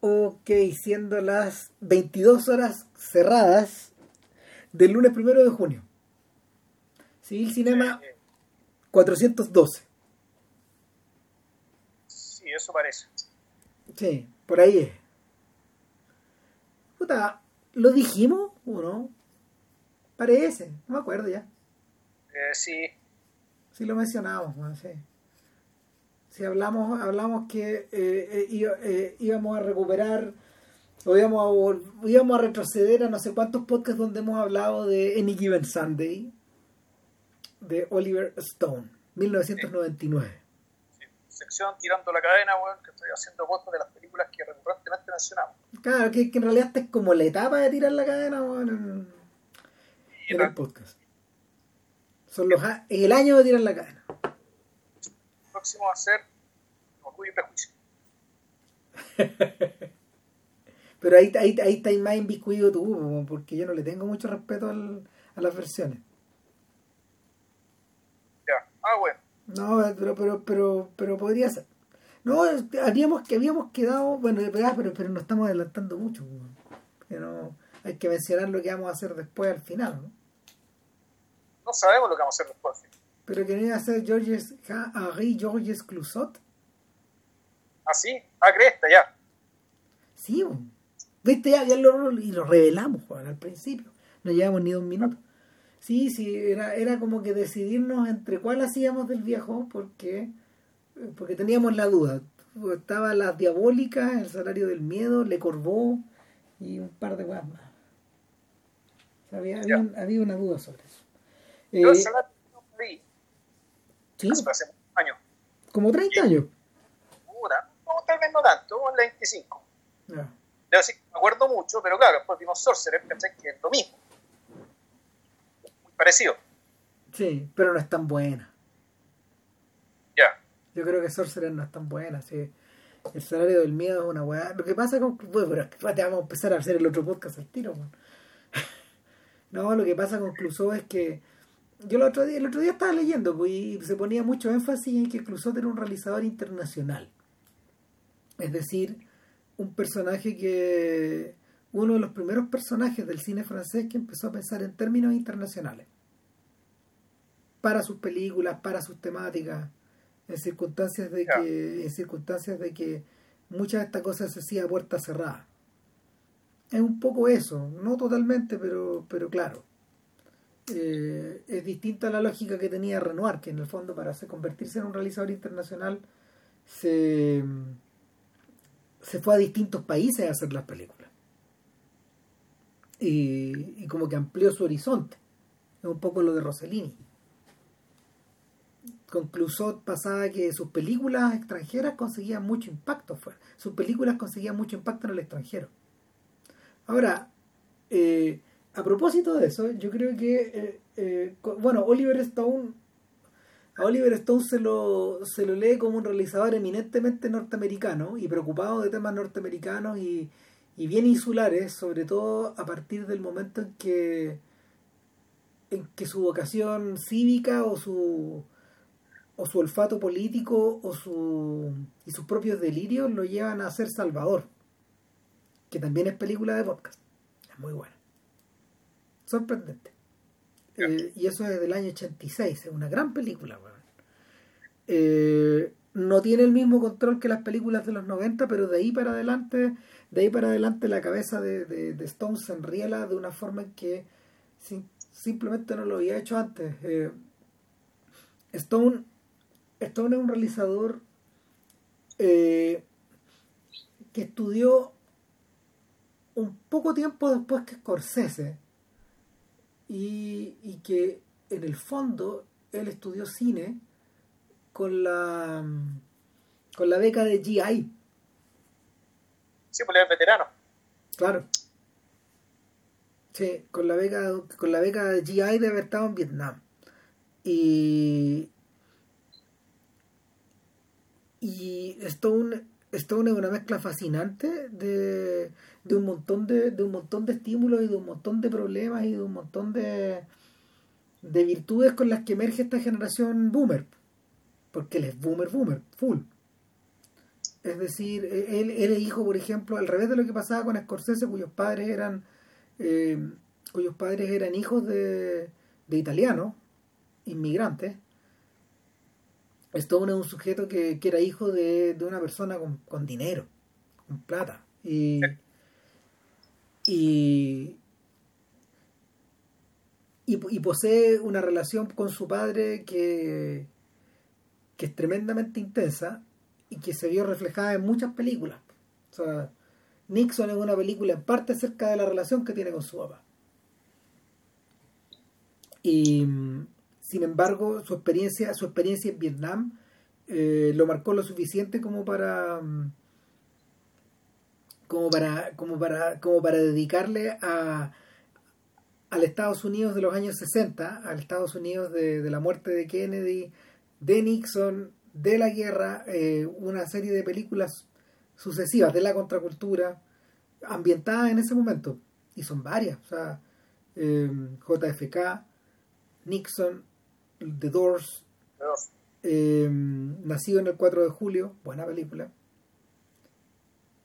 Ok, siendo las 22 horas cerradas del lunes primero de junio. Civil Cinema 412. Sí, eso parece. Sí, por ahí es. Puta, ¿lo dijimos o no? Parece, no me acuerdo ya. Eh, sí. Sí lo mencionamos, bueno, sí. Sí hablamos, hablamos que eh, eh, eh, íbamos a recuperar o íbamos a, íbamos a retroceder a no sé cuántos podcasts donde hemos hablado de Any Given Sunday de Oliver Stone, 1999. Sección tirando la cadena, weón, que estoy haciendo votos de las películas que recurrentemente mencionamos. Claro, que, que en realidad esta es como la etapa de tirar la cadena bueno, en, el podcast. Son los el año de tirar la cadena. Próximo va a ser Orgullo y Prejuicio. Pero ahí, ahí, ahí está más inviscuido tú, po, porque yo no le tengo mucho respeto al- a las versiones. Ya. Ah, bueno. No, pero, pero, pero, pero podría ser. No, habíamos, que habíamos quedado, bueno, pero, pero, pero nos estamos adelantando mucho. no, hay que mencionar lo que vamos a hacer después al final, ¿no? No sabemos lo que vamos a hacer después. Pero que no iba a ser Georges, Henri Georges Clouzot. ¿Ah, sí? Ah, cresta, ya. Sí, viste, ya, ya lo, y lo revelamos al principio. No llevamos ni dos minutos. Sí, sí, era, era como que decidirnos entre cuál hacíamos del viejo, porque, porque teníamos la duda. Estaba las diabólicas, el salario del miedo, Le Corbeau y un par de cosas más. O sea, había, había, había una duda sobre eso. Yo Eh, el salario no lo vi sí, hace años. como 30 años. No, tal vez no tanto, en la 25. Ya. Debo decir me acuerdo mucho, pero claro, después vimos Sorcerer, ¿cachai? Que es lo mismo. Muy parecido. Sí, pero no es tan buena. Ya. Yo creo que Sorcerer no es tan buena, sí. El salario del miedo es una weá. Lo que pasa con. Bueno, pero es que te vamos a empezar a hacer el otro podcast al tiro, weón. No, lo que pasa con Clouseau es que. Yo el otro día, el otro día estaba leyendo pues, y se ponía mucho énfasis en que Clouseau era un realizador internacional. Es decir, un personaje que. Uno de los primeros personajes del cine francés que empezó a pensar en términos internacionales. Para sus películas, para sus temáticas en circunstancias de que en circunstancias de que muchas de estas cosas se hacía a puerta cerrada es un poco eso no totalmente pero pero claro Eh, es distinta a la lógica que tenía Renoir que en el fondo para convertirse en un realizador internacional se se fue a distintos países a hacer las películas y, como que amplió su horizonte es un poco lo de Rossellini con pasaba que sus películas extranjeras conseguían mucho impacto. Sus películas conseguían mucho impacto en el extranjero. Ahora, eh, a propósito de eso, yo creo que, eh, eh, bueno, Oliver Stone, a Oliver Stone se lo, se lo lee como un realizador eminentemente norteamericano y preocupado de temas norteamericanos y, y bien insulares, sobre todo a partir del momento en que, en que su vocación cívica o su o su olfato político o su y sus propios delirios lo llevan a ser Salvador, que también es película de podcast. Es muy buena. Sorprendente. Eh, y eso es del año 86, es una gran película. weón. Eh, no tiene el mismo control que las películas de los 90, pero de ahí para adelante, de ahí para adelante la cabeza de, de, de Stone se enriela de una forma en que sim- simplemente no lo había hecho antes. Eh, Stone Stone es un realizador eh, que estudió un poco tiempo después que Scorsese y, y que en el fondo él estudió cine con la con la beca de GI, Sí, él es veterano. claro. Sí, con la beca con la beca de GI de haber estado en Vietnam. Y y Stone, Stone es una mezcla fascinante de, un montón de, un montón de estímulos y de un montón de problemas y de un montón de, de virtudes con las que emerge esta generación boomer porque él es boomer boomer full Es decir, e, él era hijo, por ejemplo, al revés de lo que pasaba con Scorsese, cuyos padres eran eh, cuyos padres eran hijos de, de italianos, inmigrantes. Stone es un sujeto que, que era hijo de, de una persona con, con, dinero, con plata. Y, y, y, posee una relación con su padre que, que es tremendamente intensa y que se vio reflejada en muchas películas. O sea, Nixon es una película en parte acerca de la relación que tiene con su papá. Y sin embargo, su experiencia, su experiencia en Vietnam eh, lo marcó lo suficiente como para como para como para como para dedicarle a al Estados Unidos de los años 60, al Estados Unidos de, de la muerte de Kennedy, de Nixon, de la guerra, eh, una serie de películas sucesivas de la contracultura ambientadas en ese momento. Y son varias. O sea, eh, JFK, Nixon, The Doors, eh, Nacido en el 4 de julio, buena película.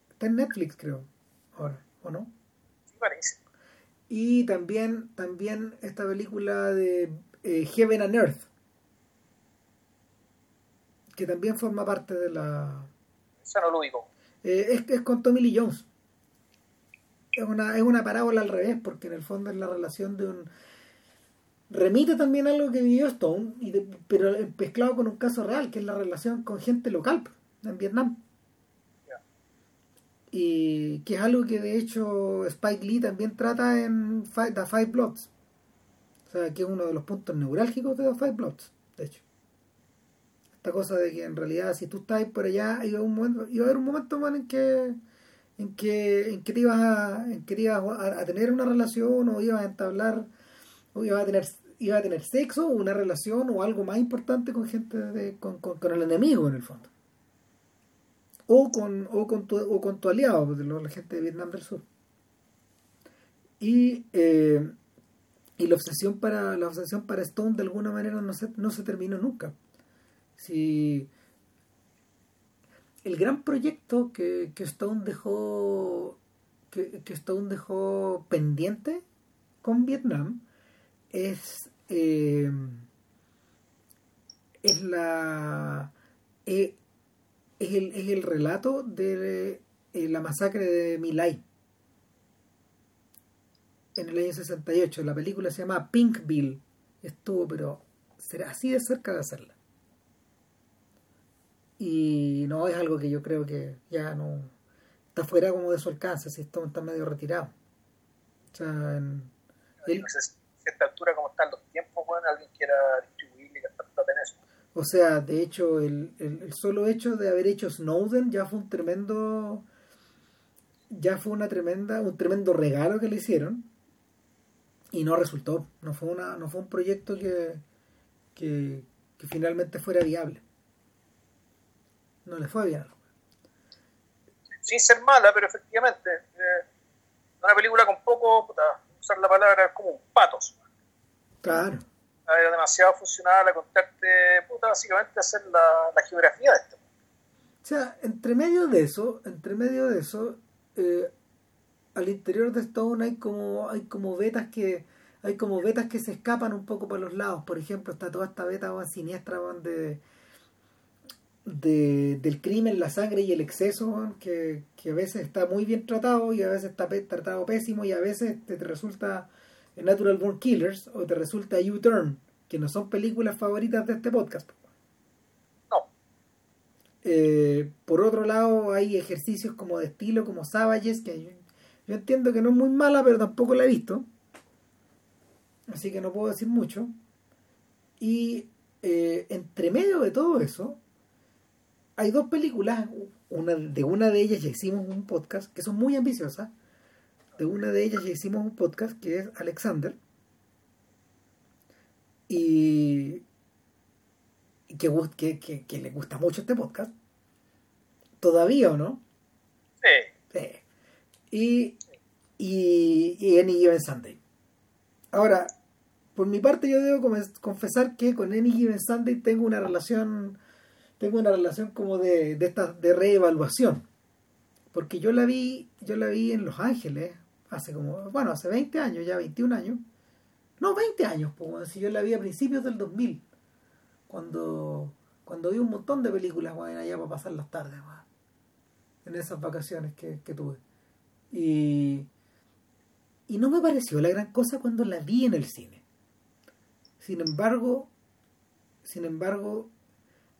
Está en Netflix, creo, ahora, ¿o no? Sí, parece. Y también, también esta película de eh, Heaven and Earth, que también forma parte de la... Esa no lo digo. Eh, es, es con Tommy Lee Jones. Es una, es una parábola al revés, porque en el fondo es la relación de un... Remite también a algo que vivió Stone, y pero mezclado con un caso real, que es la relación con gente local en Vietnam. Y que es algo que de hecho Spike Lee también trata en The Five Bloods. O sea que es uno de los puntos neurálgicos de The Five Bloods de hecho. Esta cosa de que en realidad si tú estás por allá iba a, un momento, iba a haber un momento en que en que en que te ibas a en que ibas a, tener una relación o ibas a entablar o ibas a tener iba a tener sexo una relación o algo más importante con gente de, con, con el enemigo en el fondo o con, o con, tu, o con tu aliado, pues, la gente de Vietnam del Sur. Y, eh, y la obsesión para la obsesión para Stone de alguna manera no se, no se terminó nunca. Si el gran proyecto que, que Stone dejó que, que, Stone dejó pendiente con Vietnam es eh, es la eh, es el, es el relato de eh, la masacre de Milay en el año 68. La película se llama Pinkville. Estuvo, pero será así de cerca de hacerla. Y no es algo que yo creo que ya no está fuera como de su alcance, si esto está medio retirado. O sea, en, a esta altura como están los alguien quiera distribuirle y gastar plata en eso. O sea, de hecho, el, el, solo hecho de haber hecho Snowden ya fue un tremendo. Ya fue una tremenda, un tremendo regalo que le hicieron. Y no resultó. No fue una, no fue un proyecto que, que, finalmente fuera viable. No le fue bien. Sin ser mala, pero efectivamente. Eh, una película con poco, puta, usar la palabra como un patos. Claro era demasiado funcional a contarte, puta, básicamente hacer la, la, geografía de esto. O sea, entre medio de eso, entre medio de eso, eh, al interior de Stone hay como, hay como vetas que hay como vetas que se escapan un poco por los lados. Por ejemplo, está toda esta beta siniestra de, de, del crimen, la sangre y el exceso, que, que, a veces está muy bien tratado y a veces está tratado pésimo y a veces te resulta Natural Born Killers o te resulta U-Turn, que no son películas favoritas de este podcast. No. Eh, por otro lado, hay ejercicios como de estilo, como Savages, que yo, entiendo que no es muy mala, pero tampoco la he visto. Así que no puedo decir mucho. Y eh, entre medio de todo eso, hay dos películas. Una, de una de ellas ya hicimos un podcast que son muy ambiciosas de una de ellas ya hicimos un podcast que es Alexander. Y que, que, le gusta mucho este podcast. ¿Todavía o no? Sí. sí. Y, y, y Any Given Sunday. Ahora, por mi parte yo debo confesar que con Any Given Sunday tengo una relación tengo una relación como de, de esta de reevaluación. Porque yo la vi, yo la vi en Los Ángeles hace como, bueno, hace 20 años, ya 21 años. No, 20 años, pues, si yo la vi a principios del 2000, cuando cuando vi un montón de películas, bueno, allá para pasar las tardes, en esas vacaciones que, tuve. Y, y no me pareció la gran cosa cuando la vi en el cine. Sin embargo, sin embargo,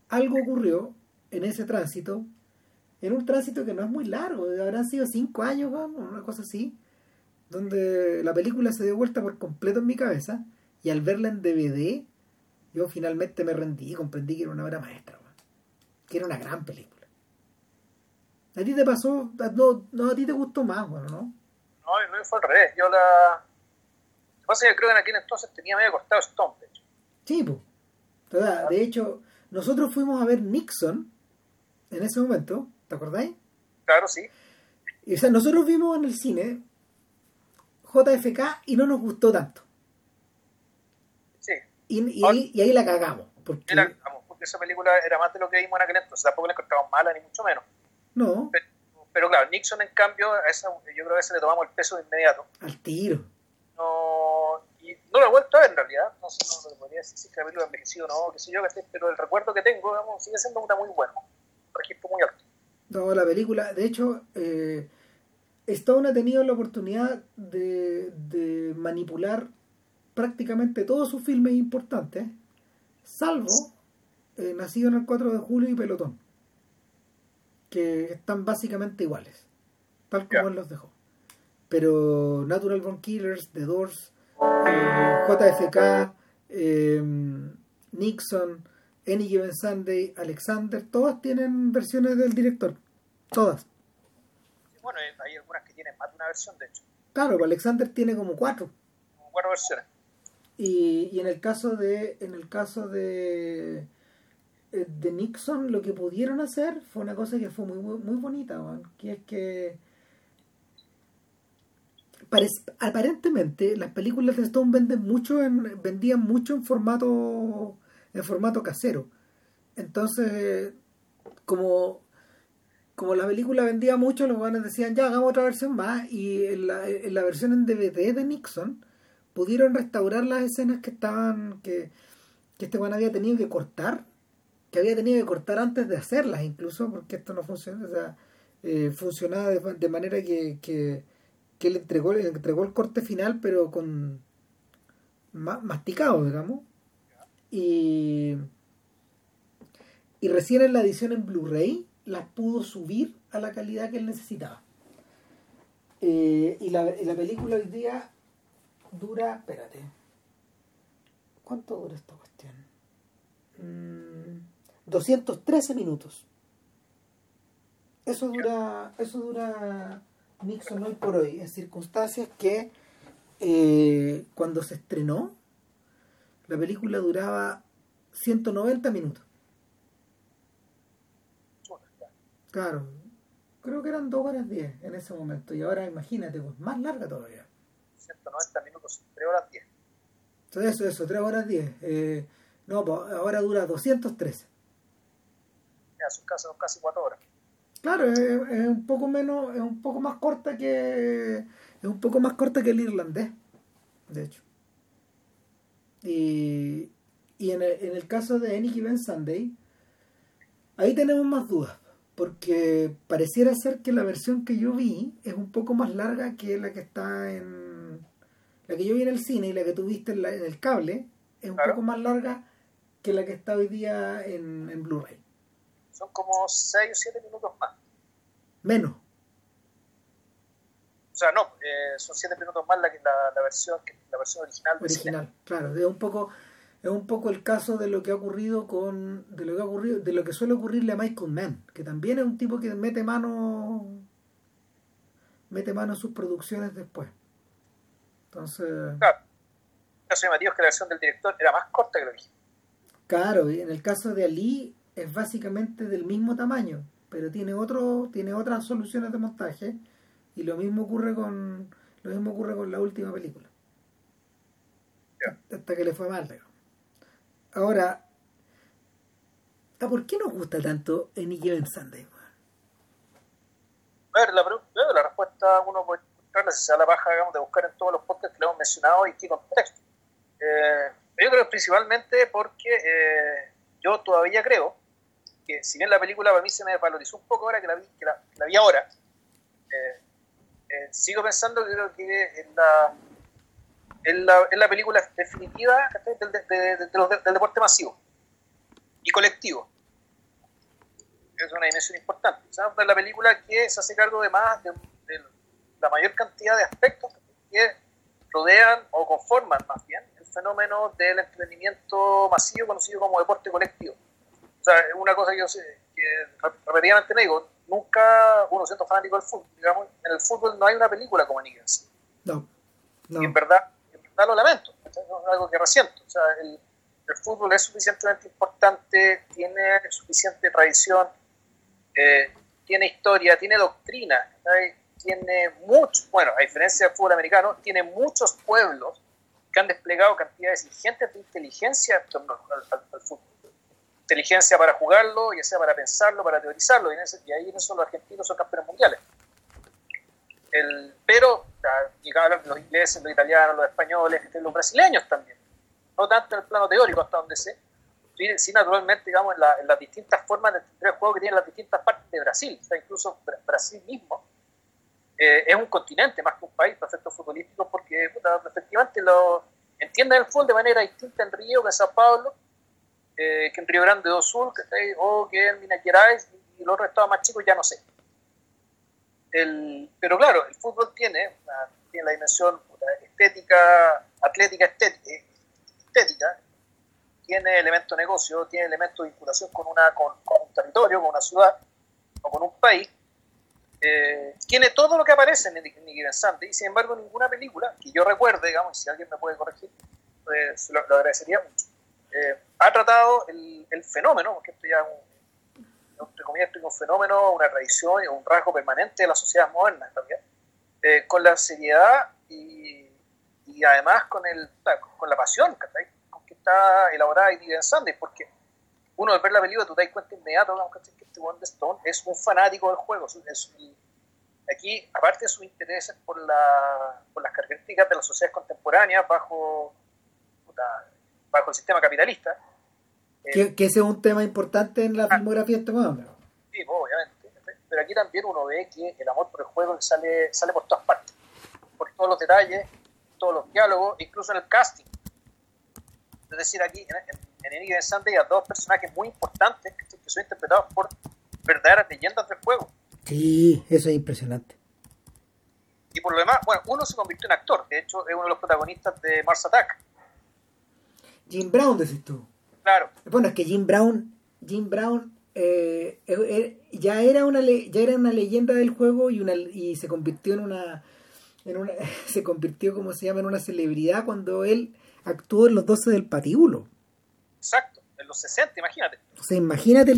algo ocurrió en ese tránsito, en un tránsito que no es muy largo, habrán sido cinco años, una cosa así, donde la película se dio vuelta por completo en mi cabeza y al verla en DVD, yo finalmente me rendí y comprendí que era una obra maestra, que era una gran película. ¿A ti te pasó? No, no a ti te gustó más, bueno, ¿no? No, no fue al revés. Yo la. Lo que pasa es que creo que en aquel entonces tenía medio costado Stone, de hecho. Sí, pues. De hecho, nosotros fuimos a ver Nixon en ese momento, ¿te acordáis? Claro, sí. Y, o sea, nosotros vimos en el cine JFK y no nos gustó tanto. Sí. Y, y, ahí, y ahí, la cagamos. Porque... La cagamos, porque esa película era más de lo que vimos en aquel entonces. Tampoco la encontramos mala, ni mucho menos. No. Pero, pero claro, Nixon, en cambio, a esa, yo creo que a ese le tomamos el peso de inmediato. Al tiro. No, y no lo he vuelto a ver en realidad. No sé, no, no podría decir si la película envejecido o no, qué sé yo, pero el recuerdo que tengo, digamos, sigue siendo una muy buena. Un registro muy alto. No, la película, de hecho, eh, Stone ha tenido la oportunidad de, de, manipular prácticamente todos sus filmes importantes, salvo eh, Nacido en el 4 de julio y Pelotón, que están básicamente iguales, tal como yeah. él los dejó. Pero Natural Born Killers, The Doors, eh, JFK, eh, Nixon, Any Given Sunday, Alexander, todas tienen versiones del director, todas. Bueno, hay algunas que tienen más de una versión, de hecho. Claro, Alexander tiene como cuatro. Como cuatro versiones. Y, y en el caso de, en el caso de, de Nixon, lo que pudieron hacer fue una cosa que fue muy, muy, muy bonita, man, que es que aparentemente las películas de Stone venden mucho en, vendían mucho en formato en formato casero entonces como como la película vendía mucho los buenos decían ya hagamos otra versión más y en la, en la versión en DVD de Nixon pudieron restaurar las escenas que estaban que, que este bueno había tenido que cortar que había tenido que cortar antes de hacerlas incluso porque esto no funciona o sea, eh, funcionaba de, manera que, que entregó, entregó el corte final, pero con masticado, digamos. Y, y recién en la edición en Blu-ray las pudo subir a la calidad que él necesitaba. Eh, y, la, y la película hoy día dura, espérate, ¿cuánto dura esta cuestión? Mm, 213 minutos. Eso dura, eso dura Nixon hoy por hoy, en circunstancias que eh, cuando se estrenó, la película duraba 190 minutos. Claro, creo que eran 2 horas 10 en ese momento, y ahora imagínate, pues más larga todavía. 190 minutos, 3 horas 10. Eso, eso, 3 horas 10. Eh, no, pues ahora dura 213. Ya, son casi, son casi 4 horas. Claro, es, es, un poco menos, es un poco más corta que es un poco más corta que el irlandés, de hecho. Y, y en, el, en el caso de Any Given Sunday, ahí tenemos más dudas, porque pareciera ser que la versión que yo vi es un poco más larga que la que está en la que yo vi en el cine y la que tuviste en, la, en el cable, es un claro. poco más larga que la que está hoy día en, en Blu-ray son como 6 o 7 minutos más. Menos. O sea, no, eh, son 7 minutos más la, la, la, versión, la versión original. Original, claro. Es un poco es un poco el caso de lo que ha ocurrido con de lo que ha ocurrido de lo que suele ocurrirle a Michael Mann que también es un tipo que mete mano mete mano en sus producciones después entonces claro el caso de Matías que la versión del director era más corta que lo original claro y en el caso de Ali es básicamente del mismo tamaño, pero tiene otro, tiene otras soluciones de montaje y lo mismo ocurre con lo mismo ocurre con la última película. Yeah. Hasta que le fue mal, digamos. Ahora, ¿A por qué nos gusta tanto en Given Sunday? A ver, la, la respuesta uno puede encontrarla si se da la paja digamos, de buscar en todos los podcasts que le hemos mencionado y qué contexto. Eh, yo creo principalmente porque eh, yo todavía creo que si bien la película para mí se me valorizó un poco ahora que la vi, que la, vi ahora, eh, eh, sigo pensando que creo que es la, es la, es la película definitiva del, del, deporte masivo y colectivo. Es una dimensión importante. Es la película que se hace cargo de más de, la mayor cantidad de aspectos que rodean o conforman más bien el fenómeno del entretenimiento masivo conocido como deporte colectivo. O sea, es una cosa que yo sé, que repetidamente me digo, nunca uno siendo fanático del fútbol, digamos, en el fútbol no hay una película como Nickens. No, no. Y en verdad, verdad lo lamento, es algo que resiento. O sea, el, el, fútbol es suficientemente importante, tiene suficiente tradición, eh, tiene historia, tiene doctrina, tiene mucho, bueno, a diferencia del fútbol americano, tiene muchos pueblos que han desplegado cantidades ingentes de inteligencia en torno al fútbol inteligencia para jugarlo, ya sea para pensarlo, para teorizarlo, y, ahí en eso los argentinos son campeones mundiales. El, pero llegaban los ingleses, los italianos, los españoles, los brasileños también. No tanto en el plano teórico, hasta donde sé, sí naturalmente, digamos, en, las distintas formas de entender el juego que tienen las distintas partes de Brasil. O sea, incluso Brasil mismo eh, es un continente más que un país perfecto futbolístico porque efectivamente lo entienden el fútbol de manera distinta en Río que en Sao Paulo eh, que en Río Grande do Sul, o que en Minas Gerais, y los otros estados más chicos ya no sé. El, pero claro, el fútbol tiene, tiene la dimensión estética, atlética, estética, tiene elemento negocio, tiene elemento de vinculación con, una, con, un territorio, con una ciudad o con un país, eh, tiene todo lo que aparece en Nicky Sunday y sin embargo ninguna película que yo recuerde, digamos, si alguien me puede corregir, pues lo agradecería mucho. Eh, ha tratado el, el, fenómeno, porque esto ya es un, entre comillas, un fenómeno, una tradición, un rasgo permanente de la sociedad moderna también, eh, con la seriedad y, y, además con, el, con la pasión con que está elaborada y en Sunday, porque uno al ver la película tú te das cuenta inmediato que este Wonder Stone es un fanático del juego. Es, aquí, aparte de sus intereses por, la, por las características de las sociedades contemporáneas bajo bajo el sistema capitalista. Que, ese es un tema importante en la ah. filmografía de este hombre. Sí, pues, obviamente. Pero aquí también uno ve que el amor por el juego sale, sale por todas partes, por todos los detalles, todos los diálogos, incluso en el casting. Es decir, aquí en, en Enigma de Sunday hay dos personajes muy importantes que, son interpretados por verdaderas leyendas del juego. Sí, eso es impresionante. Y por lo demás, bueno, uno se convirtió en actor, de hecho es uno de los protagonistas de Mars Attack, Jim Brown, decís tú. Claro. Bueno, es que Jim Brown, Jim Brown eh, eh, eh, ya era una ya era una leyenda del juego y una y se convirtió en una en una se convirtió como se llama en una celebridad cuando él actuó en los 12 del patíbulo. Exacto, en los 60, imagínate. O sea, imagínate,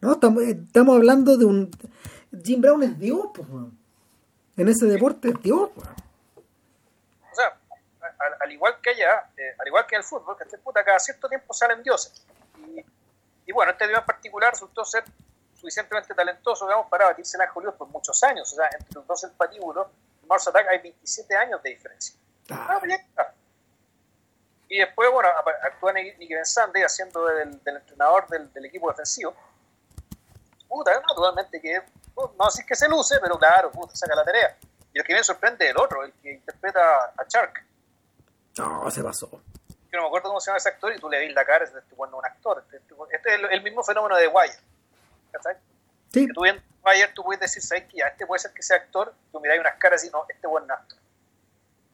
no, estamos, estamos, hablando de un Jim Brown es Dios, pues, en ese deporte es Dios. Pues al, igual que allá, eh, al igual que el fútbol, que este puta cada cierto tiempo salen dioses. Y, bueno, este dios en particular resultó ser suficientemente talentoso, digamos, para batirse en Hollywood por muchos años. O sea, entre los dos el patíbulo y Mars Attack hay 27 años de diferencia. Ah. Ah, y después, bueno, actúa Nicky Bensande haciendo del, entrenador del, equipo defensivo. Puta, naturalmente que, no sé si que se luce, pero claro, puta, saca la tarea. Y el que me sorprende es el otro, el que interpreta a Shark. No, se pasó. Yo no me acuerdo cómo se llama ese actor y tú le ves la cara, este bueno un actor. Este, este, este, es el, mismo fenómeno de Wire. ¿Sabes? Sí. Que tú viendo Wire, tú puedes decir, ¿sabes que ya este puede ser que sea actor? Tú miráis unas caras y no, este buen actor.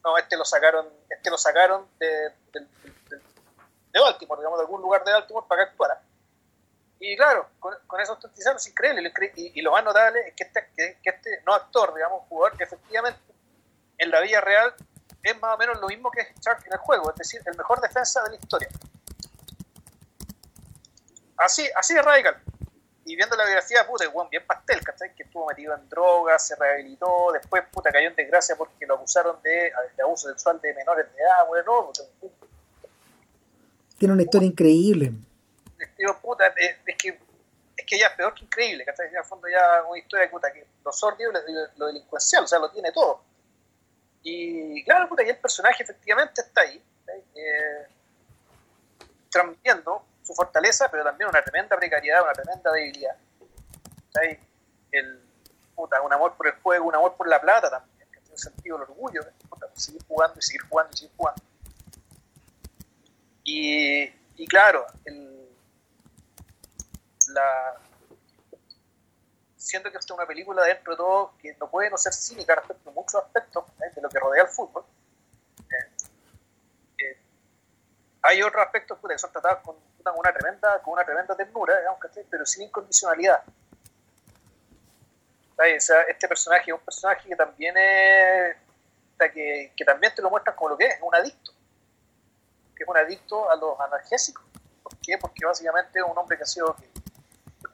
No, este lo sacaron, este lo sacaron de, de, de, de Baltimore, digamos, de algún lugar de Baltimore para que actuara. Y claro, con, con esos es increíble. Y, y, lo más notable es que este, que, que este no actor, digamos, jugador que efectivamente en la vida real es más o menos lo mismo que Shark en el juego, es decir, el mejor defensa de la historia. Así, así de radical. Y viendo la biografía, puta, el bien pastel, ¿cachai? Que estuvo metido en drogas, se rehabilitó, después, puta, cayó en desgracia porque lo acusaron de, abuso sexual de menores de edad, bueno, Tiene una historia increíble. Digo, puta, es, que que ya es peor que increíble, ¿cachai? En el fondo ya una historia puta, que lo sordio, lo delincuencial, o sea, lo tiene todo. Y claro, puta, y el personaje efectivamente está ahí, eh, transmitiendo su fortaleza, pero también una tremenda precariedad, una tremenda debilidad. El, puta, un amor por el juego, un amor por la plata también, que tiene sentido el orgullo, puta, seguir jugando y seguir jugando y seguir jugando. Y, y claro, el, la, siento que esta es una película dentro de todo que no puede no ser cínica respecto a muchos aspectos ¿eh? de lo que rodea el fútbol. Eh, eh, hay otros aspectos que son tratados con una tremenda, con una tremenda ternura, digamos, pero sin incondicionalidad. este personaje es un personaje que también es, que, que, también te lo muestran como lo que es, un adicto. Que es un adicto a los analgésicos. ¿Por qué? Porque básicamente es un hombre que ha sido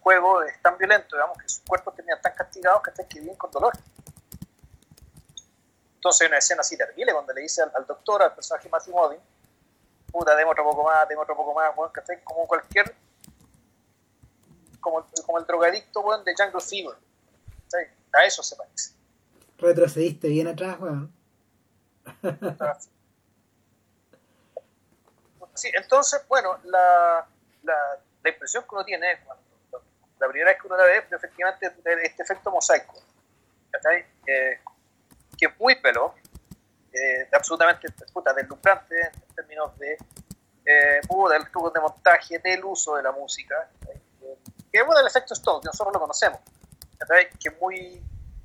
juego es tan violento, digamos, que sus cuerpos terminan tan castigados que, que viven con dolor. Entonces hay una escena así terrible cuando le dice al, doctor, al personaje Matthew Modin, puta, deme otro poco más, deme otro poco más, bueno, como cualquier, como, como el drogadicto de Jungle Fever. A eso se parece. Retrocediste bien atrás, weón. Sí, entonces, bueno, la, la, la impresión que uno tiene es cuando la primera vez que uno la ve, efectivamente este efecto mosaico, eh, que es muy pelo, eh, absolutamente puta, deslumbrante en términos de, eh, del truco de montaje, del uso de la música, que es el efecto Stone, que nosotros lo conocemos, que muy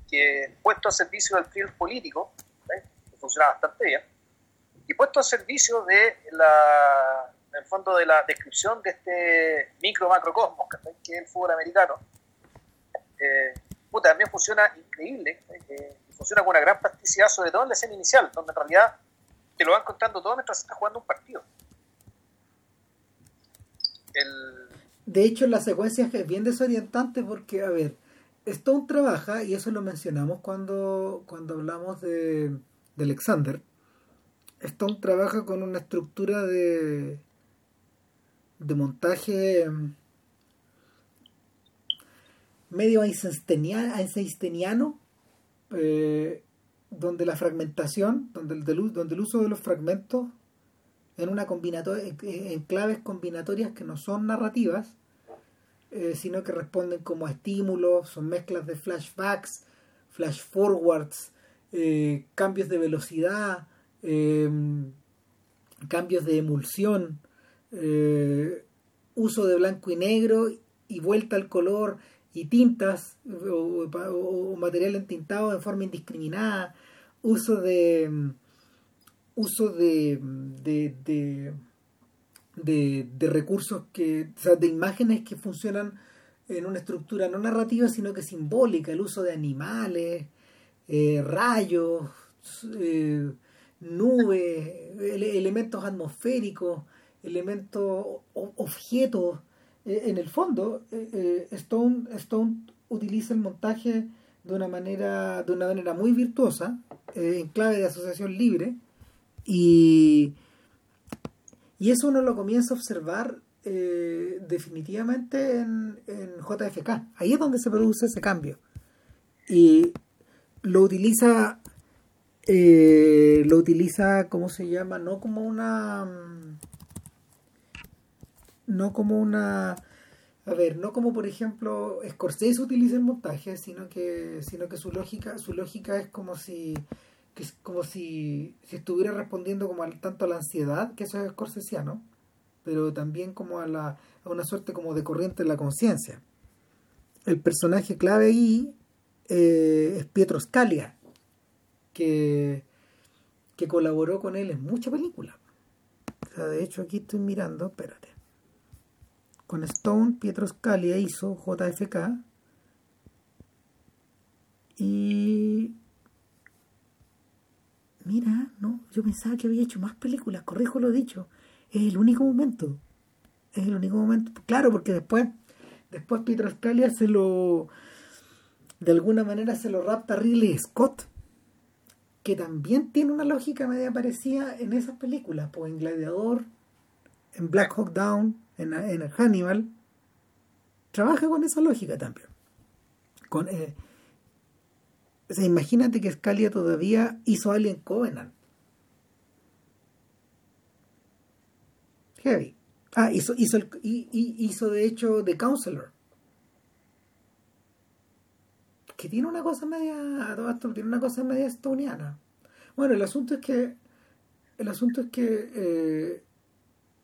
que puesto a servicio del film político, que funciona bastante bien, y puesto a servicio de la en el fondo de la descripción de este micro macrocosmos que es el fútbol americano. Eh, también funciona increíble eh, funciona con una gran plasticidad sobre todo en la escena inicial donde en realidad te lo van contando todo mientras estás jugando un partido. De hecho la secuencia es bien desorientante porque a ver Stone trabaja y eso lo mencionamos cuando cuando hablamos de, de Alexander. Stone trabaja con una estructura de de montaje mm, medio einsteiniano, eh, donde la fragmentación, donde el, donde el uso de los fragmentos en una en claves combinatorias que no son narrativas, eh, sino que responden como estímulos, son mezclas de flashbacks, flash forwards, eh, cambios de velocidad, cambios de emulsión, eh, uso de blanco y negro y vuelta al color y tintas o, material entintado de forma indiscriminada, uso de uso de de, de, recursos que, o de imágenes que funcionan en una estructura no narrativa sino que simbólica, el uso de animales, eh, rayos, eh, nubes, elementos atmosféricos, elementos, objetos. Eh, en el fondo, eh, eh, Stone, Stone utiliza el montaje de una manera, de una manera muy virtuosa, en clave de asociación libre, y, y eso uno lo comienza a observar definitivamente en, en JFK. Ahí es donde se produce ese cambio. Y lo utiliza, lo utiliza, ¿cómo se llama? No como una no como una a ver, no como por ejemplo Scorsese utiliza el montaje, sino que sino que su lógica su lógica es como si es como si, si estuviera respondiendo como al, tanto a la ansiedad, que eso es scorsesiano, pero también como a, la, a una suerte como de corriente en la conciencia. El personaje clave ahí eh, es Pietro Scalia, que, que colaboró con él en muchas películas. De hecho aquí estoy mirando, espérate con Stone, Pietro Scalia hizo JFK y mira, no, yo pensaba que había hecho más películas, corrijo lo dicho, es el único momento, es el único momento, claro, porque después, después Pietro Scalia se lo, de alguna manera se lo rapta Ridley Scott, que también tiene una lógica media parecida en esas películas, pues en Gladiador, en Black Hawk Down, en, en Hannibal, trabaja con esa lógica también. Con, eh, imagínate que Scalia todavía hizo Alien Covenant. Heavy. Ah, hizo, hizo, el, hizo de hecho The Counselor. Que tiene una cosa media. Tiene una cosa media estoniana. Bueno, el asunto es que. El asunto es que eh,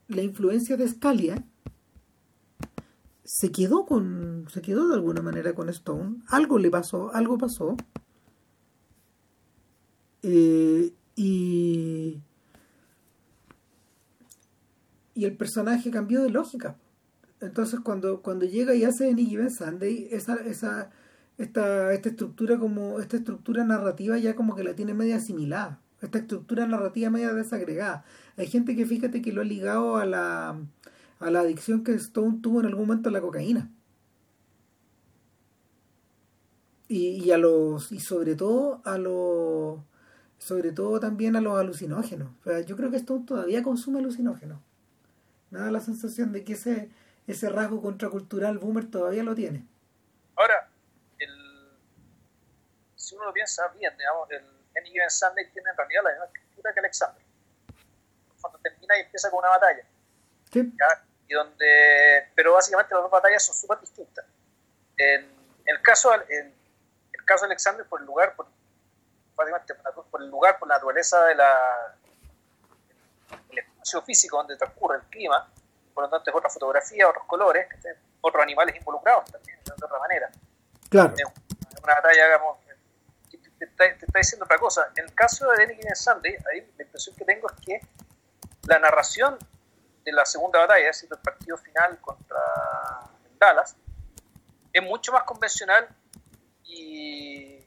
la influencia de Scalia se quedó con. se quedó de alguna manera con Stone. Algo le pasó, algo pasó. Eh, y y el personaje cambió de lógica. Entonces cuando, cuando llega y hace Nicky Ben Sunday, esa, esa, esta, esta estructura como, esta estructura narrativa ya como que la tiene media asimilada. Esta estructura narrativa media desagregada. Hay gente que fíjate que lo ha ligado a la, a la adicción que Stone tuvo en algún momento a la cocaína. Y, a los, y sobre todo a los sobre todo también a los alucinógenos. yo creo que Stone todavía consume alucinógenos. Me da la sensación de que ese, ese rasgo contracultural Boomer todavía lo tiene. Ahora, el, si uno lo piensa bien, digamos, el Any Given Sunday tiene en realidad la misma estructura que Alexander. Cuando termina y empieza con una batalla. Sí. Y donde, pero básicamente las dos batallas son súper distintas. En, el caso, en el caso de Alexander, por el lugar, por, básicamente por el lugar, por la naturaleza de la, físico donde transcurre el clima, por lo tanto es otra fotografía, otros colores, otros animales involucrados también, de otra manera. Claro. Es una batalla, digamos, te, está, diciendo otra cosa. En el caso de Denny Sunday, ahí la impresión que tengo es que la narración de la segunda batalla, es decir, el partido final contra Dallas, es mucho más convencional y,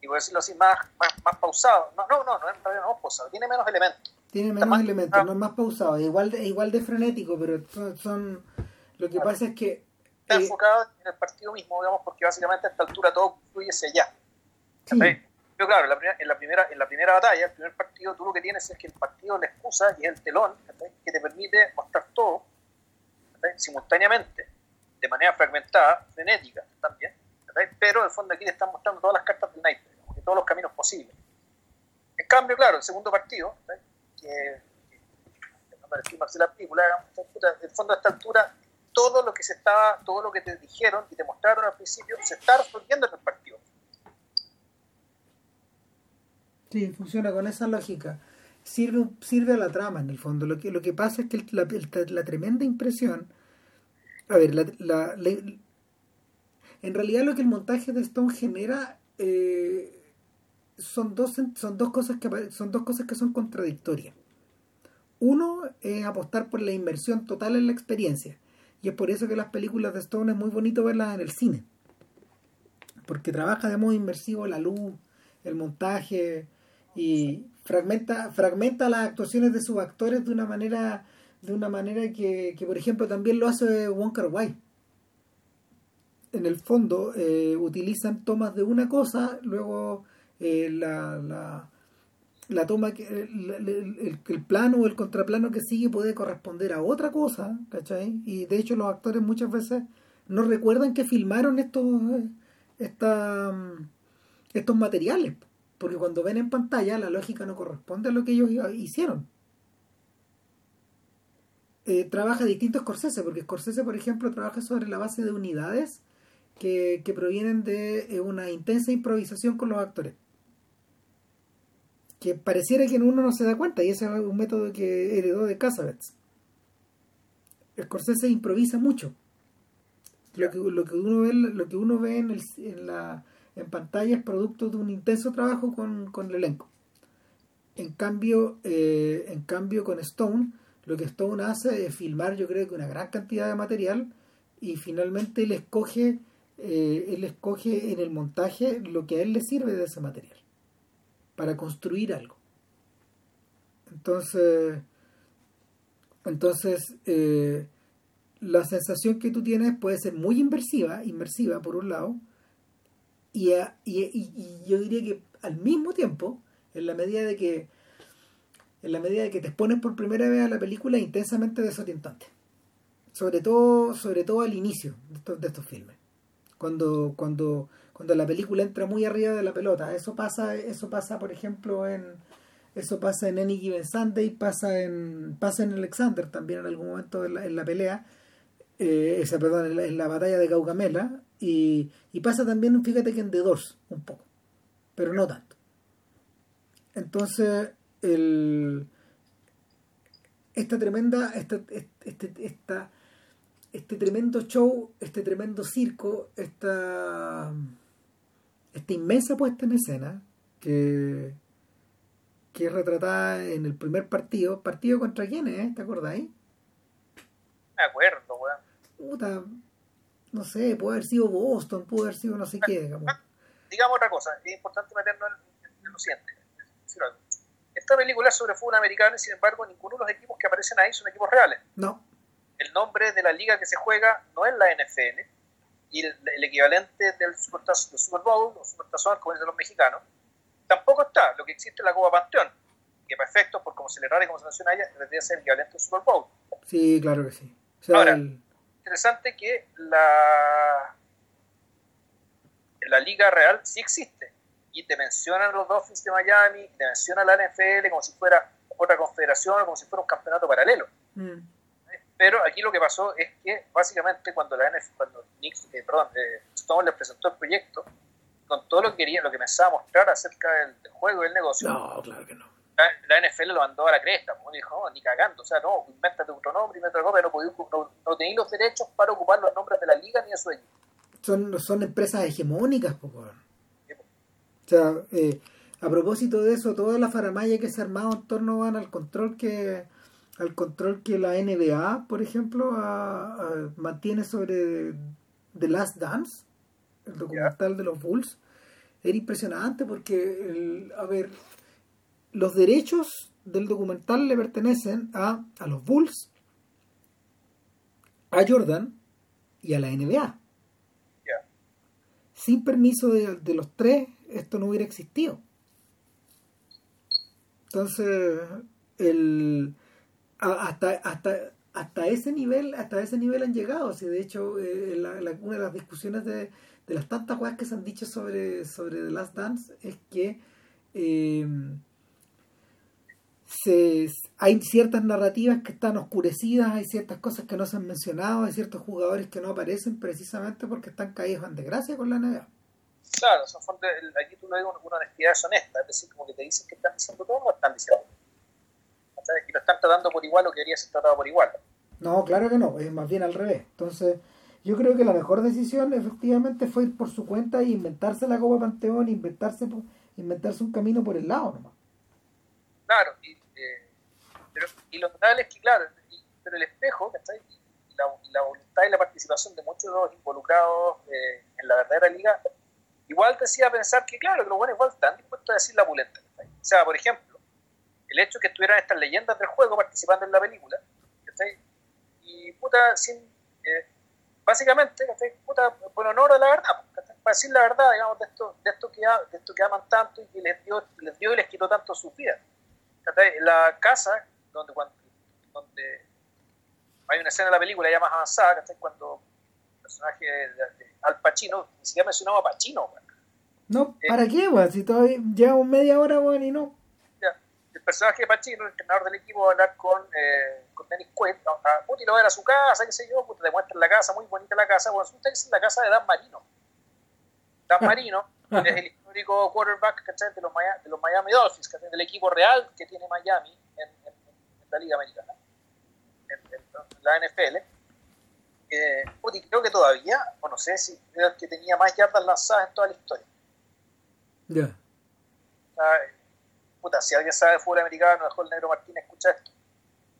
y por decirlo así, más, más, más pausado. No, no, no, no, no, no es pausado, tiene menos elementos. Tiene menos elementos, no es más pausado, igual de, igual de frenético, pero son, lo que pasa es que está eh, enfocado en el partido mismo, digamos, porque básicamente a esta altura todo fluye hacia allá. Pero claro, en la, primera, en la, primera, en la primera batalla, el primer partido, tú lo que tienes es que el partido la excusa y el telón que te permite mostrar todo simultáneamente, de manera fragmentada, frenética también, pero en el fondo aquí te están mostrando todas las cartas del naipe, todos los caminos posibles. En cambio, claro, el segundo partido, que, que la película, en el fondo a esta altura, todo lo que se estaba, todo lo que te dijeron y te mostraron al principio, se está resolviendo en el partido. Sí, funciona con esa lógica. Sirve, sirve a la trama, en el fondo. Lo que, lo que pasa es que la, tremenda impresión. A ver, la, en realidad lo que el montaje de Stone genera eh, son dos, son dos cosas que son dos cosas que son contradictorias. Uno es apostar por la inversión total en la experiencia. Y es por eso que las películas de Stone es muy bonito verlas en el cine. Porque trabaja de modo inmersivo la luz, el montaje y fragmenta, fragmenta las actuaciones de sus actores de una manera, de una manera que, por ejemplo también lo hace Wonka Wai. En el fondo eh, utilizan tomas de una cosa, luego eh, la, la, la, toma que el, plano o el contraplano que sigue puede corresponder a otra cosa, ¿cachai? Y de hecho los actores muchas veces no recuerdan que filmaron estos esta, estos materiales, porque cuando ven en pantalla la lógica no corresponde a lo que ellos hicieron. Eh, trabaja distinto Scorsese, porque Scorsese, por ejemplo, trabaja sobre la base de unidades que, que provienen de eh, una intensa improvisación con los actores que pareciera que uno no se da cuenta y ese es un método que heredó de Casabets. Scorsese improvisa mucho. Lo que, lo que uno ve, lo que uno ve en, el, en, la, en pantalla es producto de un intenso trabajo con, con el elenco. En cambio, eh, en cambio con Stone, lo que Stone hace es filmar yo creo que una gran cantidad de material y finalmente él escoge, eh, él escoge en el montaje lo que a él le sirve de ese material para construir algo. Entonces, entonces eh, la sensación que tú tienes puede ser muy inmersiva, inmersiva por un lado, y, y, yo diría que al mismo tiempo, en la medida de que en la medida de que te expones por primera vez a la película, intensamente desorientante. sobre todo, sobre todo al inicio de estos, de estos filmes. Cuando, cuando, cuando la película entra muy arriba de la pelota. Eso pasa, eso pasa, por ejemplo, en eso pasa en Any Given Sunday, pasa en, pasa en Alexander también en algún momento en la, en la pelea, eh, esa, perdón, en la, en la batalla de Gaugamela, y, y pasa también, fíjate que en The Doors, un poco, pero no tanto. Entonces, el, esta tremenda, esta, este, esta, este tremendo show, este tremendo circo, esta, esta inmensa puesta en escena que, que es retratada en el primer partido. ¿Partido contra quién es? ¿Te acordáis? Me acuerdo, weón. Puta, no sé, puede haber sido Boston, puede haber sido no sé qué, digamos. Digamos otra cosa, es importante meternos en, lo siguiente. Esta película es sobre fútbol americano y sin embargo ninguno de los equipos que aparecen ahí son equipos reales. No. El nombre de la liga que se juega no es la NFL y el, el equivalente del Super, del Super Bowl o Super Tazón, como dicen los mexicanos, tampoco está. Lo que existe es la Copa Panteón, que para efectos, por cómo se le rara y cómo se menciona ella, debería ser el equivalente del Super Bowl. Sí, claro que sí. O sea, Ahora, el- interesante que la, la Liga Real sí existe. Y te mencionan los Dolphins de Miami, te mencionan la NFL como si fuera otra confederación, como si fuera un campeonato paralelo. mm, Pero aquí lo que pasó es que básicamente cuando la NFL, cuando Nick, eh, perdón, eh, Stone les presentó el proyecto, con todo lo que quería, lo que pensaba mostrar acerca del, del juego y del negocio, no, claro que no. La, la NFL lo mandó a la cresta, pues, dijo, no, ni cagando, o sea, no, invéntate otro nombre, invéntate otra cosa, no, podéis- no, no tenéis los derechos para ocupar los nombres de la liga ni de su equipo. Son, son empresas hegemónicas, po, weón. O sea, eh, a propósito de eso, toda la faramaya que se ha armado en torno van al control que al control que la NBA, por ejemplo, a- a- mantiene sobre The Last Dance, el documental de los Bulls, era impresionante porque, el- a ver, los derechos del documental le pertenecen a, a los Bulls, a Jordan y a la NBA. Sin permiso de, de los tres, esto no hubiera existido. Entonces, el, hasta, hasta, hasta ese nivel, hasta ese nivel han llegado. Si de hecho, eh, la- la- una de las discusiones de, de las tantas cosas que se han dicho sobre, sobre The Last Dance es que eh, se, hay ciertas narrativas que están oscurecidas, hay ciertas cosas que no se han mencionado, hay ciertos jugadores que no aparecen precisamente porque están caídos en desgracia con la NBA. Claro, son aquí tú lo digo una honestidad deshonesta, es decir, como que te dicen que están diciendo todo, no están diciendo. O sea, que lo están tratando por igual o que debería ser tratado por igual. No, claro que no, es más bien al revés. Entonces, yo creo que la mejor decisión efectivamente fue ir por su cuenta e inventarse la Copa Panteón, inventarse, inventarse un camino por el lado nomás. Claro, y, y lo notable es que, claro, pero el espejo, ¿cachai? Y la, y la voluntad y la participación de muchos de los involucrados eh, en la verdadera liga, igual te hacía pensar que, claro, que los buenos igual están dispuestos a decir la pulenta. ¿cachai? O sea, por ejemplo, el hecho de que estuvieran estas leyendas del juego participando en la película, ¿cachai? Y puta, sin. eh, básicamente, ¿cachai? Puta, por honor a la verdad, ¿cachai? para decir la verdad, digamos, de esto, de esto que, de esto que aman tanto y que les dio, les dio y les quitó tanto vidas. ¿cachai? La casa, donde, cuando, donde hay una escena de la película ya más avanzada, ¿cachai? cuando el personaje de, de Al Pacino, ni siquiera mencionaba a Pacino. No, Eh. ¿para qué, weón? Si todavía llevamos media hora, weón, y no. Ya. El personaje de Pacino, el entrenador del equipo, va a hablar con, eh, con Dennis Quaid, a, a, puta, y lo va a ver a su casa, qué sé yo, puta, te muestran la casa, muy bonita la casa, bueno, resulta que es la casa de Dan Marino. Dan Marino es el histórico quarterback ¿cachai? de, los Miami, de los Miami Dolphins, ¿cachai? del equipo real que tiene Miami en la Liga Americana, la NFL. Eh, creo que todavía, o no sé si era el que tenía más yardas lanzadas en toda la historia. Ya. Puta, si alguien sabe de fútbol americano, dejó el negro Martínez escucha esto,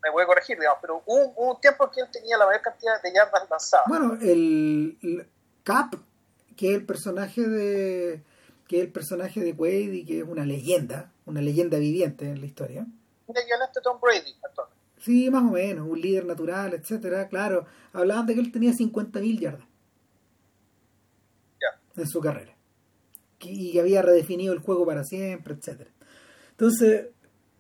me puede corregir, digamos, pero hubo, hubo un tiempo en que él tenía la mayor cantidad de yardas lanzadas. Bueno, el, el Cap, que es el personaje de que es el personaje de Quaid y que es una leyenda, una leyenda viviente en la historia. Un equivalente a Tom Brady actualmente. Sí, más o menos, un líder natural, etcétera. Claro, hablaban de que él tenía 50.000 yardas Ya. en su carrera y que había redefinido el juego para siempre, etcétera. Entonces,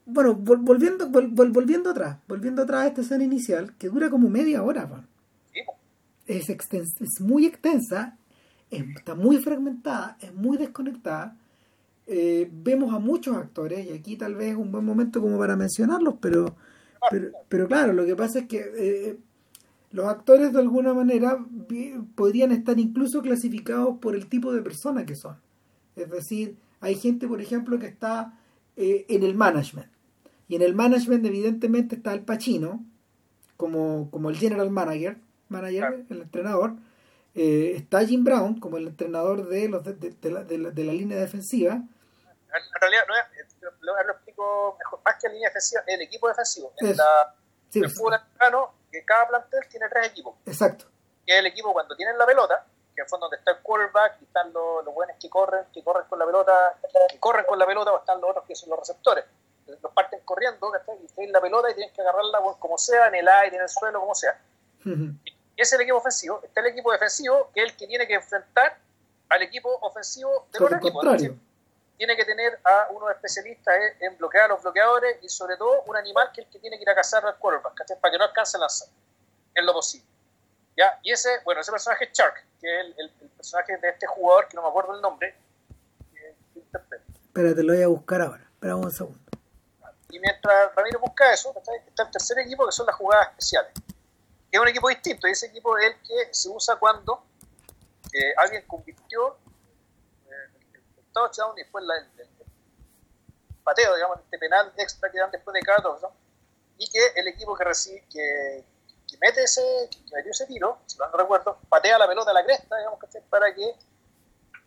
bueno, vol- volviendo vol- vol- volviendo atrás, volviendo atrás a esta escena inicial que dura como media hora, weón. es, extens- es muy extensa, es- está muy fragmentada, es muy desconectada. Eh, vemos a muchos actores y aquí tal vez es un buen momento como para mencionarlos, pero, pero, pero claro, lo que pasa es que eh, los actores de alguna manera podrían estar incluso clasificados por el tipo de persona que son. Es decir, hay gente, por ejemplo, que está eh, en el management. Y en el management, evidentemente, está el Pacino, como, como el general manager, manager el entrenador. Eh, está Jim Brown, como el entrenador de, los de, de- de la, de la- de la línea defensiva. En realidad, no es, lo, lo explico mejor. Más que la línea defensiva, el equipo defensivo. En Eso. la, Sí, el fútbol americano, que cada plantel tiene tres equipos. exacto. Que es el equipo cuando tienen la pelota, que en el fondo donde está el quarterback y están los, los buenos que corren, que corren con la pelota, que corren con la pelota, o están los otros que son los receptores. Los parten corriendo, ¿cachai? y tienen la pelota y tienen que agarrarla como sea, en el aire, en el suelo, como sea. Ujú. Ese es el equipo ofensivo. Está el equipo defensivo, que es el que tiene que enfrentar al equipo ofensivo del otro equipo. contrario. Tiene que tener a unos especialistas en, bloquear a los bloqueadores y sobre todo un animal que es el que tiene que ir a cazar al quarterback, ¿cachai? para que no alcance a lanzar en lo posible. ¿Ya? Y ese, bueno, ese personaje es Shark, que es el, el- el personaje de este jugador, que no me acuerdo el nombre. Espérate, lo voy a buscar ahora. Espera un segundo. Y mientras Ramiro busca eso, ¿cachai? está el tercer equipo que son las jugadas especiales. Es un equipo distinto, y ese equipo es el que se usa cuando eh, alguien convirtió touchdown y después la- el, pateo, digamos, este penal extra que dan después de cada touchdown, y que el equipo que recibe, que, mete ese, que metió ese tiro, si no recuerdo, patea la pelota a la cresta, digamos, para que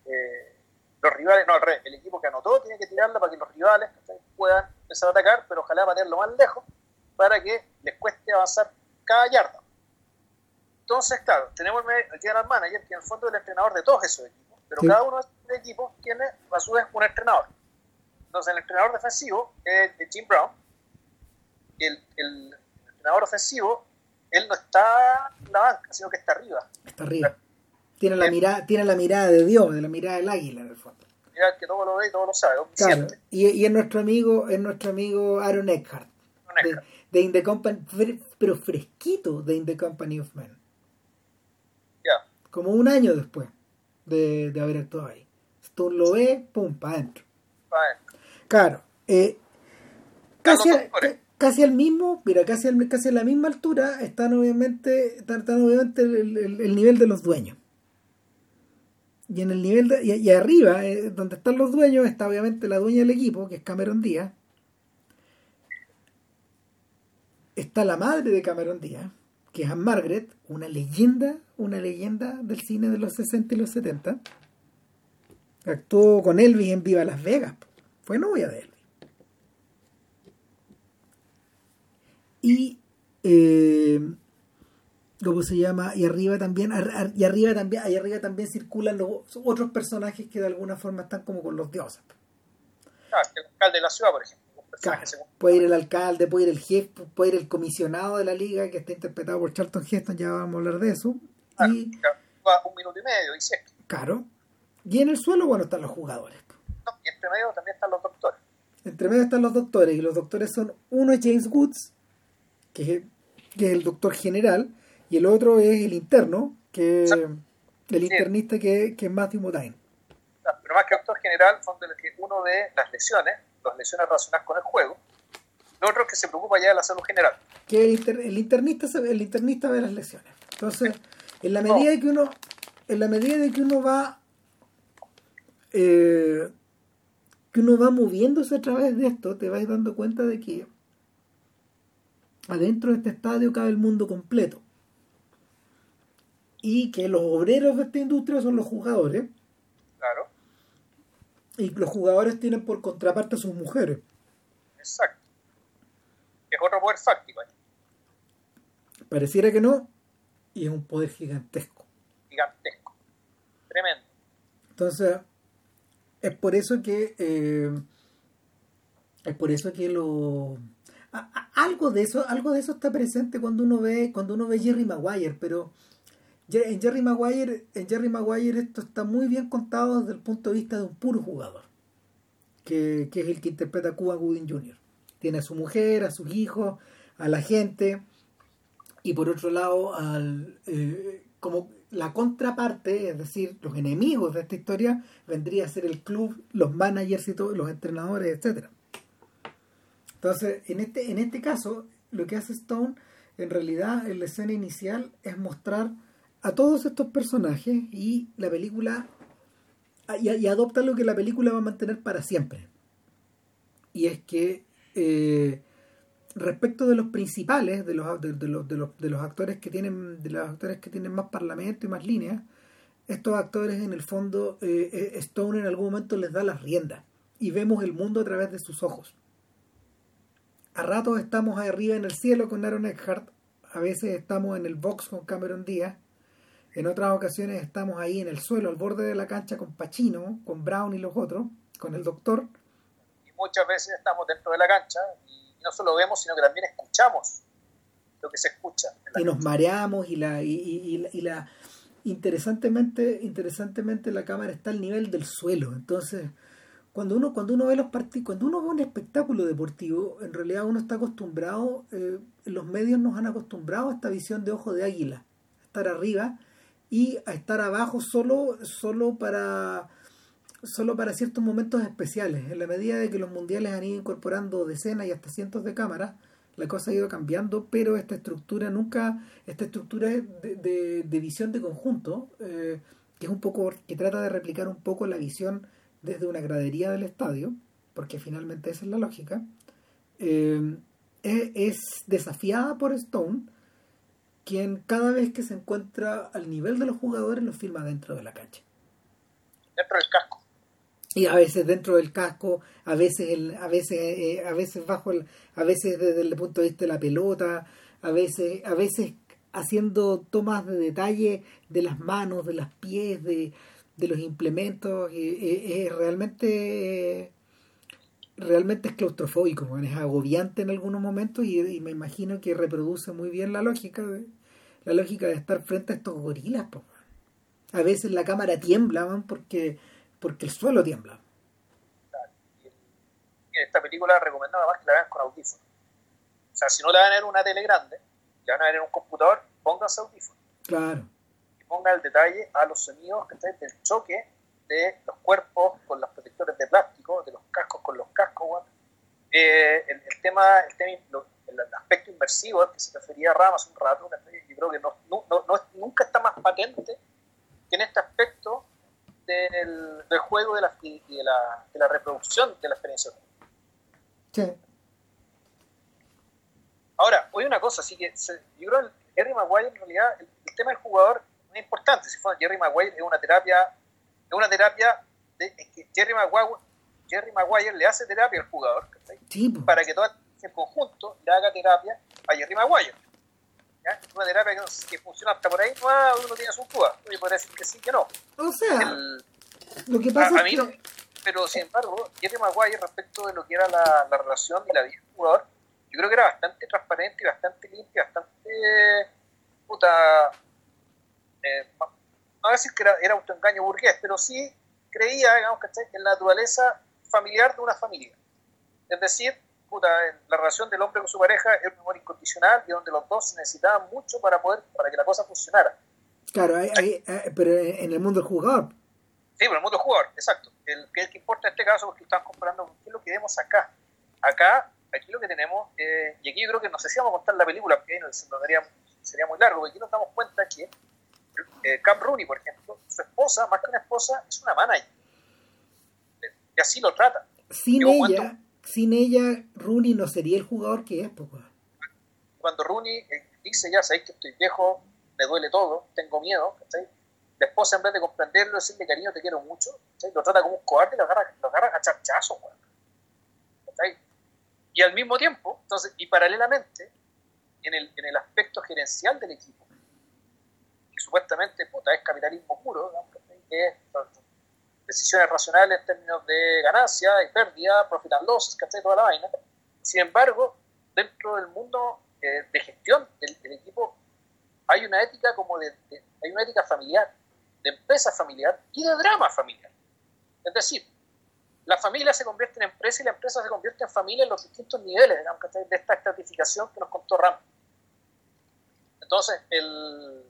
eh, los rivales, no, al revés, el equipo que anotó tiene que tirarla para que los rivales puedan empezar a atacar, pero ojalá patearlo más lejos para que les cueste avanzar cada yarda. Entonces, claro, tenemos el general manager, que en el fondo es el entrenador de todos esos equipos, pero Sí. cada uno de esos equipos tiene a su vez un entrenador. Entonces, el entrenador defensivo es es Jim Brown, y el, el entrenador ofensivo, él no está en la banca, sino que está arriba. Está arriba. Tiene la, mirada, tiene la mirada de Dios, de la mirada del águila en el fondo. Mira, el que todo lo ve y todo lo sabe, Claro. Y, y es nuestro amigo, es nuestro amigo Aaron Eckhart. De, de In the Company, pero fresquito de In the Company of Men. Ya. Como un año después de, de haber actuado ahí. Stone lo ve, pum, para adentro. Claro. eh, casi, a- al mismo, mira, casi, al- casi a la misma altura están obviamente, están, están obviamente el, el- el nivel de los dueños. Y en el nivel de, y, y arriba, eh, donde están los dueños, está obviamente la dueña del equipo, que es Cameron Díaz. Está la madre de Cameron Díaz, que es Anne Margaret, una leyenda, una leyenda del cine de los 60 y los 70. Actuó con Elvis en Viva Las Vegas. Fue novia de Elvis. Y eh, ¿cómo se llama? Y arriba también, y arriba también, ahí arriba también circulan los otros personajes que de alguna forma están como con los dioses. Ah, el alcalde de la ciudad, por ejemplo. Claro, puede ir el alcalde, puede ir el jefe, puede ir el comisionado de la liga que está interpretado por Charlton Heston, ya vamos a hablar de eso. Ah, Y va un minuto y medio, y si es que- claro, y en el suelo, bueno, están los jugadores. no, y entre medio también están los doctores. Entre medio están los doctores, y los doctores son uno es James Woods, que es, que es el doctor general, y el otro es el interno, que Exacto. el internista que, que es Matthew Modine. Ah, Pero más que doctor general, son de los que uno ve las lesiones, las lesiones relacionadas con el juego, el otro que se preocupa ya de la salud general. que el, inter- el internista el internista ve las lesiones. Entonces en la medida de que uno en la medida de que uno va eh, que uno va moviéndose a través de esto te vas dando cuenta de que adentro de este estadio cabe el mundo completo. Y que los obreros de esta industria son los jugadores y los jugadores tienen por contraparte a sus mujeres exacto. Es otro poder fáctico, ¿eh? pareciera que no y es un poder gigantesco gigantesco. Tremendo. Entonces, es por eso que eh, es por eso que lo a- a- algo de eso, algo de eso está presente cuando uno ve, cuando uno ve Jerry Maguire, pero en Jerry Maguire, en Jerry Maguire esto está muy bien contado desde el punto de vista de un puro jugador, que, que es el que interpreta a Cuba Gooding Jr. Tiene a su mujer, a sus hijos, a la gente, y por otro lado al eh, como la contraparte, es decir, los enemigos de esta historia, vendría a ser el club, los managers y todos, los entrenadores, etcétera. Entonces, en este, en este caso, lo que hace Stone, en realidad, en la escena inicial, es mostrar a todos estos personajes y la película y, adopta lo que la película va a mantener para siempre. Y es que eh, respecto de los principales, de los, de, los, de, los, actores que tienen, de los actores que tienen más parlamento y más líneas, estos actores en el fondo, eh, eh, Stone en algún momento les da las riendas y vemos el mundo a través de sus ojos. A ratos estamos arriba en el cielo con Aaron Eckhart, a veces estamos en el box con Cameron Díaz, en otras ocasiones estamos ahí en el suelo, al borde de la cancha con Pacino, con Brown y los otros, con el doctor. Y muchas veces estamos dentro de la cancha y no solo vemos, sino que también escuchamos lo que se escucha. y nos mareamos y la, y, y, la interesantemente, interesantemente la cámara está al nivel del suelo. Entonces, cuando uno, cuando uno ve los partidos, cuando uno ve un espectáculo deportivo, en realidad uno está acostumbrado, eh, los medios nos han acostumbrado a esta visión de ojo de águila, estar arriba y a estar abajo solo, solo para solo para ciertos momentos especiales. En la medida de que los mundiales han ido incorporando decenas y hasta cientos de cámaras, la cosa ha ido cambiando, pero esta estructura nunca, esta estructura de, de, visión de conjunto, eh, que es un poco, que trata de replicar un poco la visión desde una gradería del estadio, porque finalmente esa es la lógica, eh, es desafiada por Stone quien cada vez que se encuentra al nivel de los jugadores lo filma dentro de la cancha. Dentro del casco. Y a veces dentro del casco, a veces el, a veces eh, a veces bajo el, a veces desde el punto de vista de la pelota, a veces a veces haciendo tomas de detalle de las manos, de los pies, de, de los implementos, es realmente realmente es claustrofóbico, es agobiante en algunos momentos y, me imagino que reproduce muy bien la lógica de, la lógica de estar frente a estos gorilas. A veces la cámara tiembla porque, porque el suelo tiembla. Y esta película recomendaba más que la vean con audífonos. O sea, si no la van a ver en una tele grande, la van a ver en un computador, pónganse audífonos. Claro. Y pongan el detalle a los sonidos que del choque de los cuerpos con los protectores de plástico, de los cascos con los cascos, eh, el, tema, el, tema el, aspecto inversivo al que se refería Rama hace un rato, yo creo que no, nunca está más patente que en este aspecto del, del juego de la, de, la, de la reproducción de la experiencia. Sí. Ahora, hoy una cosa, así que yo creo que Jerry Maguire en realidad, el, el tema del jugador es importante. Si fue Jerry Maguire es una terapia es una terapia de, que Jerry Maguire, Jerry Maguire le hace terapia al jugador para que todo el conjunto le haga terapia a Jerry Maguire. ¿ya? Una terapia que, funciona hasta por ahí, no, uno tiene su duda. Oye, podría decir que sí, que no. O sea, lo que pasa es que... pero sin embargo, Jerry Maguire respecto de lo que era la, la relación y la vida del jugador, yo creo que era bastante transparente y bastante limpia, bastante puta, eh, no decir que era, era autoengaño burgués, pero sí creía, digamos, en la naturaleza familiar de una familia. Es decir, la relación del hombre con su pareja es un amor incondicional y donde los dos se necesitaban mucho para poder para que la cosa funcionara. Claro, pero en el mundo del jugador. Sí, pero en el mundo del jugador, exacto. El el que importa en este caso, porque están comparando qué es lo que vemos acá. Acá, aquí lo que tenemos, eh, y aquí yo creo que no sé si vamos a contar la película, porque ahí sería, sería muy largo, porque aquí nos damos cuenta que eh, Cam Rooney, por ejemplo, su esposa, más que una esposa, es una manager. Y así lo trata. Sin ella, sin ella, Rooney no sería el jugador que es, pues. Cuando Rooney eh, dice, ya sabéis que estoy viejo, me duele todo, tengo miedo, La esposa, en vez de comprenderlo, decirle, cariño, te quiero mucho, lo trata como un cobarde y lo agarra, lo agarra a charchazos, Y al mismo tiempo, entonces, y paralelamente, en el, en el aspecto gerencial del equipo, que supuestamente puta, es capitalismo puro, que es decisiones racionales en términos de ganancia y pérdida, profit and loss, ¿cachai? Toda la vaina. Sin embargo, dentro del mundo eh, de gestión del, equipo hay una ética como de, hay una ética familiar, de empresa familiar y de drama familiar. Es decir, la familia se convierte en empresa y la empresa se convierte en familia en los distintos niveles de esta estratificación que nos contó Ram. Entonces, el,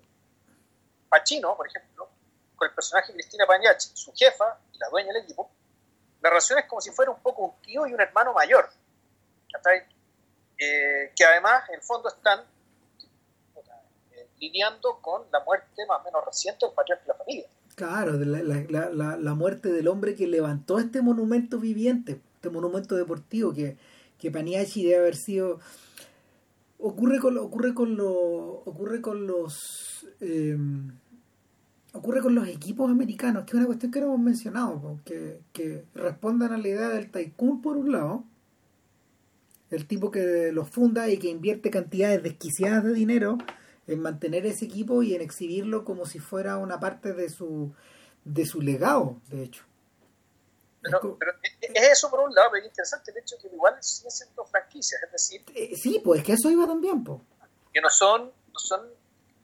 Pacino, por ejemplo, con el personaje Cristina Pagliacci, su jefa y la dueña del equipo, la relación es como si fuera un poco un tío y un hermano mayor. Eh, que además, en el fondo, están eh, lidiando con la muerte más o menos reciente del patriarca de la familia. Claro, la, la, la, muerte del hombre que levantó este monumento viviente, este monumento deportivo que, que Paniachi debe haber sido. Ocurre con, ocurre con, lo, ocurre con los. Eh, ocurre con los equipos americanos, que es una cuestión que no hemos mencionado, que, que respondan a la idea del tycoon por un lado, el tipo que los funda y que invierte cantidades desquiciadas de dinero en mantener ese equipo y en exhibirlo como si fuera una parte de su de su legado, de hecho. Pero, es eso por un lado, pero es interesante el hecho de que igual siguen siendo franquicias, es decir... Eh, sí, pues que eso iba también, pues. Que no son, no son,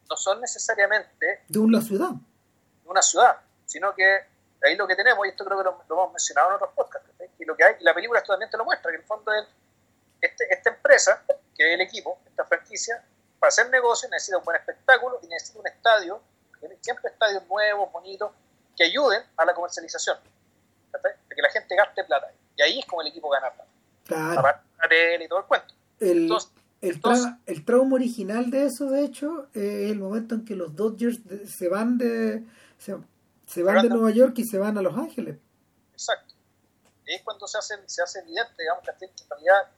no son necesariamente... De una ciudad. De una ciudad, sino que ahí lo que tenemos, y esto creo que lo, hemos mencionado en otros podcasts, y lo que hay, y la película totalmente lo muestra, que en el fondo es, este, esta empresa, que es el equipo, esta franquicia, para hacer negocio necesita un buen espectáculo y necesita un estadio, siempre estadios nuevos, bonitos, que ayuden a la comercialización, que la gente gaste plata. Y ahí es como el equipo gana plata. Claro. y todo el cuento. El, el, trauma original de eso, de hecho, es el momento en que los Dodgers se van de se, van de Nueva York y se van a Los Ángeles. Exacto. Y es cuando se hace, se hace evidente, digamos, que en realidad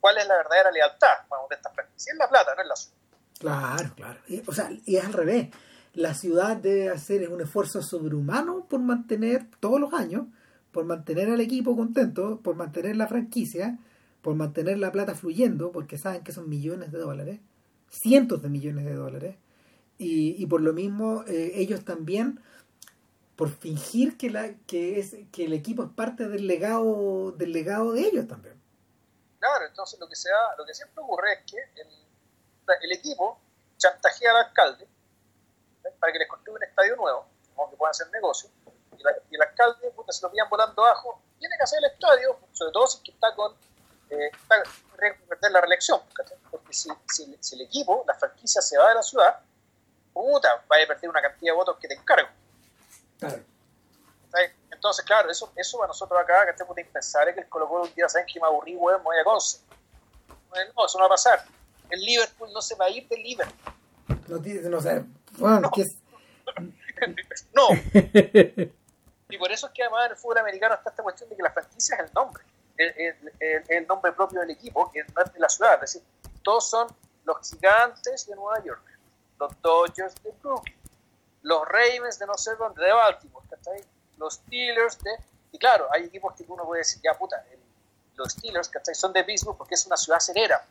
cuál es la verdadera lealtad de estas franquicias. Es la plata, no es la ciudad. Claro, claro. o sea, y es al revés. La ciudad debe hacer un esfuerzo sobrehumano por mantener todos los años, por mantener al equipo contento, por mantener la franquicia, por mantener la plata fluyendo, porque saben que son millones de dólares, cientos de millones de dólares, y, y por lo mismo eh, ellos también, por fingir que, la, que, es, que el equipo es parte del legado, del legado de ellos también. Claro, entonces lo que, se lo que siempre ocurre es que el, equipo chantajea al alcalde para que les construya un estadio nuevo, que puedan hacer negocio, y, el alcalde se lo pillan volando abajo, tiene que hacer el estadio, sobre todo si está con eh, perder la reelección, porque si, si, el equipo, la franquicia se va de la ciudad, puta, va a perder una cantidad de votos que te encargo. Claro. Entonces, claro, eso, eso para nosotros acá, que de impensable que el Colo Colo un día saben que me aburrí, weón, me voy a Conce. No, eso no va a pasar. El Liverpool no se va a ir del Liverpool. No, no sé. Bueno, no. ¿qué es? no. Y por eso es que además en el fútbol americano está esta cuestión de que la franquicia es el nombre. El, el, nombre propio del equipo, que no es de la ciudad. Es decir, todos son los gigantes de Nueva York, los Dodgers de Brooklyn, los Ravens de no sé dónde, de Baltimore, ahí los Steelers de... Y claro, hay equipos que uno puede decir, ya puta, los Steelers, ¿cachai? Son de Pittsburgh porque es una ciudad cerera.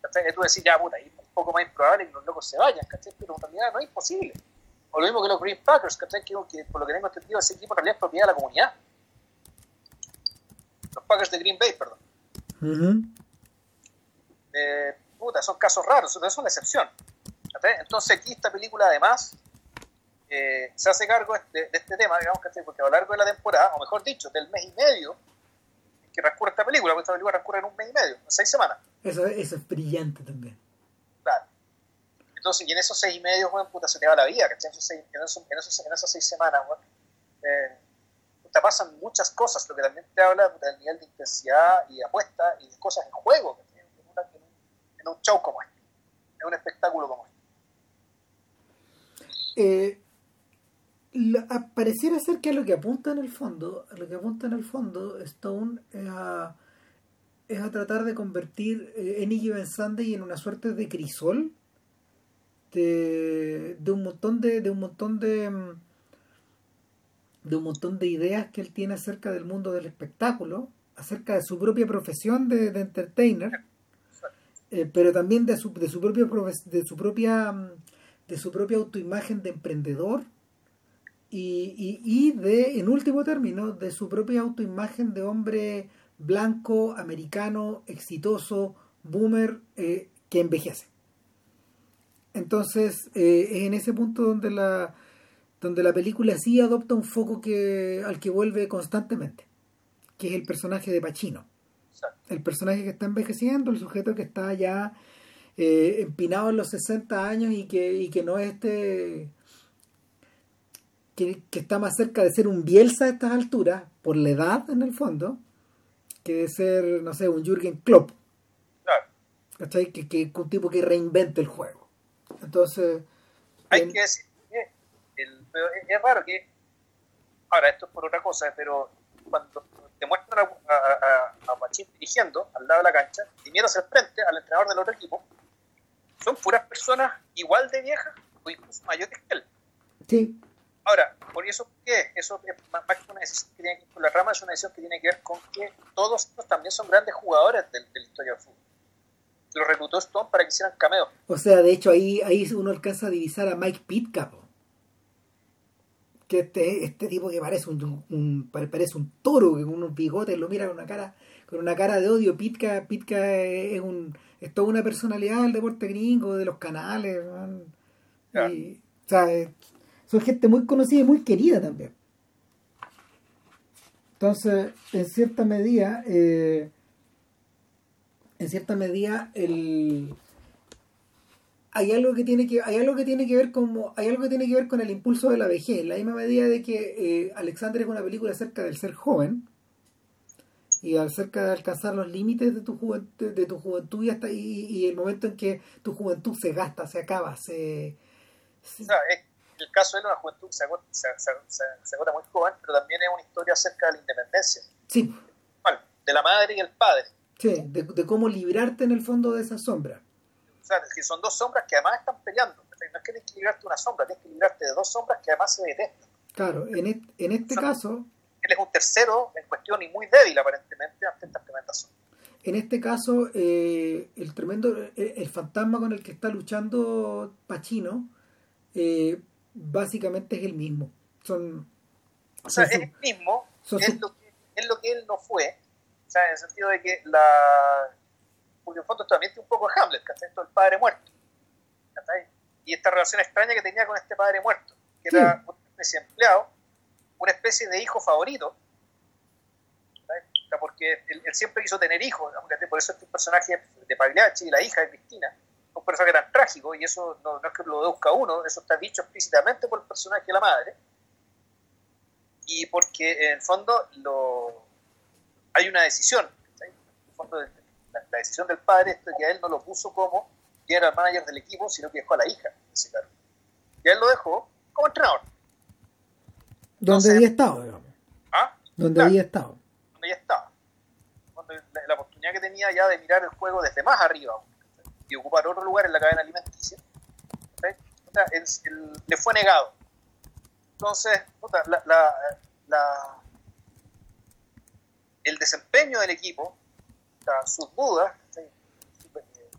¿cachai? tú decís, ya puta, es un poco más improbable que los locos se vayan, ¿cachai? Pero en realidad no es imposible. O lo mismo que los Green Packers, ¿cachai? Que, por lo que tengo entendido, ese equipo en realidad es propiedad de la comunidad. Los Packers de Green Bay, perdón. eh, puta, son casos raros, eso es una excepción. Entonces aquí esta película además eh, se hace cargo de, este tema, digamos, que porque a lo largo de la temporada, o mejor dicho, del mes y medio que transcurre esta película, porque esta película transcurre en un mes y medio, en seis semanas. Eso, eso es brillante también. Entonces, y en esos seis y medio, bueno, puta, se te va la vida, ¿cachai? En, en, en, esas seis semanas, bueno, eh, te pasan muchas cosas, lo que también te habla del nivel de intensidad y de apuesta y de cosas en juego, en, en, un show como este, en un espectáculo como este. Eh, pareciera ser que lo que apunta en el fondo, lo que apunta en el fondo Stone es a, tratar de convertir eh, Eniggy Ben Sunday en una suerte de crisol de, de un montón de, de un montón de de un montón de ideas que él tiene acerca del mundo del espectáculo, acerca de su propia profesión de, de entertainer, eh, pero también de su, de su propia de su propia de su propia autoimagen de emprendedor y, y, de, en último término, de su propia autoimagen de hombre blanco, americano, exitoso, boomer, eh, que envejece. Entonces, eh, es en ese punto donde la, donde la película sí adopta un foco que, al que vuelve constantemente, que es el personaje de Pacino. El personaje que está envejeciendo, el sujeto que está ya eh, empinado en los 60 años y que, y que no es este que, está más cerca de ser un Bielsa a estas alturas, por la edad en el fondo, que de ser, no sé, un Jürgen Klopp. Claro. ¿Cachai? Que, que, un tipo que reinvente el juego. Entonces... Hay que decir es raro que... Ahora, esto es por otra cosa, pero cuando te muestran a, a, a, Machín dirigiendo al lado de la cancha y miras al frente al entrenador del otro equipo, son puras personas igual de viejas o incluso mayores que él. Sí. Ahora, ¿por eso qué? Eso es más que una decisión que tiene que ver con la rama, es una decisión que tiene que ver con que todos estos también son grandes jugadores de, la historia del fútbol. Los reclutó Stone para que hicieran cameo. O sea, de hecho, ahí, ahí uno alcanza a divisar a Mike Pitka, que este, este tipo que parece un, parece un toro, con unos bigotes, lo mira con una cara con una cara de odio. Pitka, Pitka es, un, es toda una personalidad del deporte gringo, de los canales. Y, o sea, son gente muy conocida y muy querida también. Entonces, en cierta medida, eh, en cierta medida, el, hay algo que tiene que hay algo que tiene que ver como hay algo que tiene que ver con el impulso de la vejez en la misma medida de que eh, Alexander es una película acerca del ser joven y acerca de alcanzar los límites de tu juventud, de tu juventud y hasta y, el momento en que tu juventud se gasta se acaba se, el caso de la juventud se agota, se, se, agota, muy joven pero también es una historia acerca de la independencia. Sí. De la madre y el padre sí de, de cómo librarte en el fondo de esa sombra o sea, que son dos sombras que además están peleando. No es que tienes que librarte una sombra, tienes que librarte de dos sombras que además se detestan. Claro, en, en este caso... Él es un tercero en cuestión y muy débil aparentemente ante tremendas sombras. En este caso, eh, el tremendo, eh, el, fantasma con el que está luchando Pacino, eh, básicamente es el mismo. Son, o sea, es el mismo, es, lo que, es lo que él no fue, sea, en el sentido de que la, porque en fondo también tiene un poco de Hamlet, ¿cachai? Esto el padre muerto. Y esta relación extraña que tenía con este padre muerto, que era una especie de empleado, una especie de hijo favorito, porque él, siempre quiso tener hijos, por eso este personaje de Pagliacci y la hija de Cristina, un personaje tan trágico, y eso no, es que lo deduzca uno, eso está dicho explícitamente por el personaje de la madre, y porque en el fondo lo, hay una decisión, en el la, decisión del padre es que a él no lo puso como general manager del equipo, sino que dejó a la hija ese cargo. Y a él lo dejó como entrenador. Donde había estado, digamos. ¿Ah? Donde había estado. Donde ya estaba. la, oportunidad que tenía ya de mirar el juego desde más arriba y ocupar otro lugar en la cadena alimenticia, le fue negado. Entonces, la, el desempeño del equipo sus dudas,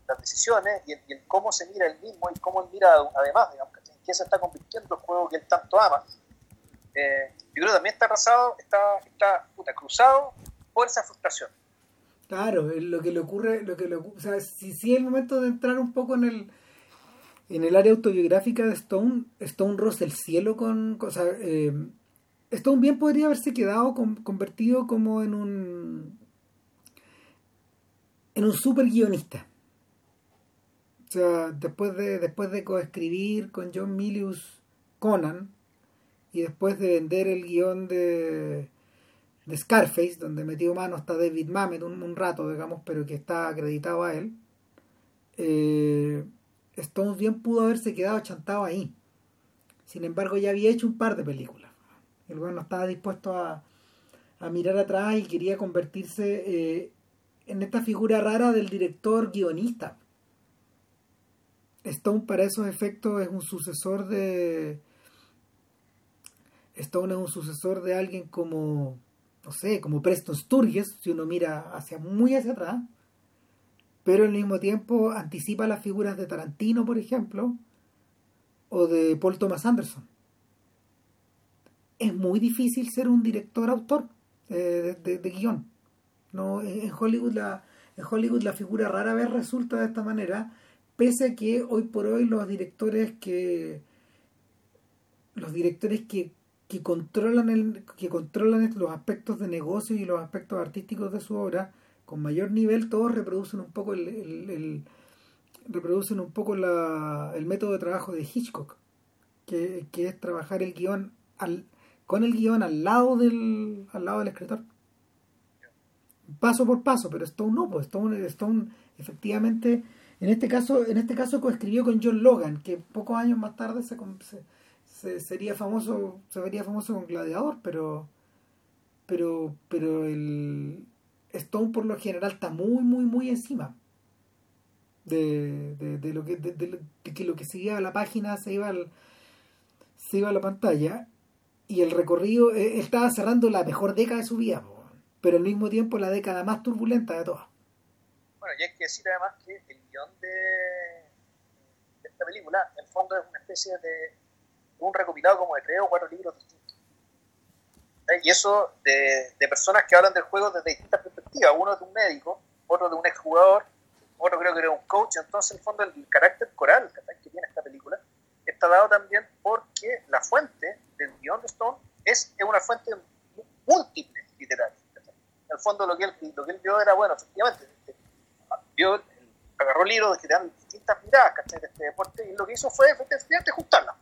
las decisiones y el, cómo se mira él mismo y cómo él mira además, digamos, que se está convirtiendo el juego que él tanto ama. Eh, yo creo que también está arrasado, está, está cruzado por esa frustración. Claro, lo que le ocurre, lo que le o sea, si, si es el momento de entrar un poco en el en el área autobiográfica de Stone, Stone roza el cielo con, sea, eh, Stone bien podría haberse quedado convertido como en un en un super guionista. O sea, después de, después de coescribir con John Milius Conan y después de vender el guion de, de Scarface, donde metió mano hasta David Mamet un, rato, digamos, pero que está acreditado a él, eh, bien pudo haberse quedado chantado ahí. Sin embargo, ya había hecho un par de películas. El bueno no estaba dispuesto a, a mirar atrás y quería convertirse eh, en esta figura rara del director guionista. Stone para esos efectos es un sucesor de... Stone es un sucesor de alguien como, no sé, como Preston Sturges, si uno mira hacia muy hacia atrás, pero al mismo tiempo anticipa las figuras de Tarantino, por ejemplo, o de Paul Thomas Anderson. Es muy difícil ser un director autor eh, de, de guion no, en Hollywood la, en Hollywood la figura rara vez resulta de esta manera, pese a que hoy por hoy los directores que los directores que, que controlan el, que controlan los aspectos de negocio y los aspectos artísticos de su obra con mayor nivel todos reproducen un poco el, el, reproducen un poco la, el método de trabajo de Hitchcock que, que es trabajar el guion al, con el guion al lado del, al lado del escritor. Paso por paso, pero Stone no, pues Stone, Stone efectivamente, en este caso, en este caso coescribió con John Logan, que pocos años más tarde se, se, sería famoso, se vería famoso con Gladiador, pero pero pero el Stone por lo general está muy muy muy encima de, de, lo que de, que lo que seguía la página se iba al, se iba a la pantalla y el recorrido eh, estaba cerrando la mejor década de su vida pero al mismo tiempo la década más turbulenta de todas. Bueno y hay que decir además que el guion de, esta película en el fondo es una especie de un recopilado como de tres o cuatro libros distintos. Y eso de, de personas que hablan del juego desde distintas perspectivas. Uno de un médico otro de un exjugador otro creo que era un coach, entonces en el fondo el carácter coral que tiene esta película está dado también porque la fuente del guion de Stone es, una fuente múltiple literaria. En el fondo lo que él, lo que él vio era, bueno, efectivamente, vio, agarró libros que dan distintas miradas de este deporte y lo que hizo fue efectivamente juntarlas.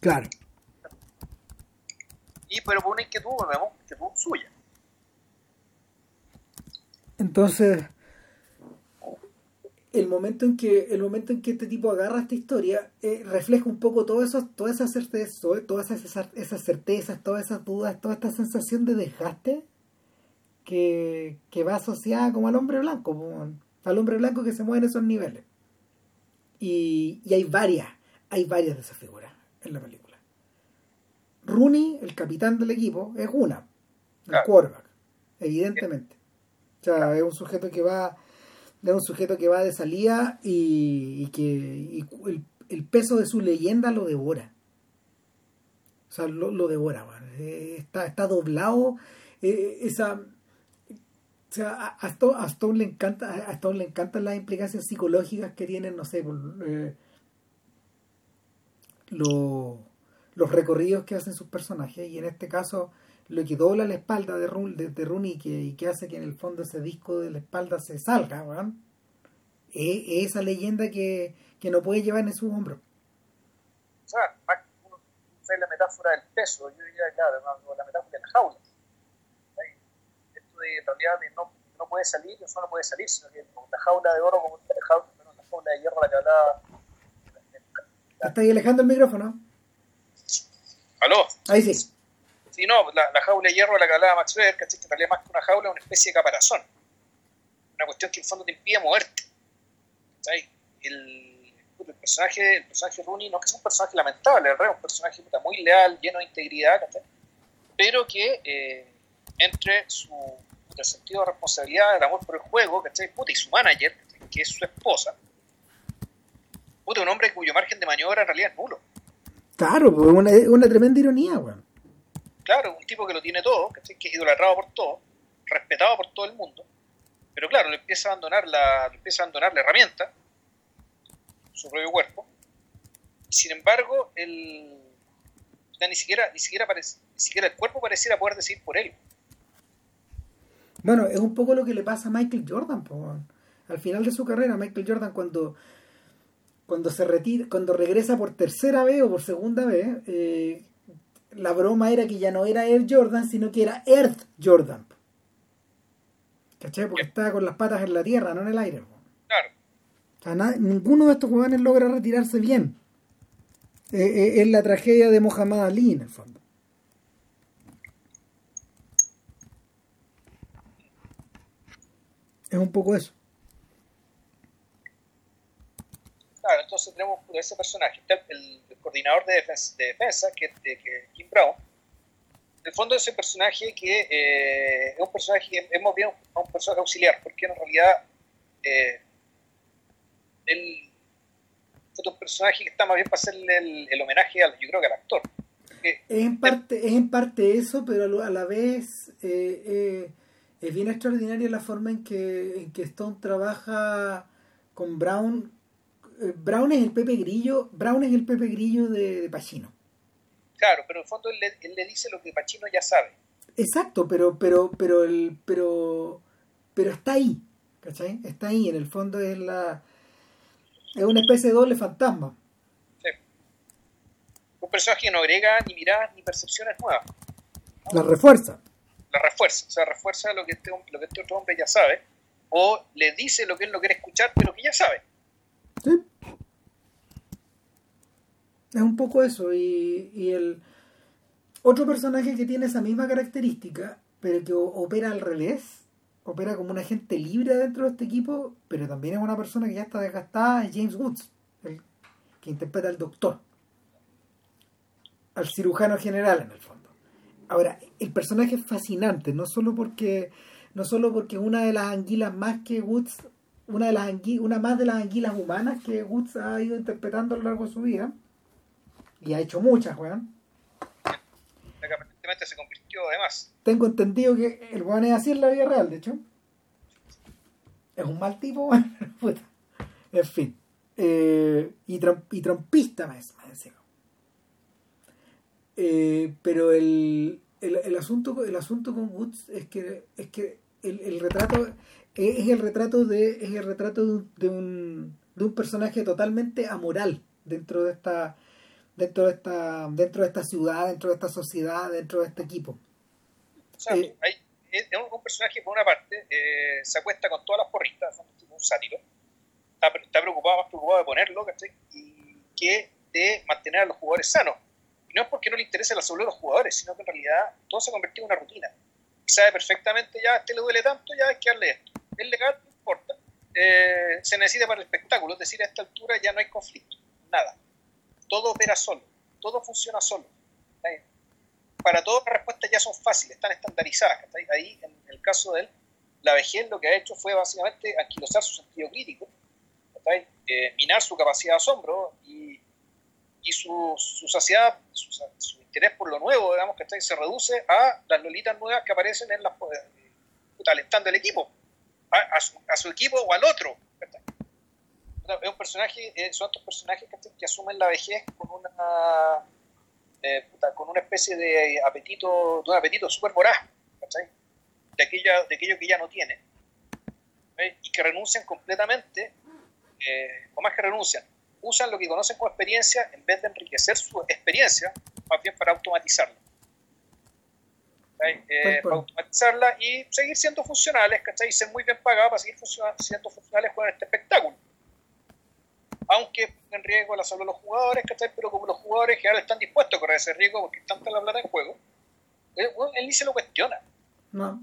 Claro. Y pero por una inquietud, vemos, inquietud suya. Entonces, el momento en que el momento en que este tipo agarra esta historia eh, refleja un poco todo eso, todas esas certezas, todas esas, esas certezas, todas esas dudas, toda esta sensación de desgaste que, va asociada como al hombre blanco, al hombre blanco que se mueve en esos niveles. Y, hay varias, hay varias de esas figuras en la película. Rooney, el capitán del equipo, es una, el quarterback, evidentemente. O sea, es un sujeto que va de un sujeto que va de salida y, que el, peso de su leyenda lo devora. O sea, lo, devora, eh, está, está doblado. Eh, esa, o sea, a, Stone, le encanta, a Stone le encantan las implicancias psicológicas que tienen, no sé, eh, los recorridos que hacen sus personajes. Y en este caso, lo que dobla la espalda de, de, de Rooney y que, hace que en el fondo ese disco de la espalda se salga, es, esa leyenda que, no puede llevar en su hombro. O sea, uno usa la metáfora del peso, yo diría, claro, la metáfora de la jaula. Esto de en realidad de no, no puede salir, no solo puede salir, sino que la jaula de oro, como la jaula, la jaula de hierro la que hablaba. ¿Está ahí alejando el micrófono? ¿Aló? Ahí sí. Sí, no, la, la, jaula de hierro la que hablaba Max Weber, que en realidad más que una jaula es una especie de caparazón. Una cuestión que en fondo te impide moverte. El, el, personaje, el personaje Rooney no que es un personaje lamentable, es un personaje muy leal, lleno de integridad, pero que eh, entre su sentido de responsabilidad, el amor por el juego, y su manager, que es su esposa, puta, un hombre cuyo margen de maniobra en realidad es nulo. Claro, pues, una, una tremenda ironía, weón claro, un tipo que lo tiene todo, que es idolatrado por todo, respetado por todo el mundo, pero claro, le empieza a abandonar la, empieza a abandonar la herramienta, su propio cuerpo. Sin embargo, el, ni siquiera, ni siquiera parece, ni siquiera el cuerpo pareciera poder decir por él. Bueno, es un poco lo que le pasa a Michael Jordan, al final de su carrera, Michael Jordan cuando cuando se retira, cuando regresa por tercera vez o por segunda vez, eh, la broma era que ya no era Air Jordan, sino que era Earth Jordan. ¿Cachai? Porque estaba con las patas en la tierra, no en el aire. Claro. ninguno de estos jugadores logra retirarse bien. Eh, eh, es la tragedia de Muhammad Ali, en el fondo. Es un poco eso. Claro, entonces tenemos ese personaje, el, coordinador de defensa, que, que Kim Brown, en el fondo es un personaje que eh, es un personaje que es más bien un, personaje auxiliar, porque en realidad eh, él es un personaje que está más bien para hacerle el, homenaje al, yo creo que al actor. es en parte, es en parte eso, pero a la vez eh, es bien extraordinaria la forma en que, en que Stone trabaja con Brown eh, Brown es el Pepe Grillo, Brown es el Pepe Grillo de, de Pacino. Claro, pero en el fondo él le, dice lo que Pacino ya sabe. Exacto, pero, pero, pero el, pero, pero está ahí, ¿cachai? Está ahí, en el fondo es la, es una especie de doble fantasma. Sí. Un personaje que no agrega ni miradas ni percepciones nuevas. La refuerza. La refuerza, o sea, refuerza lo que, este, lo que este otro hombre ya sabe, o le dice lo que él no quiere escuchar, pero que ya sabe. Sí. Es un poco eso, y, el otro personaje que tiene esa misma característica, pero que opera al revés, opera como un agente libre dentro de este equipo, pero también es una persona que ya está desgastada, es James Woods, el que interpreta al doctor, al cirujano general en el fondo. Ahora, el personaje es fascinante, no solo porque no solo porque una de las anguilas más que Woods, una de las una más de las anguilas humanas que Woods ha ido interpretando a lo largo de su vida, y ha hecho muchas, weón. se convirtió además. Tengo entendido que el weón es así en la vida real, de hecho. Es un mal tipo, weón. en fin. Eh, y, y trompista más, más eh, pero el, el, el, asunto el asunto con Woods es que es que el, el retrato es el retrato de es el retrato de un, de un personaje totalmente amoral dentro de esta dentro de esta dentro de esta ciudad dentro de esta sociedad dentro de este equipo. O sea, eh, hay, es un personaje por una parte eh, se acuesta con todas las porristas un sátiro. Está, está, preocupado más preocupado de ponerlo ¿cachai? y que de mantener a los jugadores sanos. Y no es porque no le interese la salud de los jugadores sino que en realidad todo se ha convertido en una rutina sabe perfectamente ya a este le duele tanto ya hay que darle esto es legal no importa eh, se necesita para el espectáculo es decir a esta altura ya no hay conflicto nada todo opera solo, todo funciona solo. Para todas las respuestas ya son fáciles, están estandarizadas. Ahí, en el caso de él, la vejez lo que ha hecho fue básicamente anquilosar su sentido crítico, eh, minar su capacidad de asombro y, y su, su saciedad, su, interés por lo nuevo, digamos, que se reduce a las lolitas nuevas que aparecen en las alentando el equipo, a, su, a, su, equipo o al otro es un personaje, eh, son estos personajes que, asumen la vejez con una eh, con una especie de apetito, de un apetito súper voraz, De, aquella, de aquello que ya no tiene, y que renuncian completamente, eh, o más que renuncian, usan lo que conocen como experiencia en vez de enriquecer su experiencia, más bien para automatizarla. para automatizarla y seguir siendo funcionales, ¿cachai? Y ser muy bien pagados para seguir siendo funcionales con este espectáculo aunque en riesgo la salud de los jugadores, ¿cachai? Pero como los jugadores en general están dispuestos a correr ese riesgo porque están tanta la plata en juego, él, ni se lo cuestiona. No,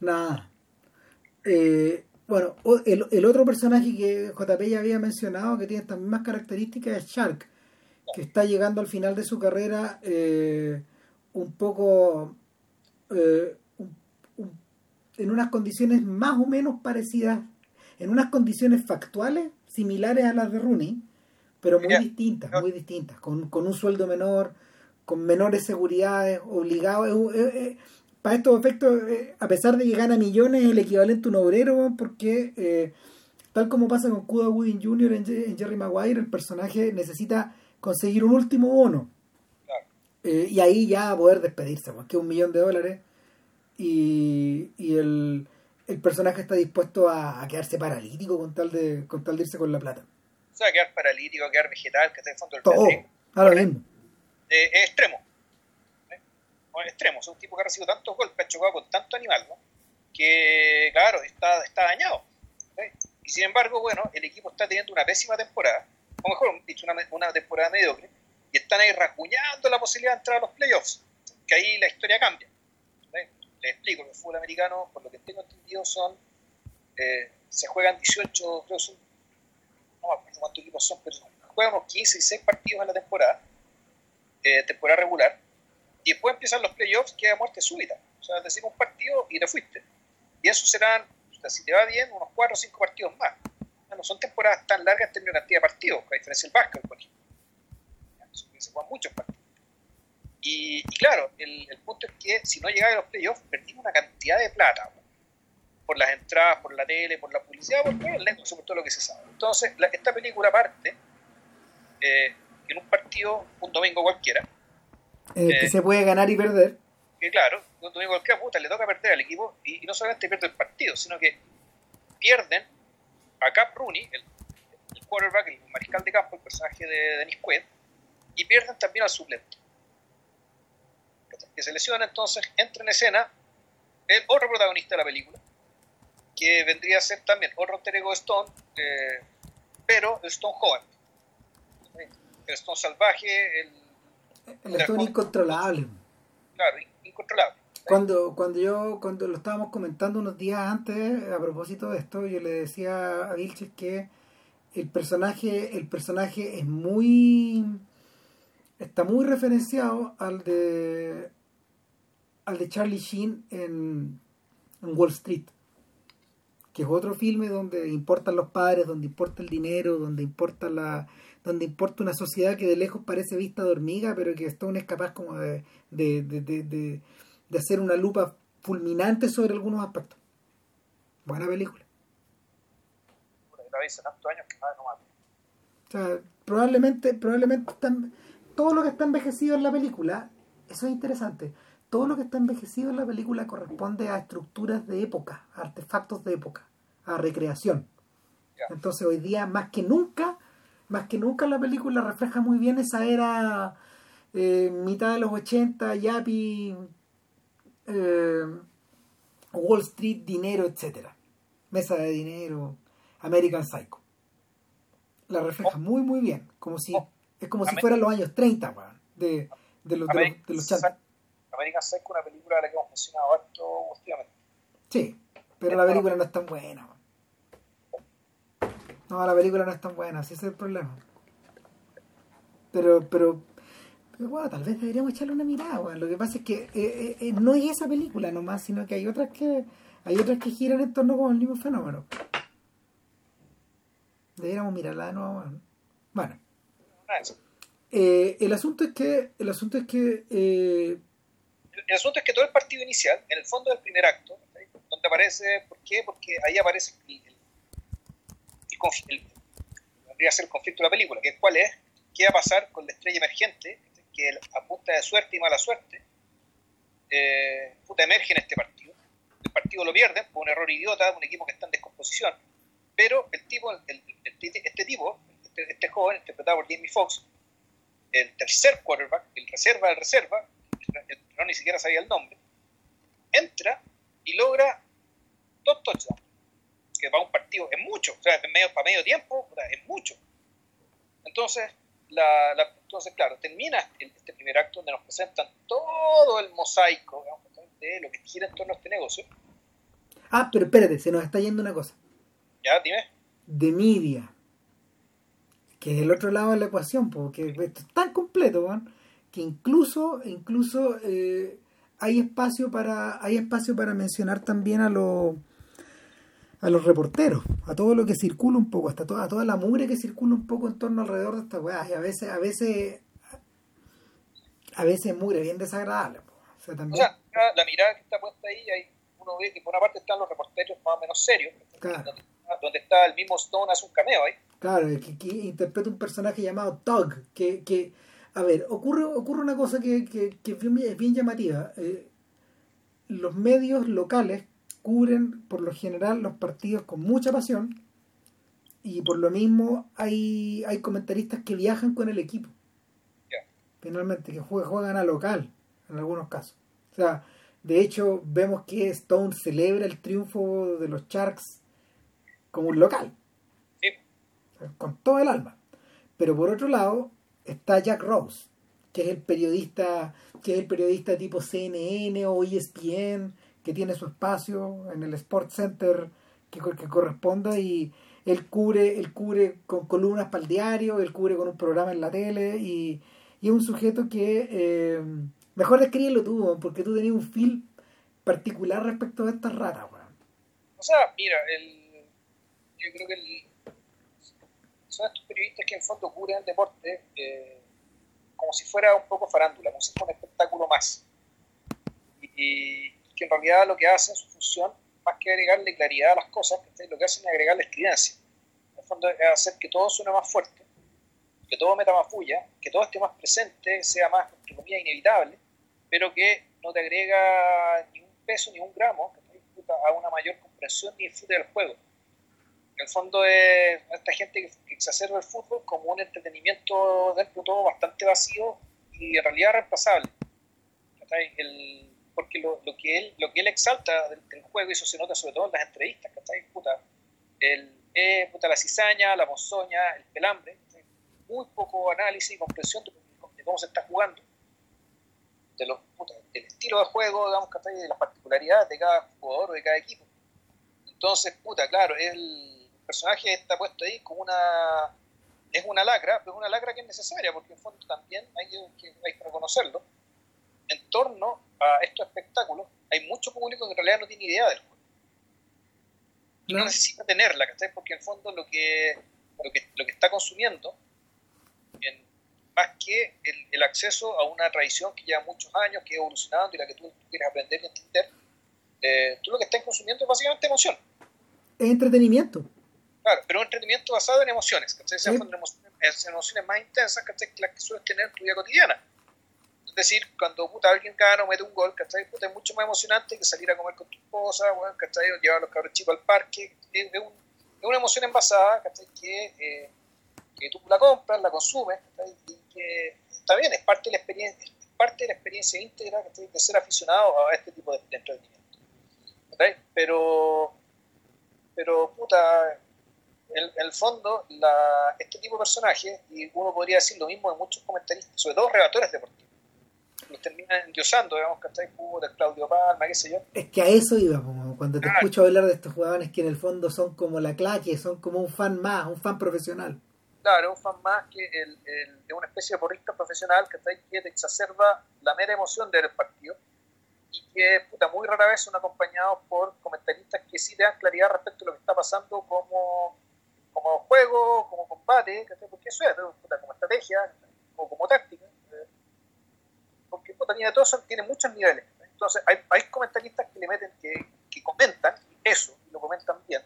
nada. Eh, bueno, el, el, otro personaje que JP ya había mencionado que tiene estas mismas características es Shark, que está llegando al final de su carrera eh, un poco eh, en unas condiciones más o menos parecidas, en unas condiciones factuales similares a las de Rooney, pero muy distintas, muy distintas, con, con, un sueldo menor, con menores seguridades, obligado. Para estos efectos, eh, a pesar de que gana millones, es el equivalente a un obrero, porque eh, tal como pasa con Cuda Wooding Jr. En, Jerry Maguire, el personaje necesita conseguir un último bono. Eh, y ahí ya poder despedirse, porque es un millón de dólares. Y, y el el personaje está dispuesto a, quedarse paralítico con tal de con tal de irse con la plata. O sea, quedar paralítico, quedar vegetal, que está en fondo del Todo, ahora mismo. Es extremo. ¿Eh? Es extremo, es un tipo que ha recibido tantos golpes, ha chocado con tanto animal, ¿no? que, claro, está, dañado. Y sin embargo, bueno, el equipo está teniendo una pésima temporada, o mejor dicho, una, temporada mediocre, y están ahí rasguñando la posibilidad de entrar a los playoffs, que ahí la historia cambia les explico, el fútbol americano, por lo que tengo entendido, son, eh, se juegan 18, creo son, no me acuerdo cuántos equipos son, pero juegan unos 15 y 6 partidos en la temporada, eh, temporada regular, y después empiezan los playoffs que es muerte súbita, o sea, decir, un partido y te fuiste. Y eso serán, si te va bien, unos 4 o 5 partidos más. No son temporadas tan largas en términos de cantidad de partidos, a diferencia del básquet, por ejemplo. Se juegan muchos partidos. Y, claro, el, punto es que si no llegaba a los playoffs, perdimos una cantidad de plata por las entradas, por la tele, por la publicidad, por todo el negocio, por todo lo que se sabe. Entonces, esta película parte eh, en un partido, un domingo cualquiera. Eh, que se puede ganar y perder. Que claro, un domingo cualquiera, puta, le toca perder al equipo y, no solamente pierde el partido, sino que pierden a Cap Rooney, el, quarterback, el mariscal de campo, el personaje de Dennis Quaid, y pierden también al suplente. Que se lesiona, entonces entra en escena el otro protagonista de la película, que vendría a ser también otro Terego Stone, eh, pero el Stone joven. El Stone salvaje, el, el Stone incontrolable. Claro, incontrolable. Cuando, cuando yo, cuando lo estábamos comentando unos días antes, a propósito de esto, yo le decía a Vilches que el personaje, el personaje es muy está muy referenciado al de al de Charlie Sheen en, en Wall Street que es otro filme donde importan los padres, donde importa el dinero, donde importa la donde importa una sociedad que de lejos parece vista de hormiga, pero que Stone es capaz como de, de, de, de, de hacer una lupa fulminante sobre algunos aspectos. Buena película. O sea, probablemente, probablemente están, todo lo que está envejecido en la película, eso es interesante, todo lo que está envejecido en la película corresponde a estructuras de época, a artefactos de época, a recreación. Entonces hoy día, más que nunca, más que nunca la película refleja muy bien esa era eh, mitad de los 80, Yapi, eh, Wall Street, dinero, etcétera Mesa de dinero, American Psycho. La refleja oh. muy, muy bien. Como si, oh. Es como si fueran los años 30, de, de, los, de, los, de los American Psycho es una película de la que hemos mencionado harto últimamente. Sí, pero la película no es tan buena. No, la película no es tan buena, ese es el problema. Pero, pero, pero bueno, tal vez deberíamos echarle una mirada, bueno. Lo que pasa es que eh, eh, eh, no es esa película nomás, sino que hay otras que hay otras que giran en torno con el mismo fenómeno. Deberíamos mirarla de nuevo. Bueno. Eh, el asunto es que el asunto es que el asunto es que todo el partido inicial en el fondo del primer acto donde aparece ¿por qué? porque ahí aparece el, el, el, ser el conflicto de la película que cuál es qué va a pasar con la estrella emergente que a punta de suerte y mala suerte. Eh, puta emerge en este partido. El partido lo pierde por un error idiota un equipo que está en descomposición. Pero el tipo este tipo este, este, joven interpretado por Jamie Foxx el tercer quarterback, el reserva del reserva, no ni siquiera sabía el nombre, entra y logra dos touchdowns, que para un partido es mucho, o sea, medio, para medio tiempo es mucho. Entonces, la, entonces claro, termina este primer acto donde nos presentan todo el mosaico de lo que gira en torno a este negocio. Ah, pero espérate, se nos está yendo una cosa. Ya, dime. De media que es el otro lado de la ecuación, porque esto es tan completo, que incluso, incluso eh, hay espacio para, hay espacio para mencionar también a los a los reporteros, a todo lo que circula un poco, hasta toda, a toda la mugre que circula un poco en torno alrededor de esta weá, y a veces, a veces, a veces mugre bien desagradable. O sea, también... la mirada que está puesta ahí, hay, uno ve que por una parte están los reporteros más o menos serios, donde, está el mismo Stone hace un cameo ahí, Claro, que, interpreta un personaje llamado Tug, que, que a ver, ocurre, ocurre una cosa que, que, es bien llamativa. Eh, los medios locales cubren por lo general los partidos con mucha pasión y por lo mismo hay, hay comentaristas que viajan con el equipo. Finalmente, que juegan a local en algunos casos. O sea, de hecho, vemos que Stone celebra el triunfo de los Sharks como un local con todo el alma. Pero por otro lado está Jack Rose, que es el periodista, que es el periodista tipo CNN o ESPN, que tiene su espacio en el Sports Center que, corresponda y él cubre, él cubre con columnas para el diario, él cubre con un programa en la tele y, es un sujeto que eh, mejor descríbelo tú, porque tú tenías un feel particular respecto a estas ratas, O sea, mira, el, yo creo que el, son estos periodistas que en fondo cubren el deporte eh, como si fuera un poco farándula, como si fuera un espectáculo más. Que en realidad lo que hacen, su función, más que agregarle claridad a las cosas, lo que hacen es agregarle estridencia. En el fondo es hacer que todo suene más fuerte, que todo meta más bulla, que todo esté más presente, sea más, entre comillas, inevitable, pero que no te agrega ni un peso ni un gramo a una mayor comprensión ni disfrute del juego. En el fondo es esta gente que, exacerba el fútbol como un entretenimiento dentro de todo bastante vacío y en realidad reemplazable. El, porque lo, lo, que él, lo que él exalta del, juego, y eso se nota sobre todo en las entrevistas, Puta, el, eh, puta, la cizaña, la mozoña, el pelambre, muy poco análisis y comprensión de, cómo se está jugando, de los, puta, del estilo de juego, digamos, de las particularidades de cada jugador o de cada equipo. Entonces, puta, claro, el personaje está puesto ahí como una es una lacra, pero es una lacra que es necesaria, porque en fondo también hay que, hay que reconocerlo. En torno a estos espectáculos, hay mucho público que en realidad no tiene idea del juego. No, necesita tenerla, ¿cachai? Porque en fondo lo que, lo que, lo que está consumiendo, más que el, acceso a una tradición que lleva muchos años, que ha evolucionando y la que tú, quieres aprender y entender, eh, tú lo que estás consumiendo es básicamente emoción. Es entretenimiento. Claro, pero un entretenimiento basado en emociones, ¿cachai? Sí. emociones, emociones más intensas, ¿cachai? Que las que sueles tener en tu vida cotidiana. Decir, cuando puta, alguien gana o mete un gol, ¿cachai? Puta, es mucho más emocionante que salir a comer con tu esposa, bueno, ¿cachai? O llevar a los cabros chicos al parque. Es, un, es una emoción envasada, ¿cachai? Que, eh, tú la compras, la consumes, ¿cachai? Y que está bien, es parte de la experiencia, es parte de la experiencia íntegra ¿cachai? de ser aficionado a este tipo de, de entretenimiento. ¿cachai? Pero, pero, puta, en, el fondo, la, este tipo de personajes, y uno podría decir lo mismo de muchos comentaristas, sobre todo relatores deportivos, los terminan endiosando, digamos, ahí de Claudio Palma, qué sé yo. Es que a eso iba, cuando te escucho hablar de estos jugadores que en el fondo son como la claque, son como un fan más, un fan profesional. Claro, un fan más que el, el, de una especie de porrista profesional ahí que te exacerba la mera emoción del partido. Y que puta, muy rara vez son acompañados por comentaristas que sí te dan claridad respecto a lo que está pasando como como juego, como combate, porque eso es, como estrategia o como táctica. Porque puta, tiene, todo tiene muchos niveles. Entonces, hay, hay comentaristas que le meten, que, que comentan eso, y lo comentan bien.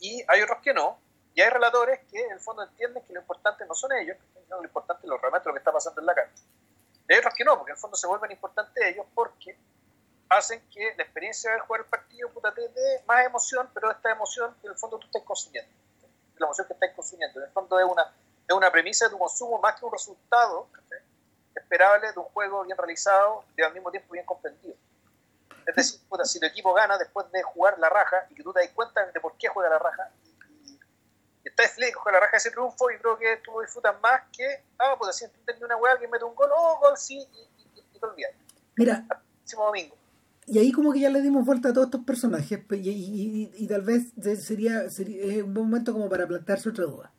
Y hay otros que no. Y hay relatores que en el fondo entienden que lo importante no son ellos, lo importante es lo, realmente lo que está pasando en la cancha. Y hay otros que no, porque en el fondo se vuelven importantes ellos porque hacen que la experiencia de jugar el partido puta, te dé más emoción, pero esta emoción que en el fondo tú estás consumiendo. La emoción que estás consumiendo. En el fondo es una, es una premisa de tu consumo más que un resultado esperable de un juego bien realizado y al mismo tiempo bien comprendido. Es decir, puta, si tu equipo gana después de jugar la raja y que tú te das cuenta de por qué juega la raja y, y estás feliz con la raja de ese triunfo y creo que tú lo disfrutas más que, ah, pues si entendí una weá que mete un gol, oh, gol sí, y, y, te olvidas. Mira, el próximo domingo y ahí como que ya le dimos vuelta a todos estos personajes y, y, tal vez sería, sería un buen momento como para plantearse otra duda.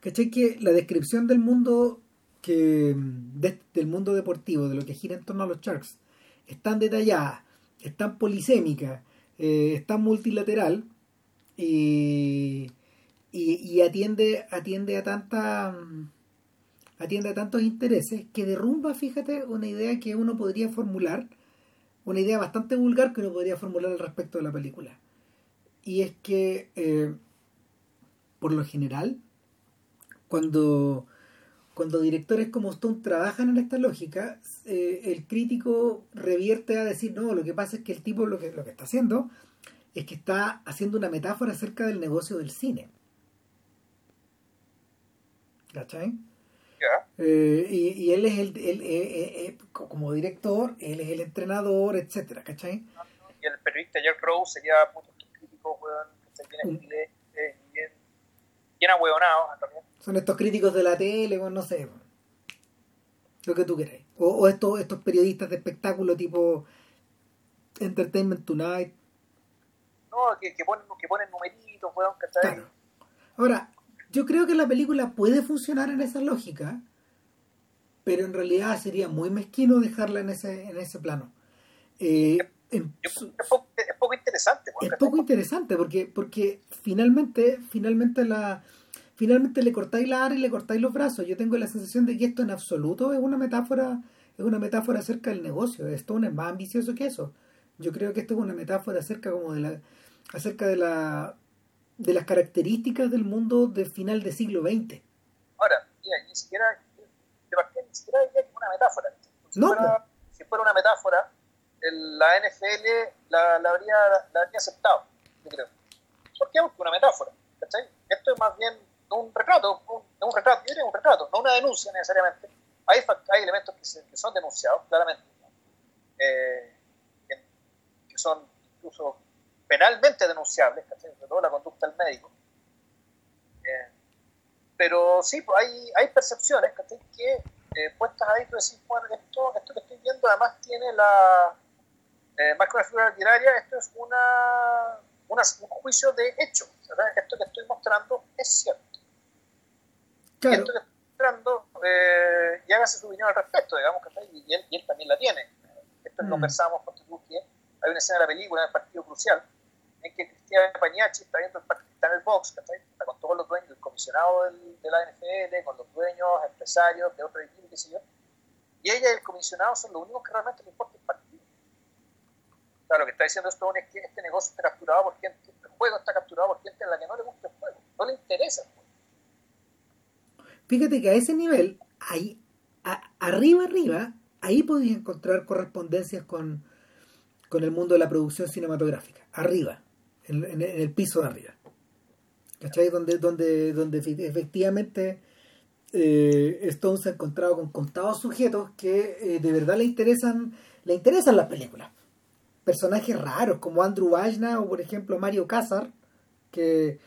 ¿Cachai? Que la descripción del mundo que del mundo deportivo, de lo que gira en torno a los Sharks, es tan detallada, es tan polisémica, eh, es tan multilateral y, y, atiende, atiende a tanta atiende a tantos intereses que derrumba, fíjate, una idea que uno podría formular una idea bastante vulgar que uno podría formular al respecto de la película. Y es que, eh, por lo general, cuando, cuando directores como Stone trabajan en esta lógica, eh, el crítico revierte a decir, no, lo que pasa es que el tipo lo que, lo que está haciendo es que está haciendo una metáfora acerca del negocio del cine. ¿Cachai? Eh, y, él es el, él, eh, eh, como director, él es el entrenador, etcétera, ¿cachai? Y el periodista Jack Rose sería punto crítico, weón, que se tiene bien, bien, bien también. Son estos críticos de la tele, no sé, lo que tú querés. O, o, estos, estos periodistas de espectáculo tipo Entertainment Tonight. No, que, que, ponen, que ponen numeritos, weón, ¿cachai? Claro. Ahora, yo creo que la película puede funcionar en esa lógica, pero en realidad sería muy mezquino dejarla en ese, en ese plano. Eh, es, poco, interesante. Es poco interesante porque, porque finalmente, finalmente la finalmente le cortáis la ara y le cortáis los brazos. Yo tengo la sensación de que esto en absoluto es una metáfora, es una metáfora acerca del negocio. Esto es más ambicioso que eso. Yo creo que esto es una metáfora acerca como de la, acerca de la de las características del mundo del final del siglo XX. Ahora, mira, ni siquiera, de partida, ni siquiera es una metáfora. Si, no, fuera, si fuera una metáfora, el, la NFL la, la, habría, la habría aceptado, yo creo. ¿Por qué? Porque una metáfora, ¿cachai? esto es más bien un retrato, un, un retrato, yo diría un retrato, no una denuncia necesariamente. Hay, hay elementos que, son denunciados, claramente, eh, que, son incluso penalmente denunciables, sobre todo la conducta del médico. Eh, pero sí, pues hay, hay percepciones que eh, puestas ahí, tú decís, bueno, esto, esto que estoy viendo además tiene la, eh, más que una figura literaria, esto es una un juicio de hecho. Esto que estoy mostrando es cierto. Y esto que estoy mostrando, eh, y hágase su opinión al respecto, digamos, y él, y él también la tiene. Esto mm. conversamos con que hay una escena de la película, en el partido crucial, en que Cristian Pañachi está viendo el partido, está en el box, está con todos los dueños, el comisionado del, de la NFL, con los dueños, empresarios de otro equipo, qué sé yo. Y ella y el comisionado son los únicos que realmente le importa el partido. O sea, lo que está diciendo Stone es que este negocio está capturado por gente, el juego está capturado por gente a la que no le gusta el juego, no le interesa el juego. Fíjate que a ese nivel, ahí, arriba, arriba, ahí podías encontrar correspondencias con, con el mundo de la producción cinematográfica. Arriba, en, el piso de arriba. ¿Cachai? Donde, donde, donde efectivamente eh, Stone se ha encontrado con contados sujetos que eh, de verdad le interesan, le interesan las películas. Personajes raros como Andrew Vajna o por ejemplo Mario Casar, que,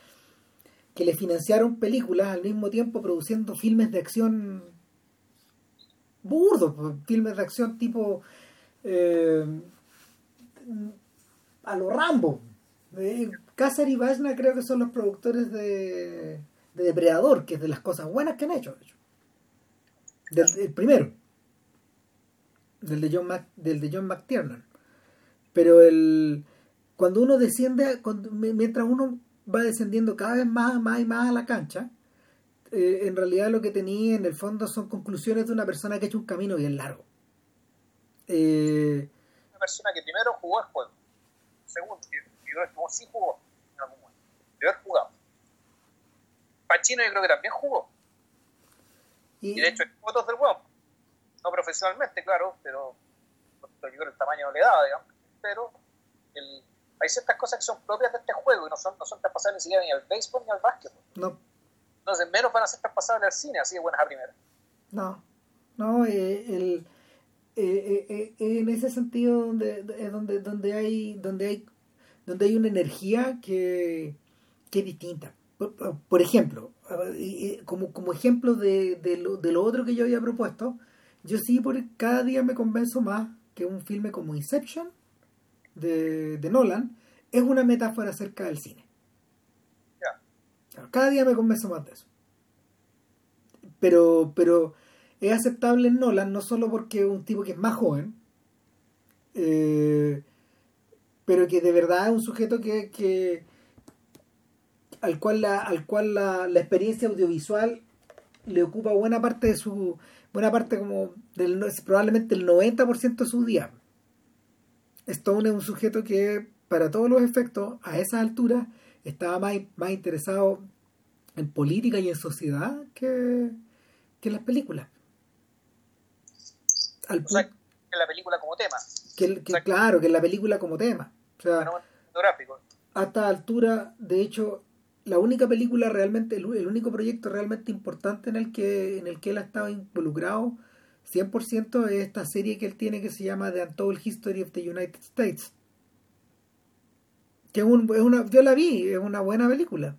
que le financiaron películas al mismo tiempo produciendo filmes de acción burdos, filmes de acción tipo eh, a lo Rambo. Eh, y Vajna creo que son los productores de, de, Depredador, que es de las cosas buenas que han hecho. Del, el primero. Del de John, del de John McTiernan. Pero el cuando uno desciende, mientras uno va descendiendo cada vez más, más y más a la cancha, eh, en realidad lo que tenía en el fondo son conclusiones de una persona que ha hecho un camino bien largo. Eh, una persona que primero jugó el juego. Segundo, como sí jugó en algún momento. Debe haber jugado. Pachino yo creo que también jugó. Y, de hecho hay fotos del huevo. No profesionalmente, claro, pero yo creo que el tamaño no le daba, digamos. Pero el, hay ciertas cosas que son propias de este juego y no son, no son traspasables ni siquiera ni al béisbol ni al básquetbol. No. Entonces menos van a ser traspasables al cine, así de buenas a primera. No, no, eh, el, eh, eh, en ese sentido donde, donde, donde hay donde hay donde hay una energía que, que es distinta. Por, ejemplo, como, como ejemplo de, de, lo, de lo otro que yo había propuesto, yo sí por cada día me convenzo más que un filme como Inception de, de Nolan es una metáfora acerca del cine. Cada día me convenzo más de eso. Pero, pero es aceptable en Nolan no solo porque es un tipo que es más joven, eh, pero que de verdad es un sujeto que, que al cual la, al cual la, la, experiencia audiovisual le ocupa buena parte de su buena parte como del probablemente el 90% de su día Stone es un sujeto que para todos los efectos a esa altura estaba más, más interesado en política y en sociedad que, que en las películas. Al o en la película como tema. Que, claro que en la película como tema. O sea, a esta altura, de hecho, la única película realmente, el, único proyecto realmente importante en el que, en el que él ha estado involucrado 100% es esta serie que él tiene que se llama The Untold History of the United States. Que una, yo la vi, es una buena película.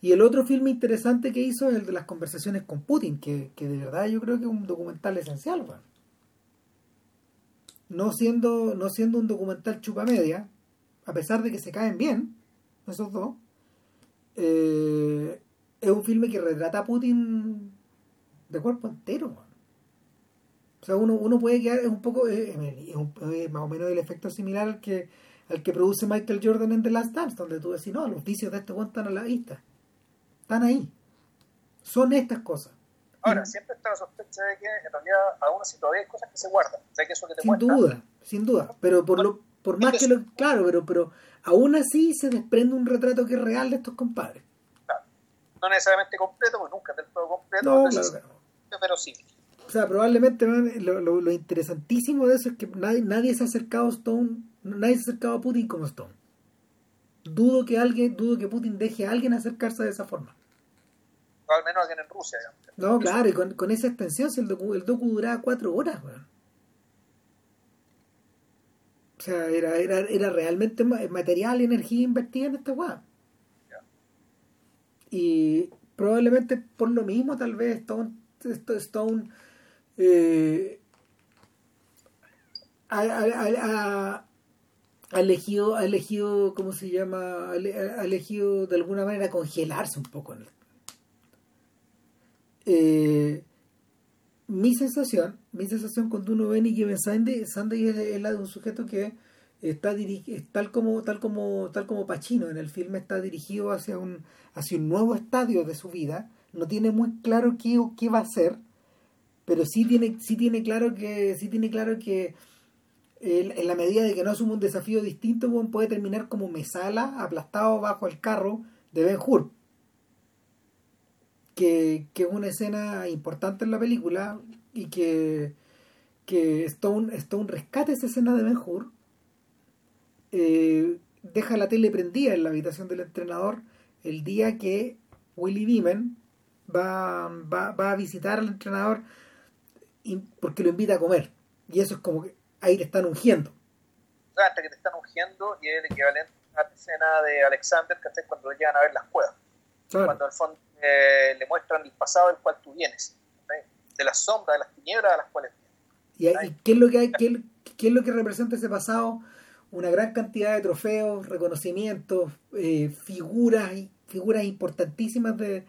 Y el otro filme interesante que hizo es el de las conversaciones con Putin, que, de verdad yo creo que es un documental esencial. No siendo, no siendo un documental chupa media, a pesar de que se caen bien, esos dos, eh, es un filme que retrata a Putin de cuerpo entero. O sea, uno, uno puede quedar, es un poco, es, más o menos el efecto similar al que, al que produce Michael Jordan en The Last Dance, donde tú decís, no, los vicios de este buen están a la vista. Están ahí. Son estas cosas. Ahora, siempre está la sospecha de que en realidad aún así todavía hay cosas que se guardan. que eso que te sin duda, sin duda. Pero por lo por más que lo. Claro, pero, pero aún así se desprende un retrato que es real de estos compadres. Claro. No necesariamente completo, porque nunca es del todo completo. No, claro, Pero sí. O sea, probablemente lo, lo, interesantísimo de eso es que nadie, nadie se ha acercado a Stone, nadie se ha acercado a Putin como Stone. dudo que alguien, dudo que Putin deje a alguien acercarse de esa forma. O al menos alguien en Rusia. No, claro, y con, esa extensión, si el docu, el docu duraba cuatro horas, O sea, era, era, era realmente material y energía invertida en esta weá. Y probablemente por lo mismo, tal vez Stone, Stone eh, ha, elegido, ha elegido, ¿cómo se llama? Ha elegido de alguna manera congelarse un poco. Eh, mi sensación, mi sensación cuando uno ve Nicky Sandy, Sandy es, la de un sujeto que está tal como tal como tal como Pacino en el filme está dirigido hacia un hacia un nuevo estadio de su vida no tiene muy claro qué, qué va a hacer pero sí tiene sí tiene claro que sí tiene claro que en la medida de que no asume un desafío distinto puede terminar como Mesala aplastado bajo el carro de Ben Hur. Que, que es una escena importante en la película y que que Stone, Stone rescata esa escena de Ben Hur. Eh, deja la tele prendida en la habitación del entrenador el día que Willy Beeman va, va, a visitar al entrenador porque lo invita a comer. Y eso es como que ahí te están ungiendo. Hasta que te están ungiendo y es el equivalente a la escena de Alexander, que hace cuando llegan a ver las cuevas. Cuando al fondo eh, le muestran el pasado del cual tú vienes, de las sombras, de las tinieblas a las cuales vienes. ¿Y, qué es lo que hay, qué, qué es lo que representa ese pasado? una gran cantidad de trofeos, reconocimientos, eh, figuras, figuras importantísimas de,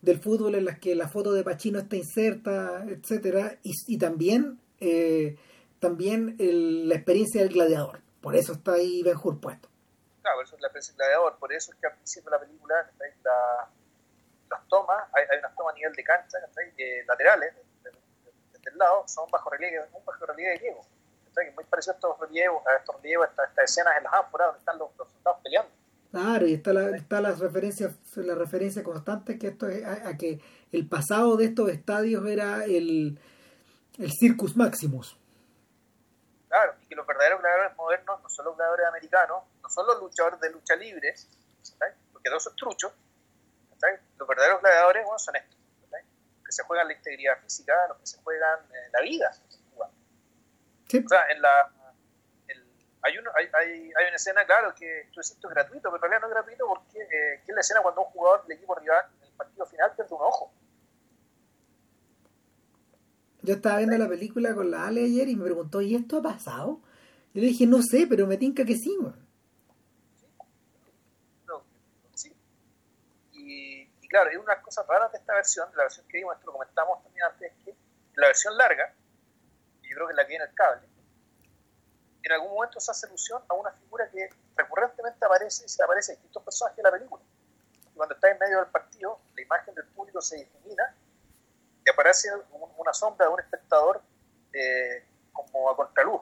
del fútbol en las que la foto de Pachino está inserta, etcétera, y, también eh, también la experiencia del gladiador. Por eso está ahí Ben Hur puesto. Claro, por eso es la experiencia del gladiador, por eso es que al principio de la película la, las tomas, hay, unas tomas a nivel de cancha, eh, laterales, desde, el lado, son bajo relieve, un bajo relieve griego muy parecido a estos relieves, a estos relieves, a estas escenas en las ánforas donde están los, soldados peleando. Claro, y está la, está la referencia, la referencia constante que esto es a, que el pasado de estos estadios era el, el Circus Maximus. Claro, y que los verdaderos gladiadores modernos no son los gladiadores americanos, no son los luchadores de lucha libre, porque todos son truchos, los verdaderos gladiadores son estos, que se juegan la integridad física, los que se juegan eh, la vida. O sea, en la, hay, hay, hay, hay, una escena, claro, que tú esto es gratuito, pero en realidad no es gratuito porque eh, es la escena cuando un jugador del equipo rival en el partido final pierde un ojo. Yo estaba viendo la película con la Ale ayer y me preguntó, ¿y esto ha pasado? Yo le dije, no sé, pero me tinca que sí, Sí. Y, y, claro, hay unas cosas raras de esta versión, la versión que vimos, esto lo comentamos también antes, que la versión larga, yo creo que la que viene el cable, en algún momento se hace alusión a una figura que recurrentemente aparece y se aparece en distintos personajes de la película. Y cuando está en medio del partido, la imagen del público se difumina y aparece una sombra de un espectador eh, como a contraluz,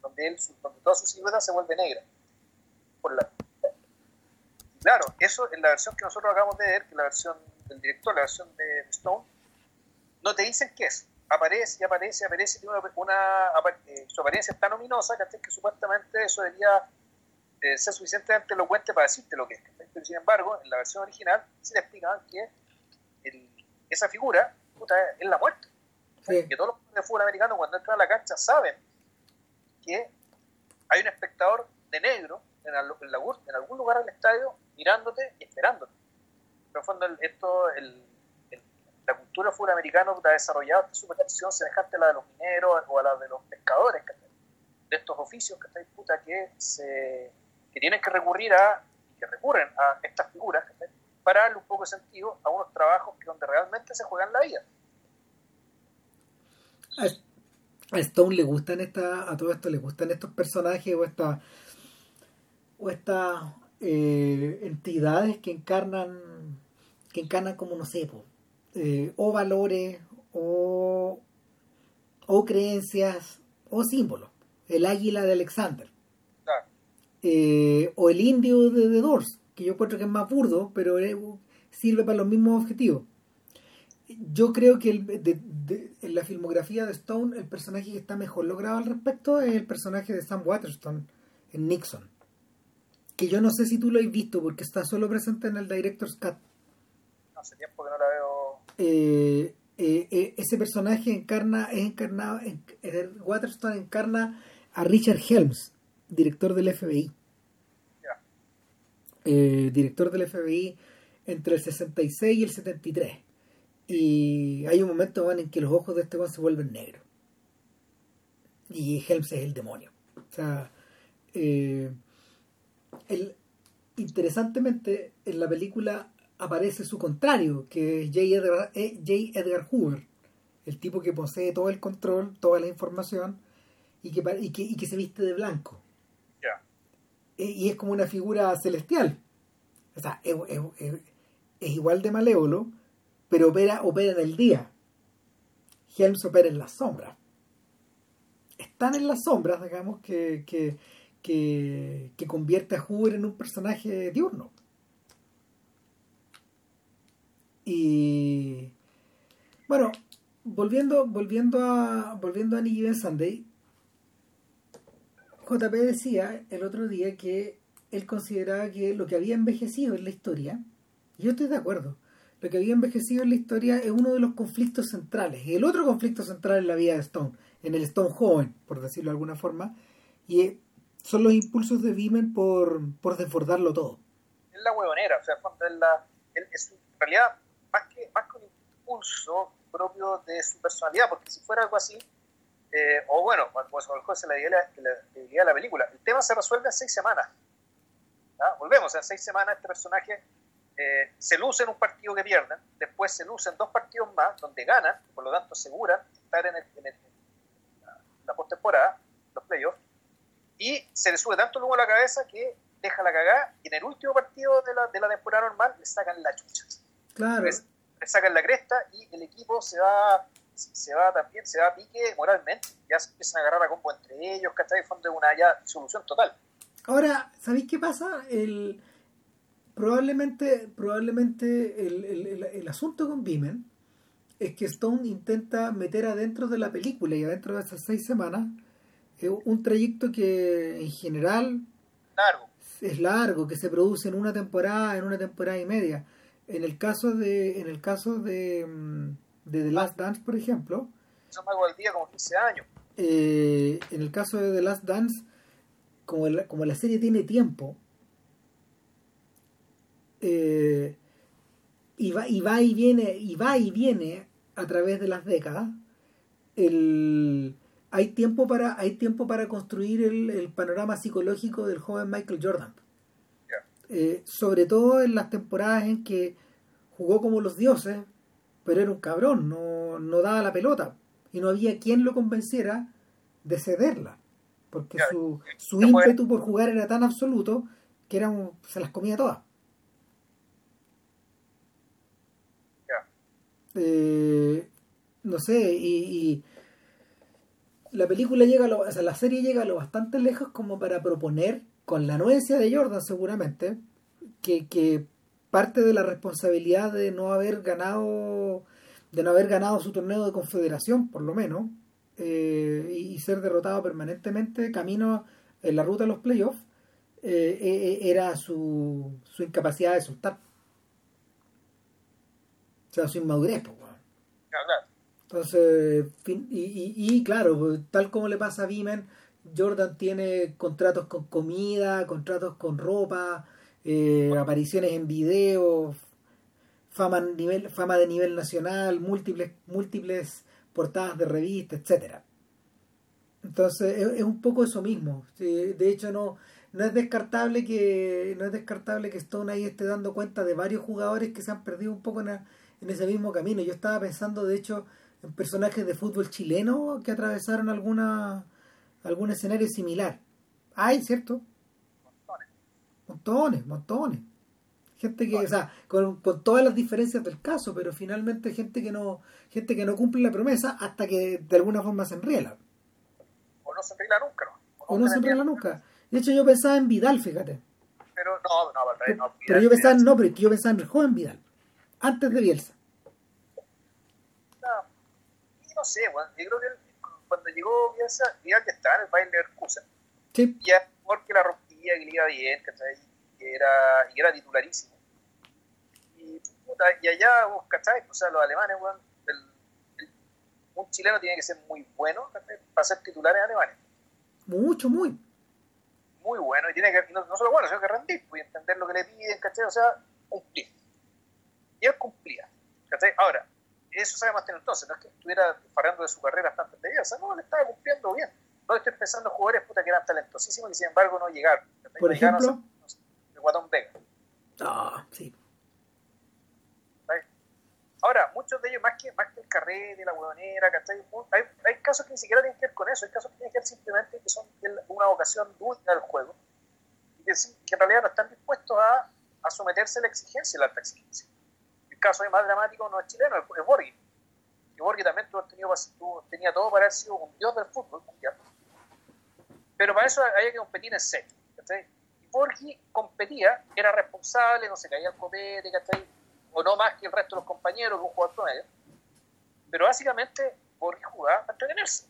donde, él, donde toda su silueta se vuelve negra. Por la... claro, eso en la versión que nosotros acabamos de ver, que la versión del director, la versión de Stone, no te dicen qué es aparece y aparece aparece, tiene una, una eh, su apariencia es tan ominosa que supuestamente eso debería eh, ser suficientemente elocuente para decirte lo que es. Pero sin embargo, en la versión original sí le explicaban que esa figura es la muerte. Que todos los de fútbol americano cuando entran a la cancha saben que hay un espectador de negro en, en algún lugar del estadio mirándote y esperándote. Pero en fondo esto, el, cultura afroamericana ha desarrollado esta superstición semejante a la de los mineros o a la de los pescadores, de estos oficios que, puta, que, se, que tienen que recurrir a, que recurren a estas figuras para darle un poco de sentido a unos trabajos que donde realmente se juegan la vida. A Stone le gustan esta, a todo esto le gustan estos personajes o estas o estas eh, entidades que encarnan que encarnan como no sé, eh, o valores o, o, creencias o símbolos. El águila de Alexander. Eh, o el indio de The Doors, que yo encuentro que es más burdo, pero sirve para los mismos objetivos. Yo creo que en la filmografía de Stone el personaje que está mejor logrado al respecto es el personaje de Sam Waterston en Nixon. que yo no sé si tú lo has visto porque está solo presente en el Director's Cut. Hace tiempo que no la veo. Eh, eh, eh, ese personaje encarna, es encarnado, en, Waterstone encarna a Richard Helms, director del FBI. director del FBI entre el 66 y el 73. Y hay un momento en que los ojos de este hombre se vuelven negros. Y Helms es el demonio. O sea, el, interesantemente, en la película aparece su contrario, que es J. Edgar, eh, Edgar Hoover, el tipo que posee todo el control, toda la información y que, y que, se viste de blanco. E, y es como una figura celestial. O sea, es, igual de malévolo, pero opera, opera en el día. Helms opera en las sombras. Están en las sombras, digamos, que, que, que, que convierte a Hoover en un personaje diurno. Y bueno, volviendo, volviendo a volviendo a Any Sunday, JP decía el otro día que él consideraba que lo que había envejecido en la historia, y yo estoy de acuerdo, lo que había envejecido en la historia es uno de los conflictos centrales. El otro conflicto central en la vida de Stone, en el Stone joven, por decirlo de alguna forma, y son los impulsos de Beeman por, por desbordarlo todo. Es la huevonera, o sea, es, la, en realidad que un impulso propio de su personalidad, porque si fuera algo así, eh, o bueno, como se le diría la, película, el tema se resuelve en seis semanas. Volvemos, en seis semanas este personaje eh, se luce en un partido que pierden, después se luce en dos partidos más donde ganan, por lo tanto aseguran estar en, el, en, la, postemporada, los playoffs, y se le sube tanto luego a la cabeza que deja la cagada y en el último partido de la, de la temporada normal le sacan la chucha. Claro. Le sacan la cresta y el equipo se va se va también, se va a pique moralmente, ya se empiezan a agarrar a combo entre ellos, ¿cachai? Fondo de una ya solución total. Ahora, ¿sabéis qué pasa? El, probablemente probablemente el, el, el, asunto con Beeman es que Stone intenta meter adentro de la película y adentro de esas seis semanas eh, un trayecto que en general largo. es largo, que se produce en una temporada, en una temporada y media en el caso de en el caso de, mm, de The Last Dance por ejemplo yo me hago al día como 15 años. eh, en el caso de The Last Dance como, como la serie tiene tiempo eh, y, va, y va y viene y va y viene a través de las décadas el, hay tiempo para hay tiempo para construir el, el panorama psicológico del joven Michael Jordan eh, sobre todo en las temporadas en que jugó como los dioses, pero era un cabrón, no, no daba la pelota y no había quien lo convenciera de cederla, porque su, su ímpetu por jugar era tan absoluto que era se las comía todas. Eh, no sé, y, la película llega, lo, o sea, la serie llega lo bastante lejos como para proponer con la anuencia de Jordan seguramente, que, parte de la responsabilidad de no haber ganado de no haber ganado su torneo de confederación por lo menos eh, y ser derrotado permanentemente camino en la ruta de los playoffs eh, eh, era su, su incapacidad de soltar. O sea su inmadurez pues, entonces y, y, claro pues, tal como le pasa a Beeman Jordan tiene contratos con comida, contratos con ropa, eh, apariciones en video, fama, nivel, fama de nivel nacional, múltiples, múltiples portadas de revistas, etcétera. Entonces es, un poco eso mismo. De hecho no, no es descartable que no es descartable que Stone ahí esté dando cuenta de varios jugadores que se han perdido un poco en, en ese mismo camino. Yo estaba pensando de hecho en personajes de fútbol chileno que atravesaron alguna algún escenario similar. Hay, ¿cierto? Montones, montones. Gente que, o sea, con, todas las diferencias del caso, pero finalmente gente que no gente que no cumple la promesa hasta que de alguna forma se enriela. O no se enriela nunca, ¿no? O, no, se enriela nunca. De hecho, yo pensaba en Vidal, fíjate. Pero no, no, no. pero yo pensaba, no, pero yo pensaba en el joven Vidal, antes de Bielsa. No, no sé, bueno, yo creo que cuando llegó Vidal ya estaba en el baile de Leverkusen. Sí. Y es porque la veía que le iba bien, ¿cachai? Que era, y era titularísimo. Y, puta, y allá, vos, ¿cachai? O sea, los alemanes, weón, un chileno tiene que ser muy bueno para ser titular en Alemania. Mucho, muy. Muy bueno, y tiene que, no, solo bueno, sino que rendir, pues, entender lo que le piden, ¿cachai? O sea, cumplir. Y él cumplía, ¿cachai? Ahora, eso sabe más tener entonces, no es que estuviera farreando de su carrera hasta antes de ella, o sea, no, le estaba cumpliendo bien. No estoy pensando en jugadores puta que eran talentosísimos y sin embargo no llegaron. Por ejemplo, el Guatón Vega. Ah, sí. Ahora, muchos de ellos, más que, más que el carrete, la huevonera, ¿cachai? Hay, hay casos que ni siquiera tienen que ver con eso, hay casos que tienen que ver simplemente que son una vocación dulce del juego y que, en realidad no están dispuestos a, a someterse a la exigencia, a la alta exigencia. El caso más dramático no es chileno, es, Borghi. Y Borghi también tuvo, tenía todo para haber sido un dios del fútbol mundial. Pero para eso había que competir en serio. Y Borghi competía, era responsable, no se caía el copete, ¿cachai? o no más que el resto de los compañeros de un jugador promedio. Pero básicamente Borghi jugaba para entretenerse.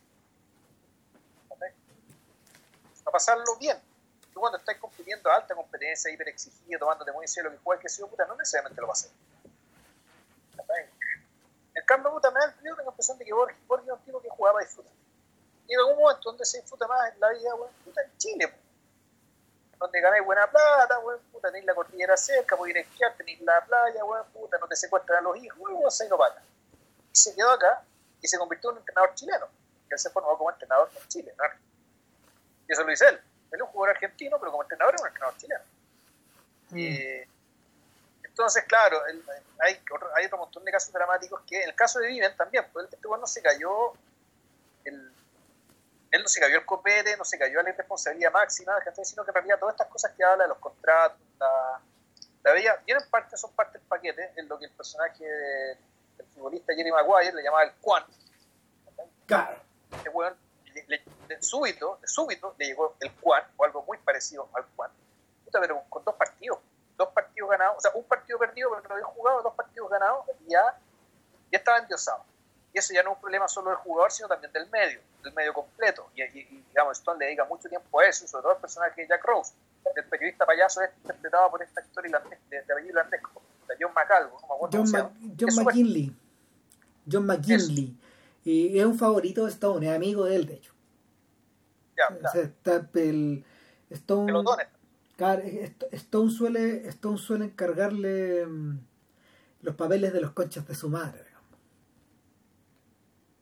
Para pasarlo bien. Tú cuando estás compitiendo a alta competencia, hiper exigido, tomándote muy en serio lo que juegas, que si puta, no necesariamente lo va a hacer. En cambio, puta, me da el tengo la impresión de que Borghi, Borghi es un tipo que jugaba para disfrutar. Y en algún momento donde se disfruta más en la vida, bueno, puta, en Chile, donde ganáis buena plata, weón, puta, tenéis la cordillera cerca, podéis ir a esquiar, tenéis la playa, weón, puta, no te secuestran a los hijos, weón, se no pata. Y se quedó acá y se convirtió en un entrenador chileno. Y él se formó como entrenador en Chile, ¿no? Y eso lo dice él. Él es un jugador argentino, pero como entrenador es un entrenador chileno. Mm. Entonces, claro, hay, otro, hay otro montón de casos dramáticos que, en el caso de Viven también, pues este no se cayó el, él no se cayó el copete, no se cayó a la irresponsabilidad máxima, sino que en realidad todas estas cosas que habla de los contratos, la, la veía, bien en parte son parte del paquete, en lo que el personaje del futbolista Jerry Maguire le llamaba el Juan. Claro. Este weón, de súbito, de súbito le llegó el Juan, o algo muy parecido al Juan, pero con dos partidos, dos partidos ganados, o sea, un partido perdido, pero no había jugado, dos partidos ganados, y ya, ya estaba endiosado. Y eso ya no es un problema solo del jugador, sino también del medio el medio completo. Y, digamos, Stone le dedica mucho tiempo a eso, sobre todo el personaje de Jack Rose, el periodista payaso este, interpretado por este actor irlandés, de, de apellido irlandés, John McAlvo, no me acuerdo John, John McKinley. John McKinley. Y es un favorito de Stone, es amigo de él, de hecho. Ya, o sea, está el Stone, Stone suele Stone suele encargarle mm, los papeles de los conchas de su madre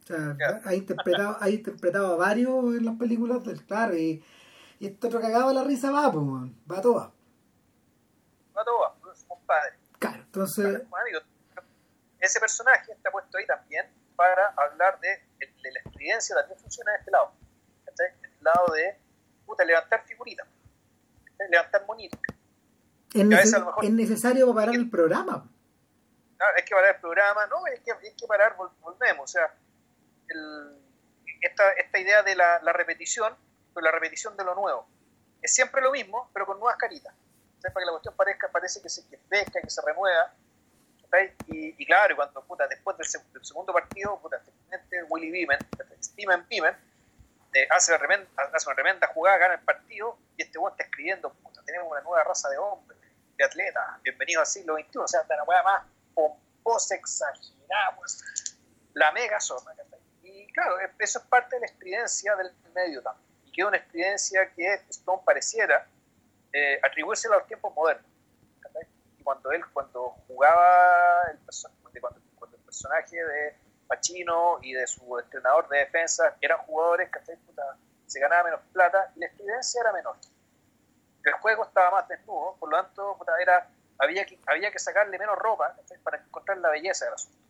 o sea, ha interpretado, ha interpretado a varios en las películas del claro, y, y esto otro cagado la risa va, pues, va toda. Va toda, compadre. Claro, entonces. ese personaje está puesto ahí también para hablar de, de la experiencia, también funciona de este lado. ¿cachai? el lado de puta, levantar figuritas, levantar monitos. Es, es necesario parar el programa. No, hay que parar el programa, no, hay que, hay que parar, volvemos, o sea el, esta, esta, idea de la, la, repetición, pero la repetición de lo nuevo. Es siempre lo mismo, pero con nuevas caritas. Para que la cuestión parezca, parece que se que pesca, que se renueva. Y, y, claro, cuando puta, después del, segundo partido, puta, Willy Beeman, Steven Beeman, hace, una tremenda, jugada, gana el partido, y este weón está escribiendo, puta, tenemos una nueva raza de hombres, de atletas, bienvenidos al siglo XXI, o sea, una weá más pomposa, exagerada, pues, la mega zorra, claro, e-, eso es parte de la experiencia del medio también. Y que es una experiencia que Stone pareciera eh, a los tiempos modernos. Y cuando él, cuando jugaba el, cuando el personaje de Pacino y de su entrenador de defensa eran jugadores que se ganaba menos plata y la experiencia era menor. El juego estaba más desnudo, por lo tanto era, había, que, había que sacarle menos ropa para encontrar la belleza del asunto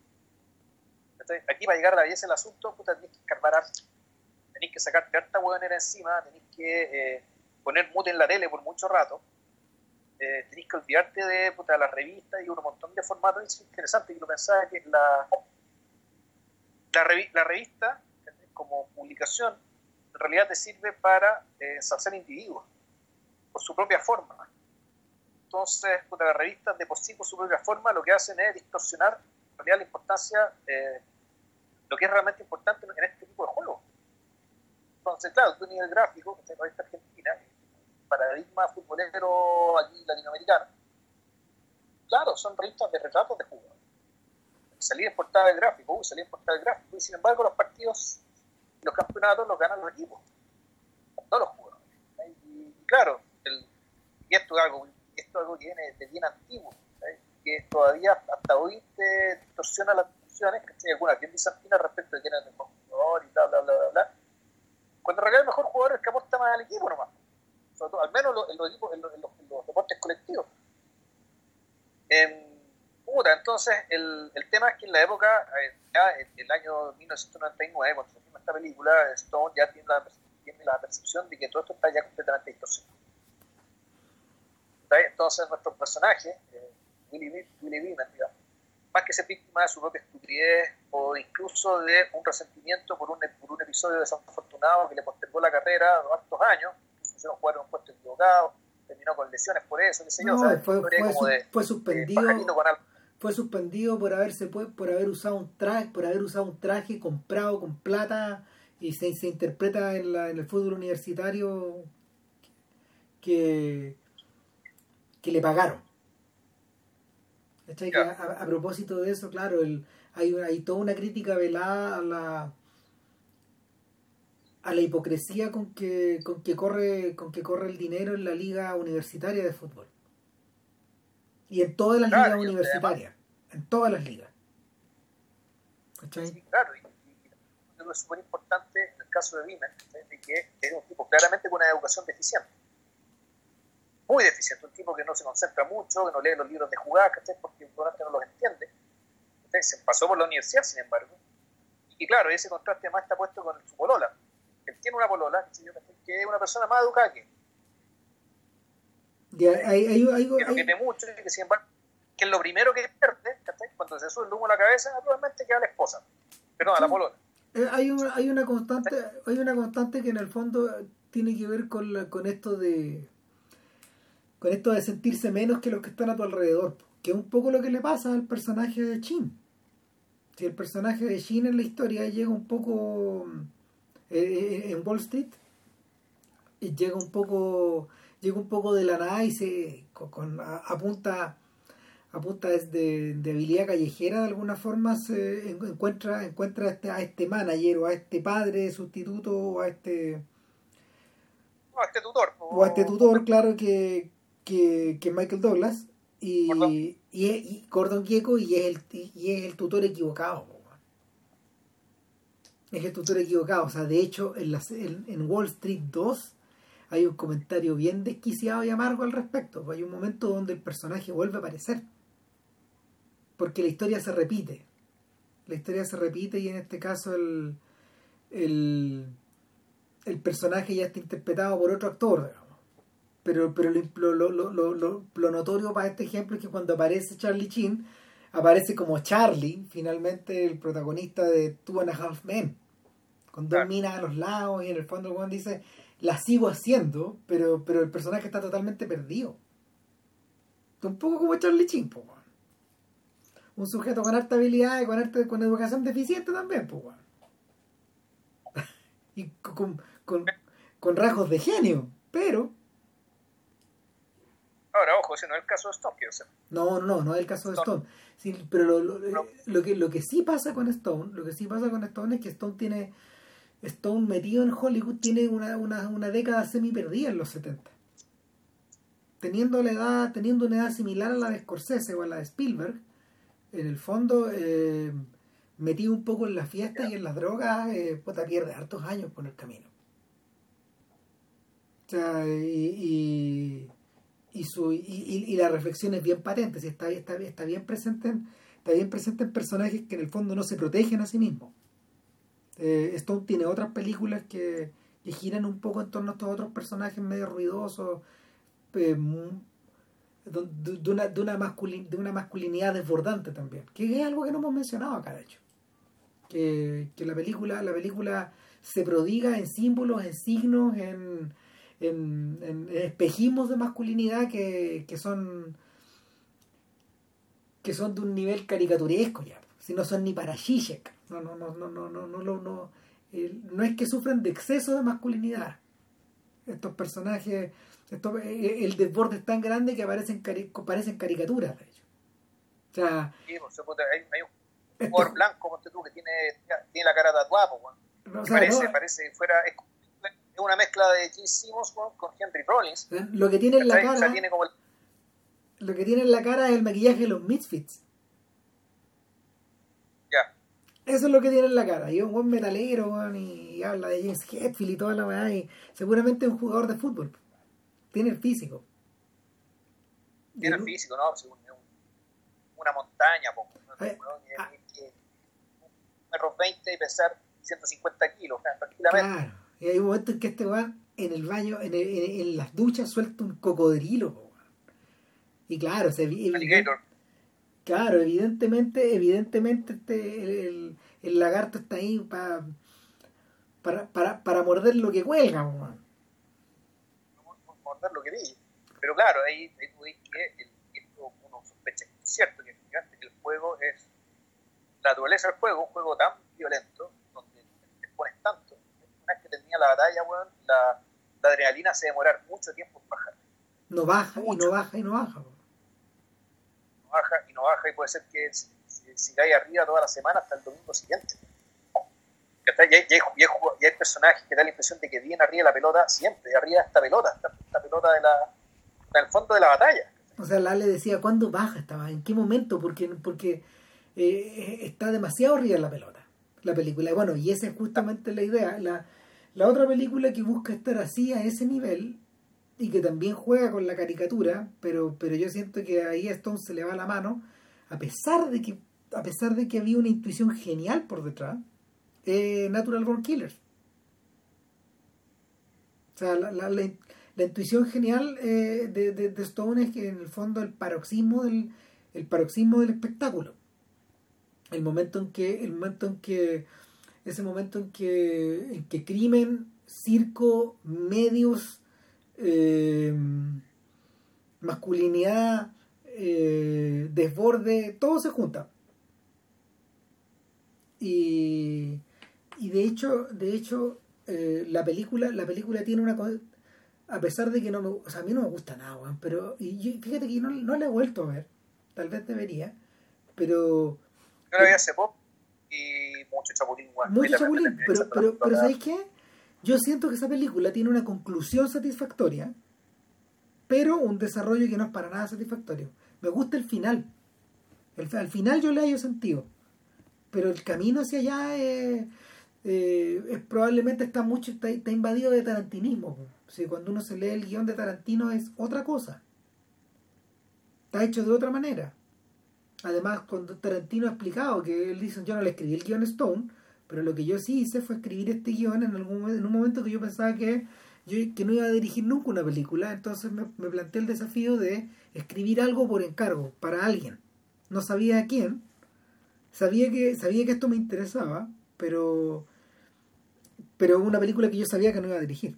aquí para llegar a la belleza del asunto, puta, tenés que escarbar Tenés que sacarte harta huevonera encima, tenés que eh, poner mute en la tele por mucho rato. Eh, tenés que olvidarte de puta, las revistas y un montón de formatos. Es interesante que lo pensaba que la, la, revista, como publicación, en realidad te sirve para eh, ensalzar individuos por su propia forma. Entonces, puta, las revistas de por sí, por su propia forma, lo que hacen es distorsionar en realidad la importancia eh, lo que es realmente importante en este tipo de juegos. Entonces, claro, tú nivel gráfico, que es revista argentina, paradigma futbolero aquí latinoamericano, claro, son revistas de retratos de jugadores. Salía en portada del gráfico, salía en portada gráfico, y sin embargo los partidos, los campeonatos los ganan los equipos, no los jugadores. Y, claro, el, esto es algo, esto es algo que viene de bien antiguo, que todavía hasta hoy te distorsiona las funciones, que algunas bien bizantinas respecto de quién es el mejor jugador y bla, bla, bla, bla, bla. Cuando en el mejor jugador es el que aporta más al equipo nomás. Al menos en los, en deportes colectivos. Eh, puta, entonces el, el, tema es que en la época, eh, ya en el año 1999, cuando se filma esta película, Stone ya tiene la, tiene la percepción de que todo esto está ya completamente distorsionado. Entonces nuestro personaje, eh, Willy, Willy Beeman, digamos, más que ser víctima de su propia estupidez o incluso de un resentimiento por un, por un episodio desafortunado que le postergó la carrera hartos años, hicieron jugar en un puesto equivocado, terminó con lesiones por eso, qué sé yo, fue, como de- fue suspendido pajarito con algo. Fue suspendido por haberse por haber usado un traje por haber usado un traje comprado con plata y se, se interpreta en, la, en el fútbol universitario que que le pagaron ¿Cachai? Ya. a, a propósito de eso claro el, hay, hay toda una crítica velada a la a la hipocresía con que con que corre con que corre el dinero en la liga universitaria de fútbol y en todas las Claro, ligas universitarias en todas las ligas ¿Cachai? Sí, claro, y, y algo súper importante en el caso de Bimen, de que es un tipo claramente con una educación deficiente. Muy deficiente, un tipo que no se concentra mucho, que no lee los libros de jugar, ¿cachai? porque probablemente no los entiende. ¿cachai? Se pasó por la universidad, sin embargo. Y claro, ese contraste más está puesto con su polola. Él tiene una polola, que es una persona más educada que él, Hay, hay, hay- que no hay- quiere mucho y que sin embargo, que es lo primero que pierde, cuando se sube el humo a la cabeza, naturalmente queda la esposa. Perdón, a la Sí. polola. Eh, hay una, hay una constante hay una constante que en el fondo tiene que ver con la- con esto de con esto de sentirse menos que los que están a tu alrededor que es un poco lo que le pasa al personaje de Chin si el personaje de Chin en la historia llega un poco eh, eh, en Wall Street y llega un poco llega un poco de la nada y se con, con- a- apunta apunta desde de habilidad callejera de alguna forma se en- encuentra encuentra a este, a este manager o a este padre sustituto o a este No, este tutor. o a este tutor claro que que, que Michael Douglas y, Gordon. y, es- y Gordon Gekko y es el y es el tutor equivocado es el tutor equivocado o sea de hecho en, la, en, en Wall Street 2 hay un comentario bien desquiciado y amargo al respecto hay un momento donde el personaje vuelve a aparecer porque la historia se repite la historia se repite y en este caso el el, el personaje ya está interpretado por otro actor digamos. pero pero lo, lo, lo, lo, lo- lo notorio para este ejemplo es que cuando aparece Charlie Chin aparece como Charlie finalmente el protagonista de Two and a Half Men con dos minas a los lados y en el fondo el dice la sigo haciendo pero pero el personaje está totalmente perdido un poco como Charlie Chin po, un sujeto con harta habilidad y con, harta- con educación deficiente también weón. y con, con, con rasgos de genio pero Ahora, ojo, ese no es el caso de Stone, quiero. No, no, no, no es el caso de Stone. Stone. Sí, pero lo, lo, No. lo que, lo que sí pasa con Stone, lo que sí pasa con Stone es que Stone tiene, Stone metido en Hollywood tiene una, una, una década semi perdida en los 70. Teniendo la edad, teniendo una edad similar a la de Scorsese o a la de Spielberg, en el fondo, eh, metido un poco en las fiestas y en las drogas, eh, puta, pierde hartos años por el camino. O sea, y, y, su, y, la reflexión es bien patente, si está, está, está bien presente en, está bien presente en personajes que en el fondo no se protegen a sí mismos. Eh, tiene otras películas que, que giran un poco en torno a estos otros personajes medio ruidosos, eh, mu- de, una, de, una masculinidad desbordante también, que es algo que no hemos mencionado acá, de hecho. Que, que la película, la película se prodiga en símbolos, en signos, en, en, en espejismos de masculinidad que, que son que son de un nivel caricaturesco ya si no son ni para Zizek no no no no no no no no, no, eh, no es que sufren de exceso de masculinidad estos personajes Esto, eh, el desborde es tan grande que parecen, cari parecen caricaturas, de hecho. O sea, sí, pues, hay, hay, un jugador blanco, como tú, que tiene, tiene la cara tatuada, pues, parece, no, parece fuera, es, una mezcla de Gene Simmons con Henry Rollins. Lo que tiene en la cara... Lo que tiene en la cara es el maquillaje de los Misfits. Ya. Eso es lo que tiene en la cara. Y es un buen metalero, y habla de James Hetfield y toda la verdad. Y seguramente es un jugador de fútbol. Tiene el físico. Tiene el físico, ¿no? una montaña, po. Ay, ah. un metro 20 y pesar 150 kilos, tranquilamente. Claro. Y hay un momento en que este va en el baño, en, el, en, las duchas, suelta un cocodrilo. Y claro, se, claro, evidentemente, evidentemente este, el, el, lagarto está ahí para para, para, para morder lo que cuelga. Man. Morder lo que vi. Pero claro, ahí, ahí tú ves que el, esto uno sospecha que es cierto, que el juego es la naturaleza del juego, un juego tan violento, donde te pones tanto. Una vez que termina la batalla, bueno, la, la adrenalina se demorar mucho tiempo en bajar. No baja, y no baja, y no baja baja y no baja y puede ser que sigáis arriba toda la semana hasta el domingo siguiente. Y hay, y, hay, personajes que dan la impresión de que vienen arriba la pelota siempre, arriba de esta pelota, esta, pelota de la, del fondo de la batalla. O sea, la le decía, ¿cuándo baja? estaba ¿En qué momento? Porque, porque eh, está demasiado arriba la pelota, la película. Y bueno, y esa es justamente la idea. La otra película que busca estar así a ese nivel y que también juega con la caricatura, pero, pero yo siento que ahí a Stone se le va la mano, a pesar de que, a pesar de que había una intuición genial por detrás, eh, Natural Born Killers. O sea, la, la, la, intuición genial eh, de, de, Stone es que en el fondo el paroxismo del, el paroxismo del espectáculo. El momento en que, el momento en que, ese momento en que, en que crimen, circo, medios, eh, masculinidad, eh, desborde, todo se junta. Y, y de hecho, de hecho eh, la película la película tiene una cosa a pesar de que no me o sea, a mí no me gusta nada pero y fíjate que no, no la he vuelto a ver tal vez debería pero yo la vi hace poco y mucho chapulín mucho chapulín pero, pero, pero ¿sabéis qué? Yo siento que esa película tiene una conclusión satisfactoria, pero un desarrollo que no es para nada satisfactorio. Me gusta el final. El, al final yo le hallo sentido, pero el camino hacia allá es, eh, probablemente está mucho está, invadido de tarantinismo. si cuando uno se lee el guion de Tarantino es otra cosa. Está hecho de otra manera. Además, cuando Tarantino ha explicado que él dice, yo no le escribí el guion Stone, pero lo que yo sí hice fue escribir este guion en, algún, en un momento que yo pensaba que, yo, que no iba a dirigir nunca una película. Entonces me, me planteé el desafío de escribir algo por encargo, para alguien. No sabía a quién. Sabía que, sabía que esto me interesaba, pero, pero una película que yo sabía que no iba a dirigir.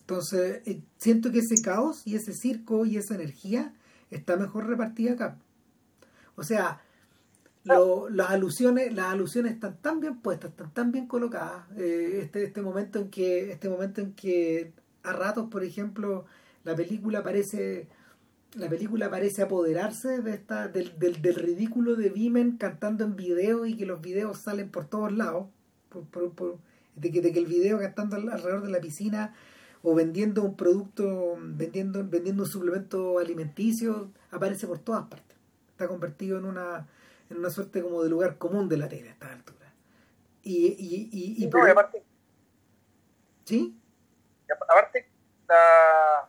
Entonces, eh, siento que ese caos y ese circo y esa energía está mejor repartida acá. O sea, lo, las alusiones las alusiones están tan bien puestas están tan bien colocadas eh, este este momento en que este momento en que a ratos por ejemplo la película parece la película parece apoderarse de esta del, del, del ridículo de Vimen cantando en video y que los videos salen por todos lados por, de, que, de que el video cantando alrededor de la piscina o vendiendo un producto vendiendo vendiendo un suplemento alimenticio aparece por todas partes. Está convertido en una en una suerte como de lugar común de la tele a esta altura. Y, y, y, y, no, y aparte, ¿Sí? aparte, la,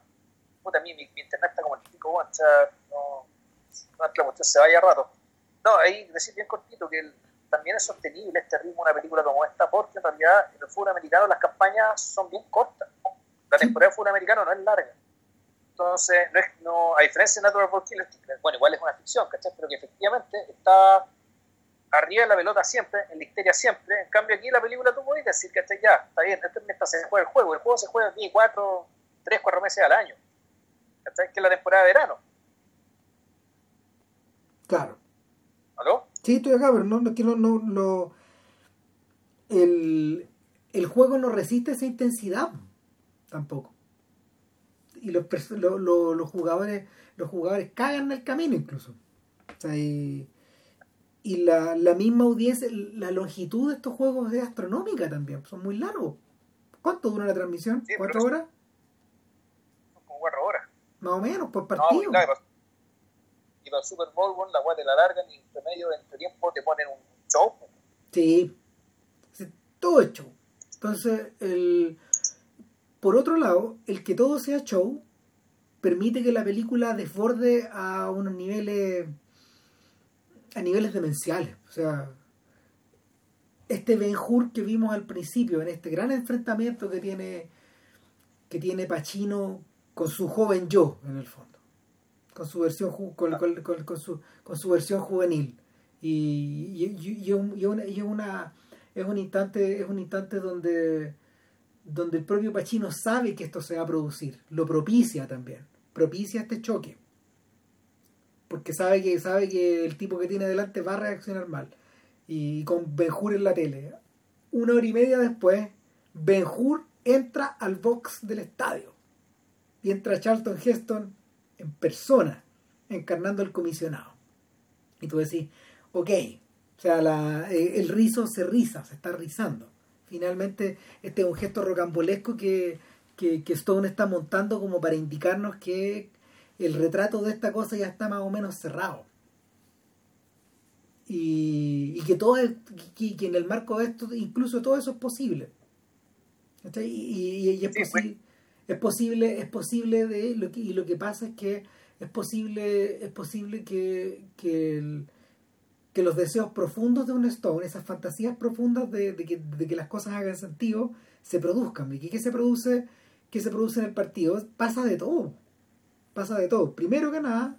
puta, mi, mi, internet está como el pico, o sea, no, no que la cuestión se vaya rato. No, ahí decir bien cortito que el, también es sostenible este ritmo de una película como esta, porque en realidad en el fútbol americano las campañas son bien cortas. La temporada de fútbol americano no es larga. Entonces, no es, no, a diferencia de Natural Born Killers, bueno, igual es una ficción, ¿cachai? Pero que efectivamente está arriba de la pelota siempre, en la histeria siempre. En cambio, aquí la película tú puedes decir, que Ya, está bien, este mes se juega el juego. El juego se juega aquí cuatro, tres, cuatro meses al año. ¿Cachai? Que es la temporada de verano. Claro. ¿Aló? Sí, estoy acá, pero no, no, no, no el, el juego no resiste esa intensidad. tampoco. Y los, los jugadores los jugadores cagan en el camino incluso. y, la, misma audiencia, la longitud de estos juegos es astronómica también, son muy largos. ¿Cuánto dura la transmisión? ¿Cuatro horas? Como cuatro horas. Más o menos, por partido. y para Super Bowl, la guay de la larga, y entre medio, entre tiempo, te ponen un show. Sí, todo es show. Entonces, el, por otro lado, el que todo sea show permite que la película desborde a unos niveles a niveles demenciales. O sea, este Ben Hur que vimos al principio, en este gran enfrentamiento que tiene que tiene Pacino con su joven yo, en el fondo, con su versión con, con, con su versión juvenil y, y, una, una, es un instante es un instante donde donde el propio Pacino sabe que esto se va a producir, lo propicia también, propicia este choque. Porque sabe que, sabe que el tipo que tiene delante va a reaccionar mal. Y con Benjur en la tele. Una hora y media después, Benjur entra al box del estadio. Y entra Charlton Heston en persona, encarnando al comisionado. Y tú decís, ok, o sea, la, eh, el rizo se riza, se está rizando. Finalmente, este es un gesto rocambolesco que, que, Stone está montando como para indicarnos que el retrato de esta cosa ya está más o menos cerrado. Y, que todo es, que, en el marco de esto, incluso todo eso es posible. Y, y, es, posible, es posible, es posible de lo que, y lo que pasa es que es posible, es posible que, que el, que los deseos profundos de un Stone, esas fantasías profundas de, que, las cosas hagan sentido, se produzcan. ¿Y qué se produce? ¿Qué se produce en el partido? Pasa de todo. Pasa de todo. Primero que nada,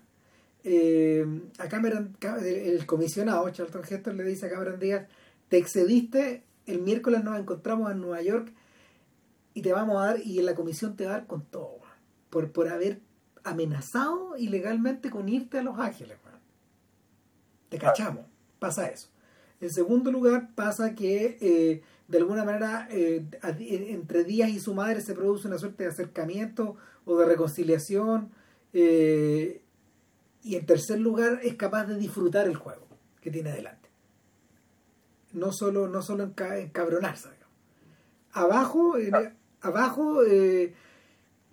eh, a Cameron, el comisionado, Charlton Heston, le dice a Cameron Díaz, te excediste, el miércoles nos encontramos en Nueva York y te vamos a dar, y la comisión te va a dar con todo, por, por haber amenazado ilegalmente con irte a Los Ángeles. Te cachamos. Pasa eso. En segundo lugar, pasa que eh, de alguna manera eh, entre Díaz y su madre se produce una suerte de acercamiento o de reconciliación. Eh, y en tercer lugar, es capaz de disfrutar el juego que tiene adelante. No solo, no solo encabronarse. Abajo, abajo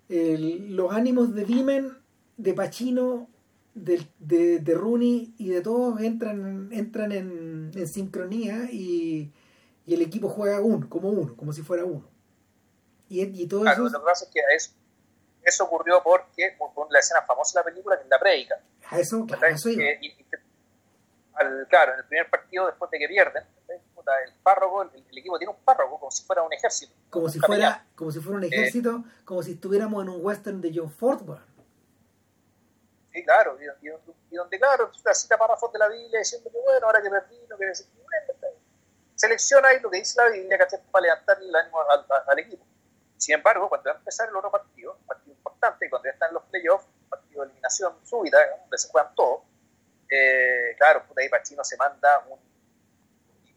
los ánimos de Dimen, de Pacino de, de, de, Rooney y de todos entran, entran en, en sincronía y, y, el equipo juega uno, como uno, como si fuera uno. Y, y todo eso... Lo que pasa es que eso, eso ocurrió porque, con la escena famosa de la película, que es la predica. A eso, claro, eso al, claro, en el primer partido, después de que pierden, el párroco, el, equipo tiene un párroco como si fuera un ejército. Como si fuera, como si fuera un ejército, como si estuviéramos en un western de John Ford, Claro, y, donde, claro, la cita párrafos de la Biblia diciendo que bueno, ahora que perdí, no quiere decir que selecciona ahí lo que dice la Biblia, que para levantar el ánimo al, equipo. Sin embargo, cuando va a empezar el otro partido, un partido importante, cuando ya están los playoffs, partido de eliminación súbita, donde se juegan todos, eh, claro, puta, ahí Pachino se manda un.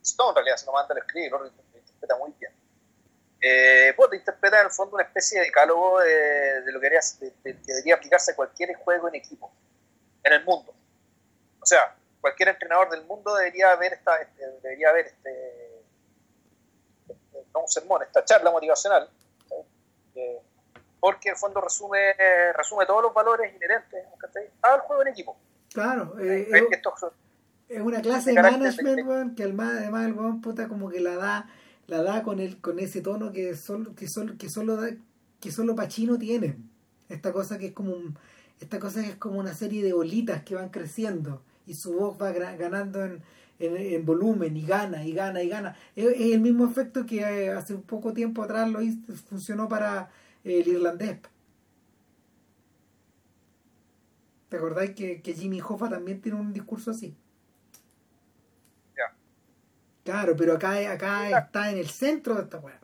Stone en realidad se lo manda, lo escribe, lo interpreta muy bien eh, pues, interpreta en el fondo una especie de decálogo de, lo que, debería aplicarse a cualquier juego en equipo en el mundo. O sea, cualquier entrenador del mundo debería haber esta, este, debería haber este, este, no un sermón, esta charla motivacional, eh, porque en el fondo resume, resume todos los valores inherentes al juego en equipo. Claro, eh, eh, es, una clase de management que además el puta como que la da la da con el, con ese tono que solo, que solo, que solo da, que solo Pacino tiene. Esta cosa que es como esta cosa que es como una serie de bolitas que van creciendo y su voz va ganando en, en, volumen y gana y gana y gana. Es, el mismo efecto que eh, hace un poco tiempo atrás lo hizo, funcionó para el irlandés. ¿Te acordáis que, que Jimmy Hoffa también tiene un discurso así? Claro, pero acá, acá está en el centro de esta weá.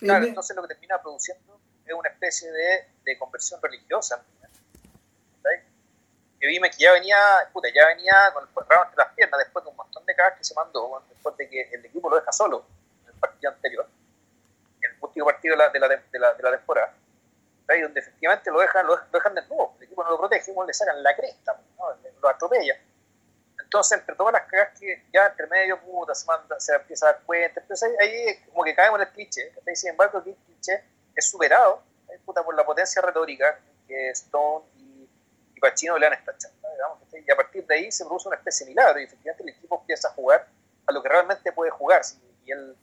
Claro, entonces lo que termina produciendo es una especie de, de conversión religiosa. Que vime que ya venía, puta, ya venía con el rabo entre las piernas después de un montón de cagas que se mandó, después de que el equipo lo deja solo en el partido anterior. El, último partido de la, de la, de la, de la temporada, donde efectivamente lo dejan, lo, dejan desnudo, el equipo no lo protege, le sacan la cresta, ¿no? lo atropella. Entonces, entre todas las cagas que ya entre medio, puta, se, manda, se empieza a dar cuenta, entonces ahí, ahí como que caemos en el cliché, sin embargo, el cliché es superado puta, por la potencia retórica que Stone y, y Pacino le han estachado. Digamos, y a partir de ahí se produce una especie de milagro y efectivamente el equipo empieza a jugar a lo que realmente puede jugar. Y, el,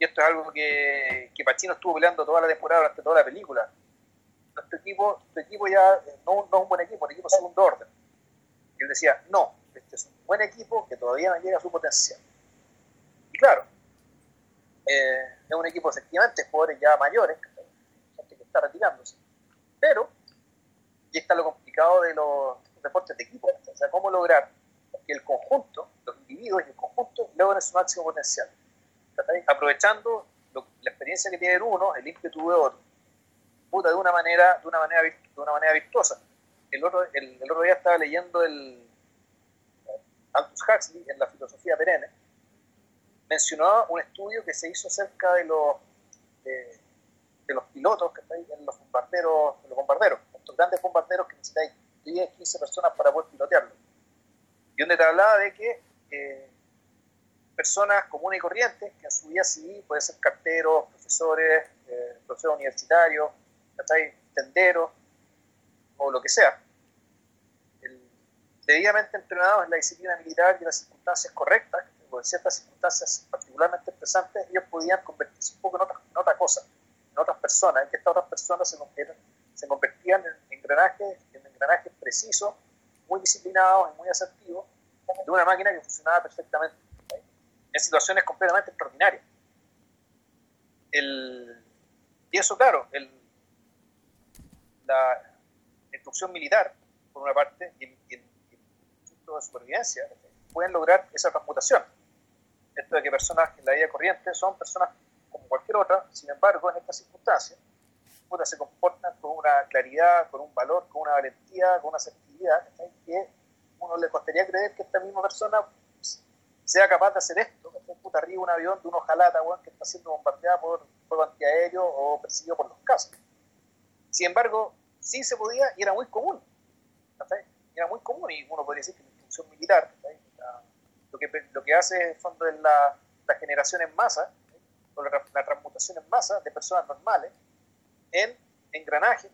y esto es algo que, que Pacino estuvo peleando toda la temporada durante toda la película. Nuestro equipo, nuestro equipo ya no, no es un buen equipo, un equipo segundo orden. Y él decía, no, este es un buen equipo que todavía no llega a su potencial. Y claro, eh, es un equipo efectivamente jugadores ya mayores, gente que está retirándose. Pero, y está lo complicado de los deportes de equipo, o sea, cómo lograr que el conjunto, los individuos y el conjunto logren su máximo potencial. Aprovechando la experiencia que tiene uno, el ímpetu de otro, puta, de una manera, de una manera, de una manera virtuosa. El otro, el, otro día estaba leyendo el Aldous Huxley en la filosofía perenne, mencionaba un estudio que se hizo acerca de los de, los pilotos que están en los bombarderos, los bombarderos, estos grandes bombarderos que necesitan 10, 15 personas para poder pilotearlo y donde te hablaba de que eh, personas comunes y corrientes, que en su vida civil pueden ser carteros, profesores, eh, profesores universitarios, tenderos o lo que sea, debidamente entrenados en la disciplina militar y en las circunstancias correctas, en ciertas circunstancias particularmente estresantes, ellos podían convertirse un poco en otra, en cosa, en otras personas, en que estas otras personas se convertían, en engranajes, en engranajes precisos muy disciplinados y muy asertivos de una máquina que funcionaba perfectamente en situaciones completamente extraordinarias. Y eso, claro, la instrucción militar, por una parte, y el, y de supervivencia, pueden lograr esa transmutación. Esto de que personas en la vida corriente son personas como cualquier otra, sin embargo, en estas circunstancias, se comportan con una claridad, con un valor, con una valentía, con una asertividad, que uno le costaría creer que esta misma persona sea capaz de hacer esto, que puta arriba un avión de un ojalata, que está siendo bombardeado por fuego antiaéreo o perseguido por los casos. Sin embargo, sí se podía y era muy común. Era muy común y uno podría decir que militar, lo que, lo que hace en fondo es la, la generación en masa, o la, la transmutación en masa de personas normales en engranajes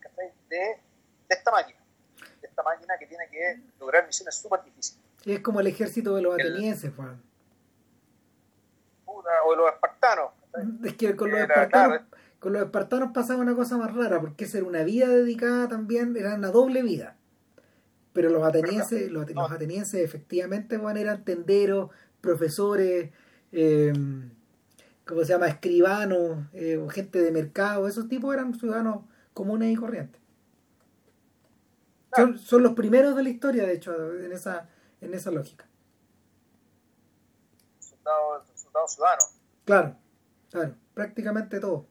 de, de esta máquina, de esta máquina que tiene que lograr misiones súper difíciles. Es como el ejército de los atenienses, Juan. O de los espartanos. Es que con los, espartanos, con los espartanos pasaba una cosa más rara, porque esa era una vida dedicada también, era una doble vida. Pero los atenienses, los, atenienses efectivamente eran tenderos, profesores, eh, ¿cómo se llama? Escribanos, eh, gente de mercado, esos tipos eran ciudadanos comunes y corrientes. Son, los primeros de la historia, de hecho, en esa, en esa lógica. Soldados ciudadanos. Claro, claro, prácticamente todo.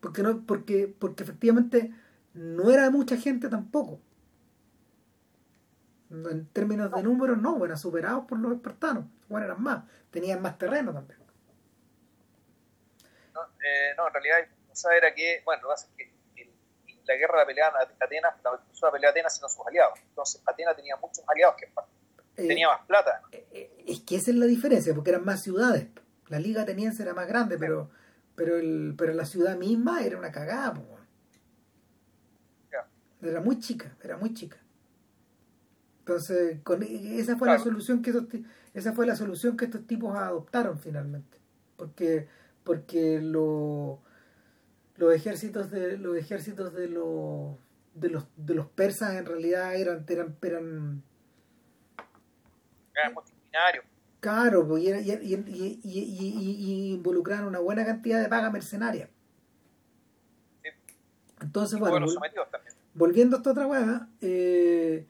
Porque no, porque, porque efectivamente no era mucha gente tampoco. En términos de números, no, eran superados por los espartanos. Bueno, eran más, tenían más terreno también. Eh, no, en realidad la era que, bueno, lo que pasa es que la guerra la peleaban Atenas, la empezó a pelear Atenas sino sus aliados. Entonces Atenas tenía muchos aliados que eh, tenía más plata. Eh, es que esa es la diferencia, porque eran más ciudades. La liga ateniense era más grande, pero pero el, pero la ciudad misma era una cagada, Era muy chica, era muy chica. Entonces, con, esa fue la solución que esa fue la solución que estos tipos adoptaron finalmente. Porque porque los ejércitos de los ejércitos de los de los de los persas en realidad eran eran eran, eran multitudinarios claro pues, y, y, y, y, involucraron una buena cantidad de paga mercenaria. Entonces bueno volviendo a esta otra hueá eh,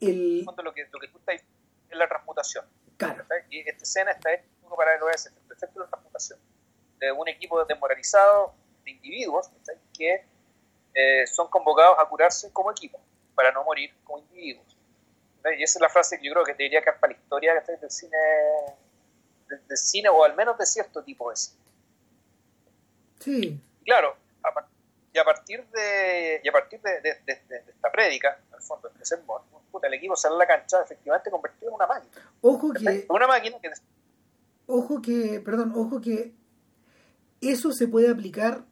el lo que, lo que tú estás es la transmutación claro y esta escena está hecha para el OS efecto de transmutación de un equipo desmoralizado de individuos que eh, son convocados a curarse como equipo para no morir como individuos. Y esa es la frase que yo creo que debería quedar para la historia del cine, del, cine o al menos de cierto tipo de cine. Sí. Claro, y a partir de, y a partir de, de, esta prédica, al fondo, de sermón, el equipo sale a la cancha efectivamente convertido en una máquina. Ojo que... Una máquina que... Ojo que, perdón, ojo que eso se puede aplicar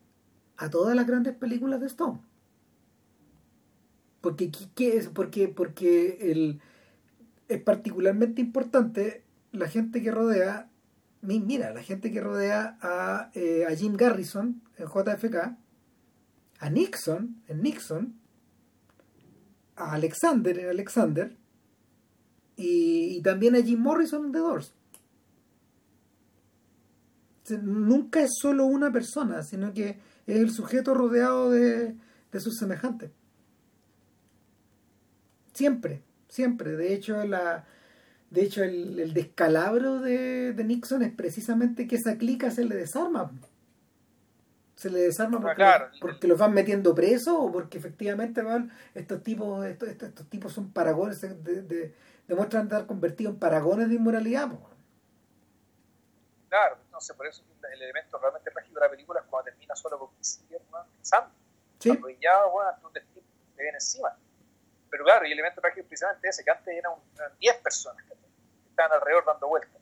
a todas las grandes películas de Stone. Porque, ¿qué es? porque, porque el, es particularmente importante la gente que rodea, mira, la gente que rodea a, eh, a Jim Garrison en JFK, a Nixon en Nixon, a Alexander en Alexander y, también a Jim Morrison en The Doors. Nunca es solo una persona, sino que es el sujeto rodeado de, de sus semejantes. Siempre, siempre. De hecho, la, de hecho el, descalabro de, de, Nixon es precisamente que esa clica se le desarma se le desarma ah, porque, los van metiendo presos o porque efectivamente van estos tipos estos, estos, tipos son paragones de, demuestran estar convertidos en paragones de inmoralidad claro entonces por eso el elemento realmente trágico de la película es cuando termina solo con que sigue pensando. ¿Sí? bueno tu destino te viene encima. Pero claro y el elemento trágico precisamente ese que antes eran 10 personas que estaban alrededor dando vueltas.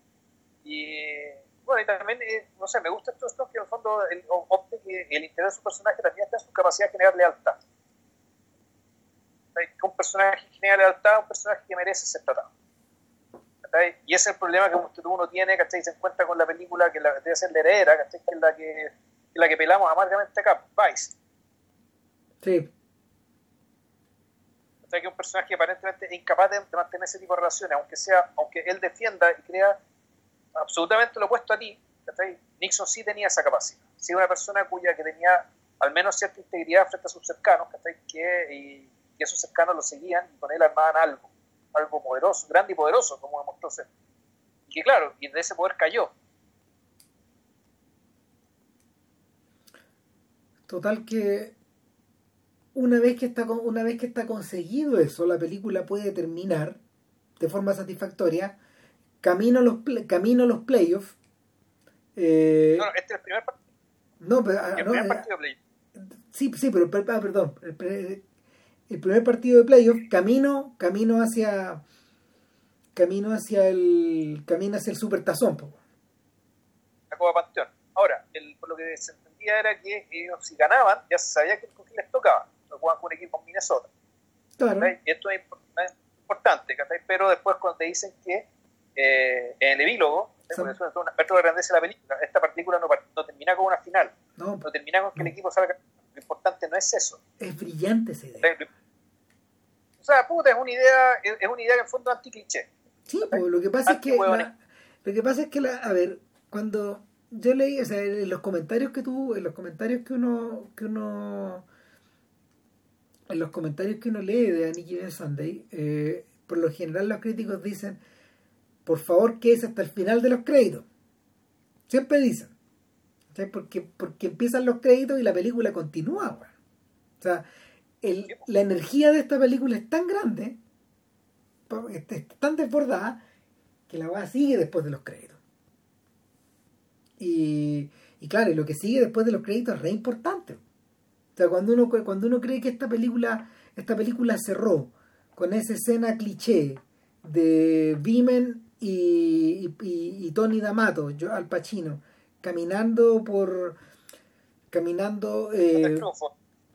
Y bueno, y también, eh, no sé, me gusta esto, esto que en el fondo el, que el interés de su personaje también está en su capacidad de generar lealtad. Un personaje que genera lealtad un personaje que merece ser tratado. Y ese es el problema que uno tiene, ¿cachai? Se encuentra con la película que la, debe ser la heredera, ¿cachai? Que es la que, la que pelamos amargamente acá, Vice. Sí. que es un personaje aparentemente incapaz de mantener ese tipo de relaciones, aunque sea, aunque él defienda y crea absolutamente lo opuesto a ti, Nixon sí tenía esa capacidad. Sí, una persona cuya que tenía al menos cierta integridad frente a sus cercanos, que, y, esos cercanos lo seguían y con él armaban algo, algo poderoso, grande y poderoso, como demostró ser. Y que claro, y de ese poder cayó. Total que una vez que está una vez que está conseguido eso, la película puede terminar de forma satisfactoria camino a los, camino a los playoffs. Eh, no, este es el primer partido. No, pero, ah, el primer eh, partido de playoffs. Sí, sí, pero ah, perdón. El, el, primer partido de playoffs, camino, camino hacia camino hacia el camino hacia el super tazón. La Copa Panteón. Ahora, el, por lo que se entendía era que ellos si ganaban, ya se sabía que les tocaba. Lo jugaban con un equipo en Minnesota. Claro. Y esto es importante, pero después cuando te dicen que eh, en el epílogo, es un aspecto de grandeza de la película, esta película no, no, termina con una final, no, termina con que el equipo salga. Lo importante no es eso. Es brillante esa idea. O sea, puta, es una idea, es una idea que en fondo es anti-cliché. Sí, pues, lo que pasa es que lo que pasa es que la, a ver, cuando yo leí, o sea, en los comentarios que tú, en los comentarios que uno, que uno en los comentarios que uno lee de Annie Sunday, eh, por lo general los críticos dicen por favor que es hasta el final de los créditos. Siempre dicen. Porque, porque empiezan los créditos y la película continúa. O sea, la energía de esta película es tan grande, es tan desbordada, que la va sigue después de los créditos. Y, y claro, y lo que sigue después de los créditos es re importante. O sea, cuando uno, cuando uno cree que esta película, esta película cerró con esa escena cliché de Vimen y, y, Tony D'Amato, yo, Al Pacino, caminando por caminando eh,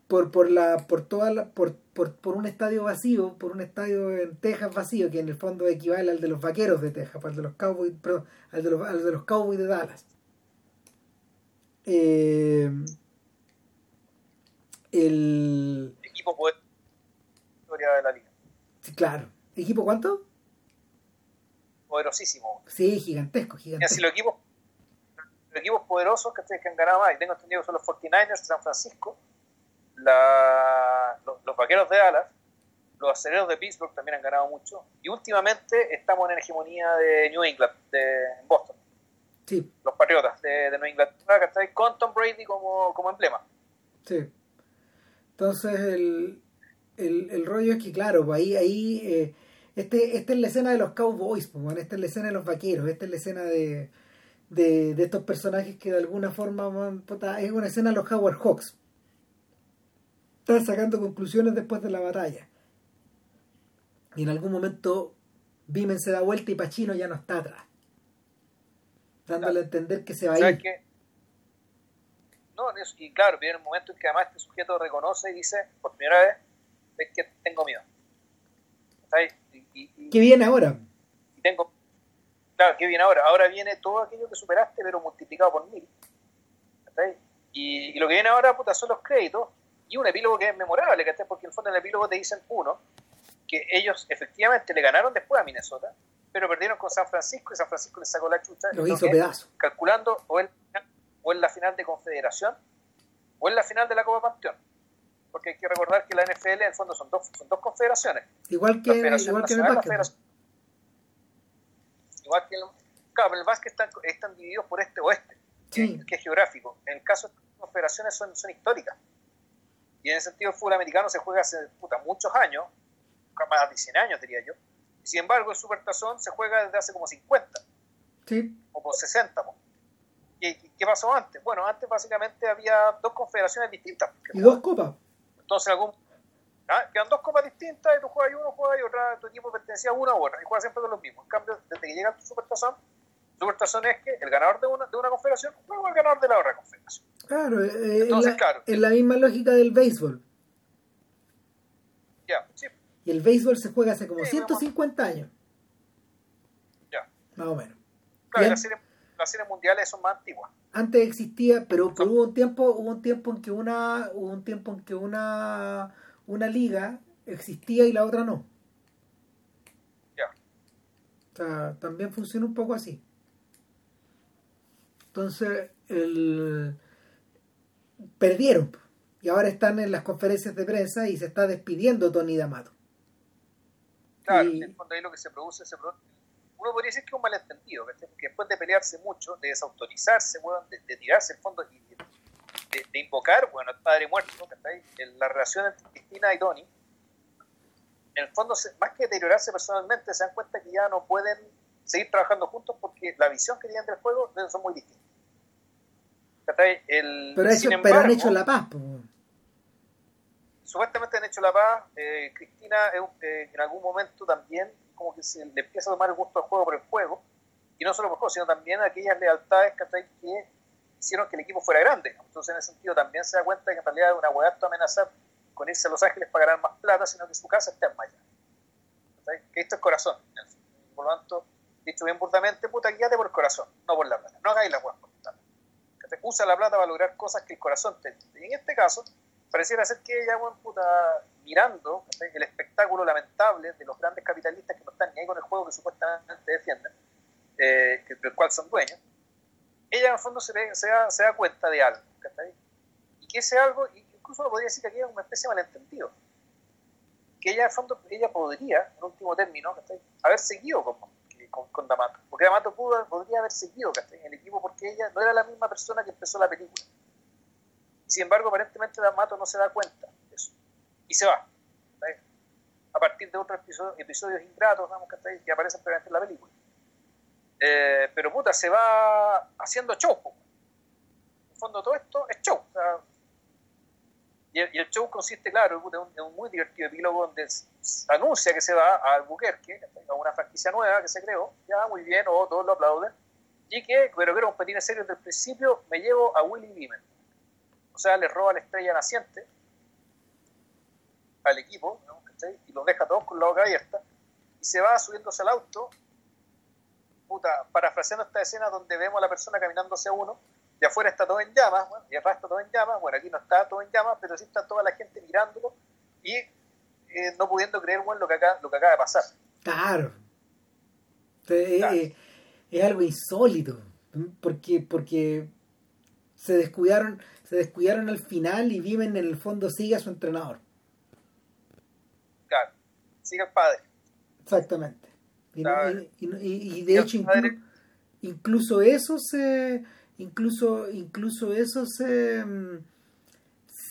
por por la por toda la, por, por, por, un estadio vacío, por un estadio en Texas vacío que en el fondo equivale al de los vaqueros de Texas, al de los Cowboys, perdón, al de los, al de los Cowboys de Dallas. Eh, el equipo historia de la liga. Sí, claro. ¿Equipo cuánto? Poderosísimo. Sí, gigantesco, gigantesco. Y los equipos, los equipos poderosos que, que han ganado más, y tengo entendido que son los 49ers de San Francisco, la, los, vaqueros de Dallas, los aceleros de Pittsburgh también han ganado mucho, y últimamente estamos en hegemonía de New England, de Boston. Sí. Los Patriotas de, de New Inglaterra, que está con Tom Brady como, como emblema. Sí. Entonces, el, el, el rollo es que, claro, pues ahí, ahí este, esta es la escena de los cowboys, pues, esta es la escena de los vaqueros, esta es la escena de, de, de estos personajes que de alguna forma man, puta, es una escena a los Howard Hawks. Están sacando conclusiones después de la batalla. Y en algún momento Vimen se da vuelta y Pachino ya no está atrás. Dándole a entender que se va a ¿Sabes ir. qué? No, es- y claro, viene el momento en que además este sujeto reconoce y dice, por primera vez, es que tengo miedo. ¿Sabes? Y, y- y- ¿Qué viene ahora? tengo... Claro, ¿qué viene ahora? Ahora viene todo aquello que superaste, pero multiplicado por mil. ¿Cachai? Y, y lo que viene ahora, puta, son los créditos y un epílogo que es memorable, ¿cachai? Porque en el fondo en el epílogo te dicen, uno, que ellos efectivamente le ganaron después a Minnesota, pero perdieron con San Francisco y San Francisco les sacó la chucha. Lo hizo pedazo. calculando o en, o en la final de Confederación o en la final de la Copa Campeón. Porque hay que recordar que la NFL en el fondo son dos, son dos confederaciones. Igual que, igual que en el básquet. Igual que el, claro, en el básquet están, están divididos por este oeste, Sí. que es geográfico. En el caso de las confederaciones son, son históricas. Y en el sentido del fútbol americano se juega hace puta, muchos años, más de 100 años diría yo. Y sin embargo el Supertazón se juega desde hace como 50 Sí. o por 60. po. ¿Y qué pasó antes? Bueno, antes básicamente había dos confederaciones distintas. Y dos copas. Entonces, algún, ¿ah? quedan dos copas distintas y tú juegas y uno juega y otra, tu equipo pertenecía a una u otra y juegas siempre con los mismos. En cambio, desde que llega el Supertazón, Supertazón es que el ganador de una, de una confederación juega el ganador de la otra confederación. Claro, eh, es, Entonces, la, claro. es la misma lógica del béisbol. Ya, sí, Y el béisbol se juega hace como Sí, 150 años, ya. más o menos. Claro, Series mundiales son más antiguas. Antes existía, pero, pero hubo un tiempo, hubo un tiempo en que una, hubo un tiempo en que una, una liga existía y la otra no. Ya. O sea, también funciona un poco así. Entonces, el... perdieron. Y ahora están en las conferencias de prensa y se está despidiendo Tony D'Amato. Claro, Y- en el fondo ahí lo que se produce, se produce. Uno podría decir que es un malentendido, ¿cachai? porque después de pelearse mucho, de desautorizarse, weón, de, de tirarse el fondo y de, de- de invocar, bueno, al padre muerto. En la relación entre Cristina y Tony, en el fondo, más que deteriorarse personalmente, se dan cuenta que ya no pueden seguir trabajando juntos porque la visión que tienen del juego son muy distintas. El, Pero, hecho, pero han embargo, hecho la paz. po. supuestamente han hecho la paz. eh, Cristina eh, en algún momento también como que se le empieza a tomar el gusto al juego por el juego. Y no solo por el juego, sino también aquellas lealtades que hicieron que el equipo fuera grande. Entonces en ese sentido también se da cuenta que en realidad una hueá amenazar con irse a Los Ángeles para ganar más plata, sino que su casa está en. ¿Cachai? Que esto es corazón. Por lo tanto, dicho bien burdamente, puta, guíate por el corazón, no por la plata. No hagáis la hueá por plata. ¿Cachai? Usa la plata para lograr cosas que el corazón te dice. Y en este caso, pareciera ser que ella, weón, puta, mirando el espectáculo lamentable de los grandes capitalistas que no están ni ahí con el juego que supuestamente defienden, eh, del cual son dueños, ella en el fondo se, se, da, se da cuenta de algo, ¿cachai? Y que ese algo, incluso podría decir que aquí es una especie de malentendido, que ella en el fondo, ella podría, en último término, ¿cachai? haber seguido con, con, con D'Amato, porque D'Amato pudo, podría haber seguido ¿cachai? en el equipo porque ella no era la misma persona que empezó la película. Sin embargo, aparentemente D'Amato no se da cuenta de eso. Y se va. A partir de otros episodios, episodios ingratos ¿no? ¿cachai? que aparecen previamente en la película. Eh, pero puta, se va haciendo show. En fondo todo esto es show. y, el, show consiste, claro, en un, en muy divertido epílogo donde anuncia que se va a Albuquerque, a una franquicia nueva que se creó, ya muy bien, o todos lo aplauden, y que, pero que era un patín serio desde el principio, me llevo a Willy Beeman. O sea, le roba la estrella naciente al equipo, y los deja todos con la boca abierta, y se va subiéndose al auto, puta, parafraseando esta escena donde vemos a la persona caminando hacia uno, y afuera está todo en llamas, bueno, y atrás está todo en llamas, bueno, aquí no está todo en llamas, pero sí está toda la gente mirándolo y eh, no pudiendo creer, bueno, lo que, acá, lo que acaba de pasar. Claro. Entonces, Claro. Es, es algo insólito. Porque, porque se descuidaron, se descuidaron al final y viven en el fondo sigue a su entrenador. Claro, sigue el padre. Exactamente. Y, no- Claro. y- y- y- y de hecho padre- inclu- incluso eso se incluso incluso eso se mm,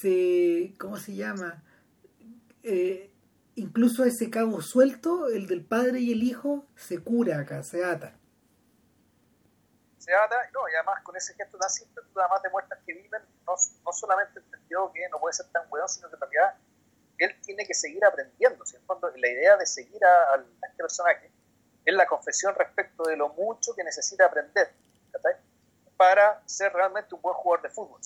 se ¿cómo se llama? Eh, incluso ese cabo suelto, el del padre y el hijo, se cura acá, se ata. No, y además con ese gesto tan simple, tú además demuestras que Viven no, no solamente entendió que no puede ser tan weón, sino que en realidad él tiene que seguir aprendiendo. en fondo, la idea de seguir a, a, este personaje es la confesión respecto de lo mucho que necesita aprender para ser realmente un buen jugador de fútbol.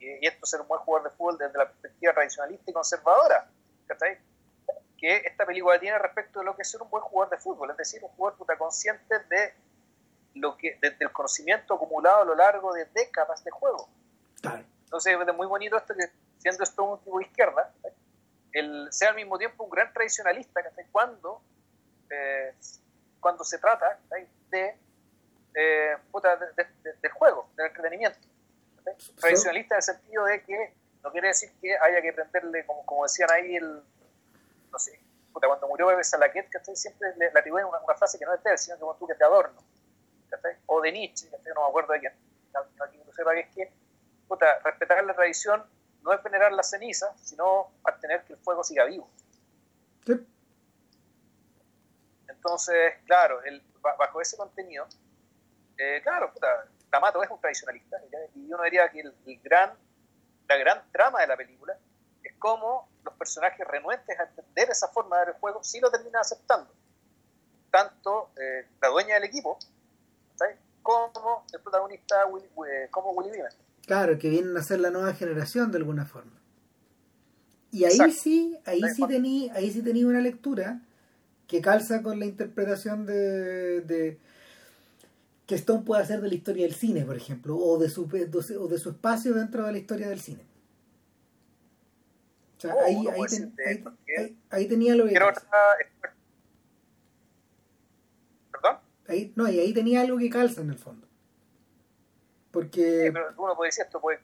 Y, esto ser un buen jugador de fútbol desde la perspectiva tradicionalista y conservadora que esta película tiene respecto de lo que es ser un buen jugador de fútbol, es decir, un jugador puta consciente de lo que, del conocimiento acumulado a lo largo de décadas de juego. Entonces es muy bonito esto que siendo esto un tipo de izquierda, el, sea al mismo tiempo un gran tradicionalista, cuando, eh, cuando se trata de, eh, puta, de, del juego, del entretenimiento. Tradicionalista en el sentido de que no quiere decir que haya que prenderle, como, como decían ahí, el, no sé, puta, cuando murió Bebe Salaquet, siempre le, le atribuyen una, una, frase que no es de él, sino que tú que te adorno, o de Nietzsche, no me acuerdo de quién, aquí no sepa que es que, puta, respetar la tradición no es venerar la ceniza, sino mantener que el fuego siga vivo. Sí. Entonces, claro, el, bajo ese contenido, eh, claro, puta, D'Amato es un tradicionalista, y uno diría que el, el gran la gran trama de la película es cómo los personajes renuentes a entender esa forma de ver el juego sí lo terminan aceptando. Tanto eh, la dueña del equipo ¿sabes? como el protagonista Willy, eh, como Willy Beeman. Claro, que vienen a ser la nueva generación de alguna forma. Y ahí sí, ahí sí tenía, ahí sí tenía una lectura que calza con la interpretación de, de que Stone puede hacer de la historia del cine, por ejemplo, o de su, o de su espacio dentro de la historia del cine. O sea, oh, ahí, ahí, ahí, ahí, tenía lo que... ¿Perdón? Ahí, no, y ahí tenía algo que calza en el fondo. Porque... Sí, pero uno puede decir esto, puede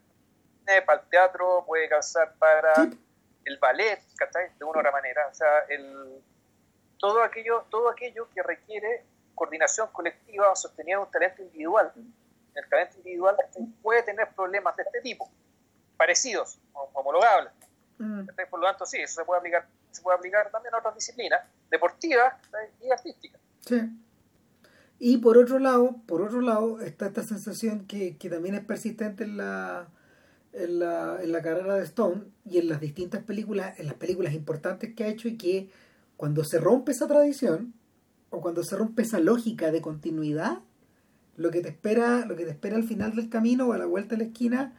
para el teatro, puede calzar para el ballet, ¿cachai? De una otra manera. O sea, el, todo, aquello, todo aquello que requiere coordinación colectiva o sostenida un talento individual. El talento individual puede tener problemas de este tipo, parecidos, homologables. Mm. Por lo tanto, sí, eso se puede aplicar, se puede aplicar también a otras disciplinas, deportivas y artísticas. Sí. Y por otro lado, por otro lado, está esta sensación que, que también es persistente en la, en la, en la carrera de Stone y en las distintas películas, en las películas importantes que ha hecho y que cuando se rompe esa tradición, o cuando se rompe esa lógica de continuidad, lo que te espera, lo que te espera al final del camino o a la vuelta de la esquina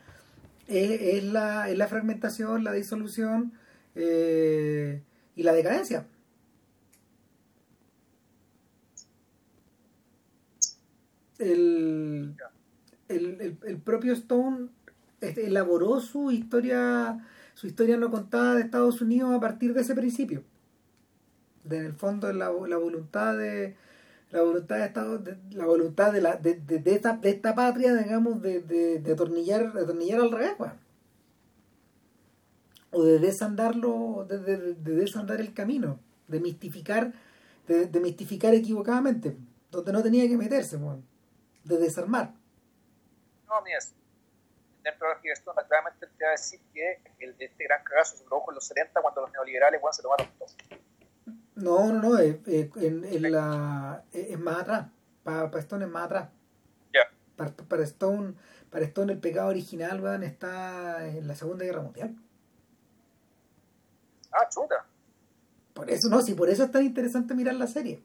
es, la, la, fragmentación, la disolución eh, y la decadencia. El, el, propio Stone elaboró su historia su historia no contada de Estados Unidos a partir de ese principio. En el fondo la, la voluntad de la voluntad de Estado, de, la voluntad de la de, de, esta, de esta patria digamos de, de, de atornillar de atornillar al revés o de desandarlo de, de, desandar el camino de mistificar de, mistificar equivocadamente donde no tenía que meterse bueno, de desarmar no eso dentro de la esto claramente te va a decir que el, este gran cagazo se produjo en los 70 cuando los neoliberales bueno, se tomaron todo no, no, no, eh, eh, en, en, la, eh, es más atrás. Para, para Stone es más atrás. Ya. Para, para, Stone, para Stone el pecado original, van está en la Segunda Guerra Mundial. Ah, chuta. Por eso, no, sí, por eso es tan interesante mirar la serie.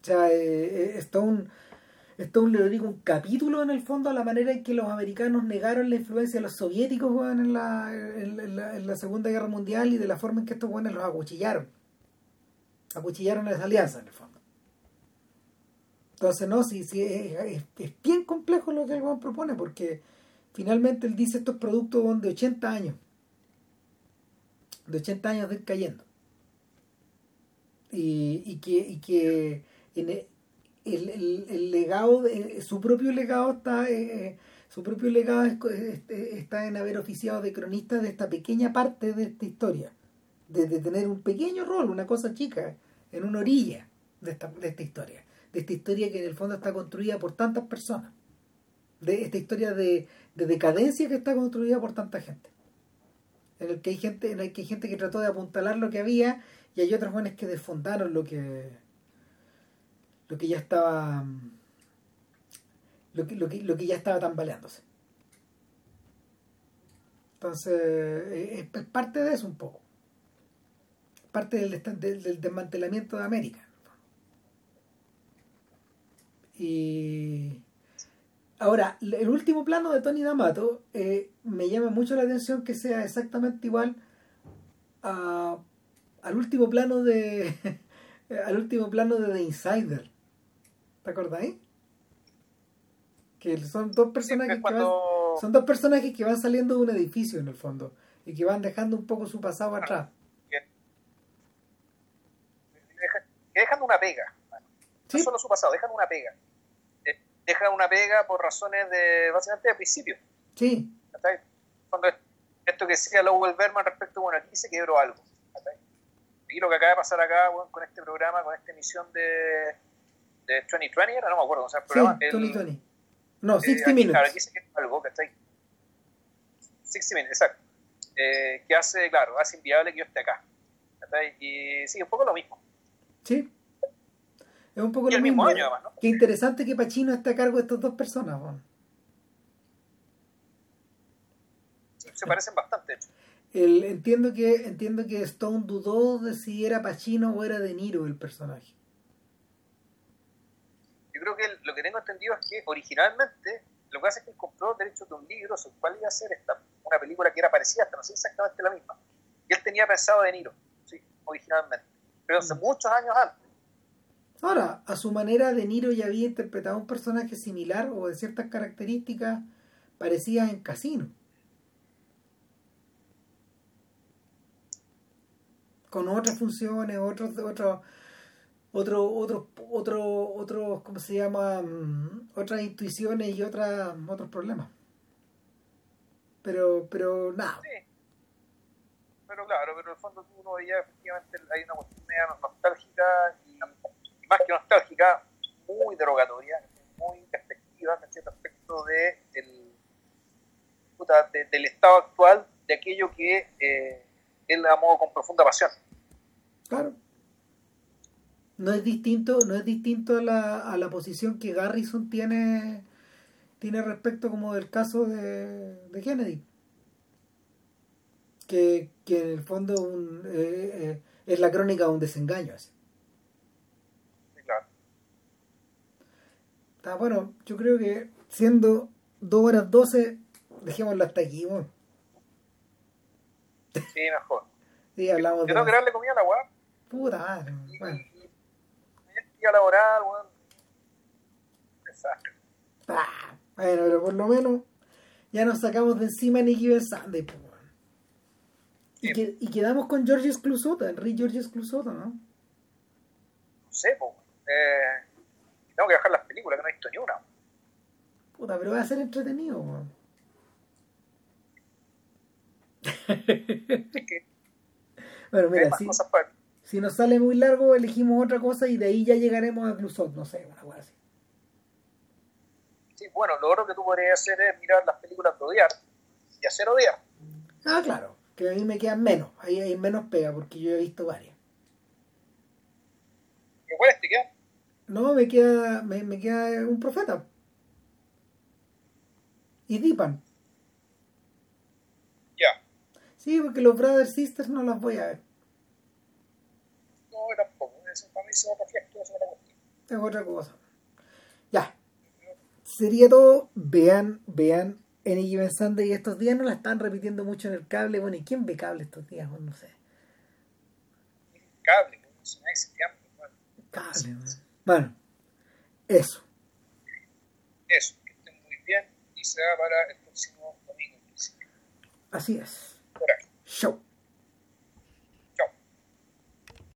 O sea, eh, Stone, Stone le dedica un capítulo en el fondo a la manera en que los americanos negaron la influencia de los soviéticos en, la, en, la, Segunda Guerra Mundial y de la forma en que estos buenos los acuchillaron acuchillaron a esa alianza en el fondo. Entonces, no, sí, sí, es, bien complejo lo que el Juan propone, porque finalmente él dice estos productos de 80 años, de 80 años de ir cayendo. Y, y que, y que en el, el, legado, de, su propio legado está, eh, su propio legado está en haber oficiado de cronista de esta pequeña parte de esta historia de, tener un pequeño rol, una cosa chica, en una orilla de esta, de esta historia. De esta historia que en el fondo está construida por tantas personas. De esta historia de, decadencia que está construida por tanta gente. En el que hay gente, en el que hay gente que trató de apuntalar lo que había y hay otros jóvenes que desfondaron lo que lo que ya estaba lo que, lo que, lo que ya estaba tambaleándose. Entonces, eh, es, parte de eso un poco. Parte del desmantelamiento de América. Y ahora, el último plano de Tony D'Amato eh, me llama mucho la atención que sea exactamente igual a- al último plano de al último plano de The Insider. ¿Te acordáis? Que son dos personajes es que van, son dos personajes que van saliendo de un edificio en el fondo y que van dejando un poco su pasado atrás. que dejan una pega. No solo su pasado, dejan una pega. Eh, Dejan una pega por razones de, básicamente, de principio. Sí. Cuando es- esto que decía Lowell Berman respecto, bueno, aquí se quebró algo. Y lo que acaba de pasar acá bueno, con este programa, con esta emisión de, de 2020, era, no me acuerdo, o sea, el sí, programa. el- Tony Tony. No, eh, 60 aquí, claro, Minutes. aquí se quebró algo, ¿cachai? 60 Minutes, exacto. Eh, que hace, claro, hace inviable que yo esté acá. ¿cachai? Y sí, un poco lo mismo. Sí. Es un poco Y lo el mismo mismo. año, además, ¿no? Qué interesante que Pacino esté a cargo de estas dos personas. weón. Se parecen bastante, de hecho. El, entiendo que entiendo que Stone dudó de si era Pacino o era De Niro el personaje. Yo creo que lo que tengo entendido es que originalmente lo que hace es que él compró derechos de un libro sobre el cual iba a hacer esta, una película que era parecida, hasta no sé exactamente la misma. Y él tenía pensado De Niro, sí, originalmente. Pero hace Mm. muchos años antes. Ahora, a su manera, De Niro ya había interpretado un personaje similar o de ciertas características parecidas en Casino. Con otras funciones, otros, otros, otro, otros, otro, otros, ¿cómo se llama? Mm, Otras intuiciones y otras, otros problemas. Pero, pero nada. Sí. Pero claro, pero en el fondo uno veía efectivamente hay una cuestión media nostálgica y, y más que nostálgica, muy derogatoria, muy despectiva ¿cachai? respecto de el, puta, de- del estado actual de aquello que eh, él amó con profunda pasión. Claro. No es distinto, no es distinto a la, a la posición que Garrison tiene, tiene respecto como del caso de, de Kennedy. Que, que en el fondo un, eh, eh, es la crónica de un desengaño. así. Sí, claro. Está bueno, yo creo que siendo 2 horas 12, dejémoslo hasta aquí. Bueno. Sí, mejor. Sí, hablamos Yo de... tengo que darle comida a la weá. Puta madre, bueno. El día laboral, weón. Desastre. Ah, bueno, pero por lo menos ya nos sacamos de encima Nicky po, weón. y, Sí. que- y quedamos con Georges Clusota, Enrique Georges Clusota, ¿no? No sé, po. Eh, tengo que bajar las películas, que no he visto ni una. Puta, pero va a ser entretenido, weón. Bueno, mira, cosas para. Si nos sale muy largo, elegimos otra cosa y de ahí ya llegaremos a Clusot, no sé, una cosa así. Sí, bueno, lo otro que tú podrías hacer es mirar las películas de odiar y hacer odiar. Ah, claro, que a mí me quedan menos, ahí hay menos pega porque yo he visto varias. ¿Pero cuáles te quedan? No, me queda, me, me queda un profeta. Y Dipan. Ya. Sí, porque los Brothers Sisters no las voy a ver. No, tampoco. Eso para mí se va a fiesta, eso no me gusta. Es otra cosa. Ya. Sería todo. Vean, vean Any Given Sunday estos días no la están repitiendo mucho en el cable. Bueno, ¿y quién ve cable estos días? Bueno, no sé. Cable, no sé. Bueno, Cable, man. Bueno, eso. eso, que estén muy bien y se va para el próximo domingo. Así es. Por ahí. Show.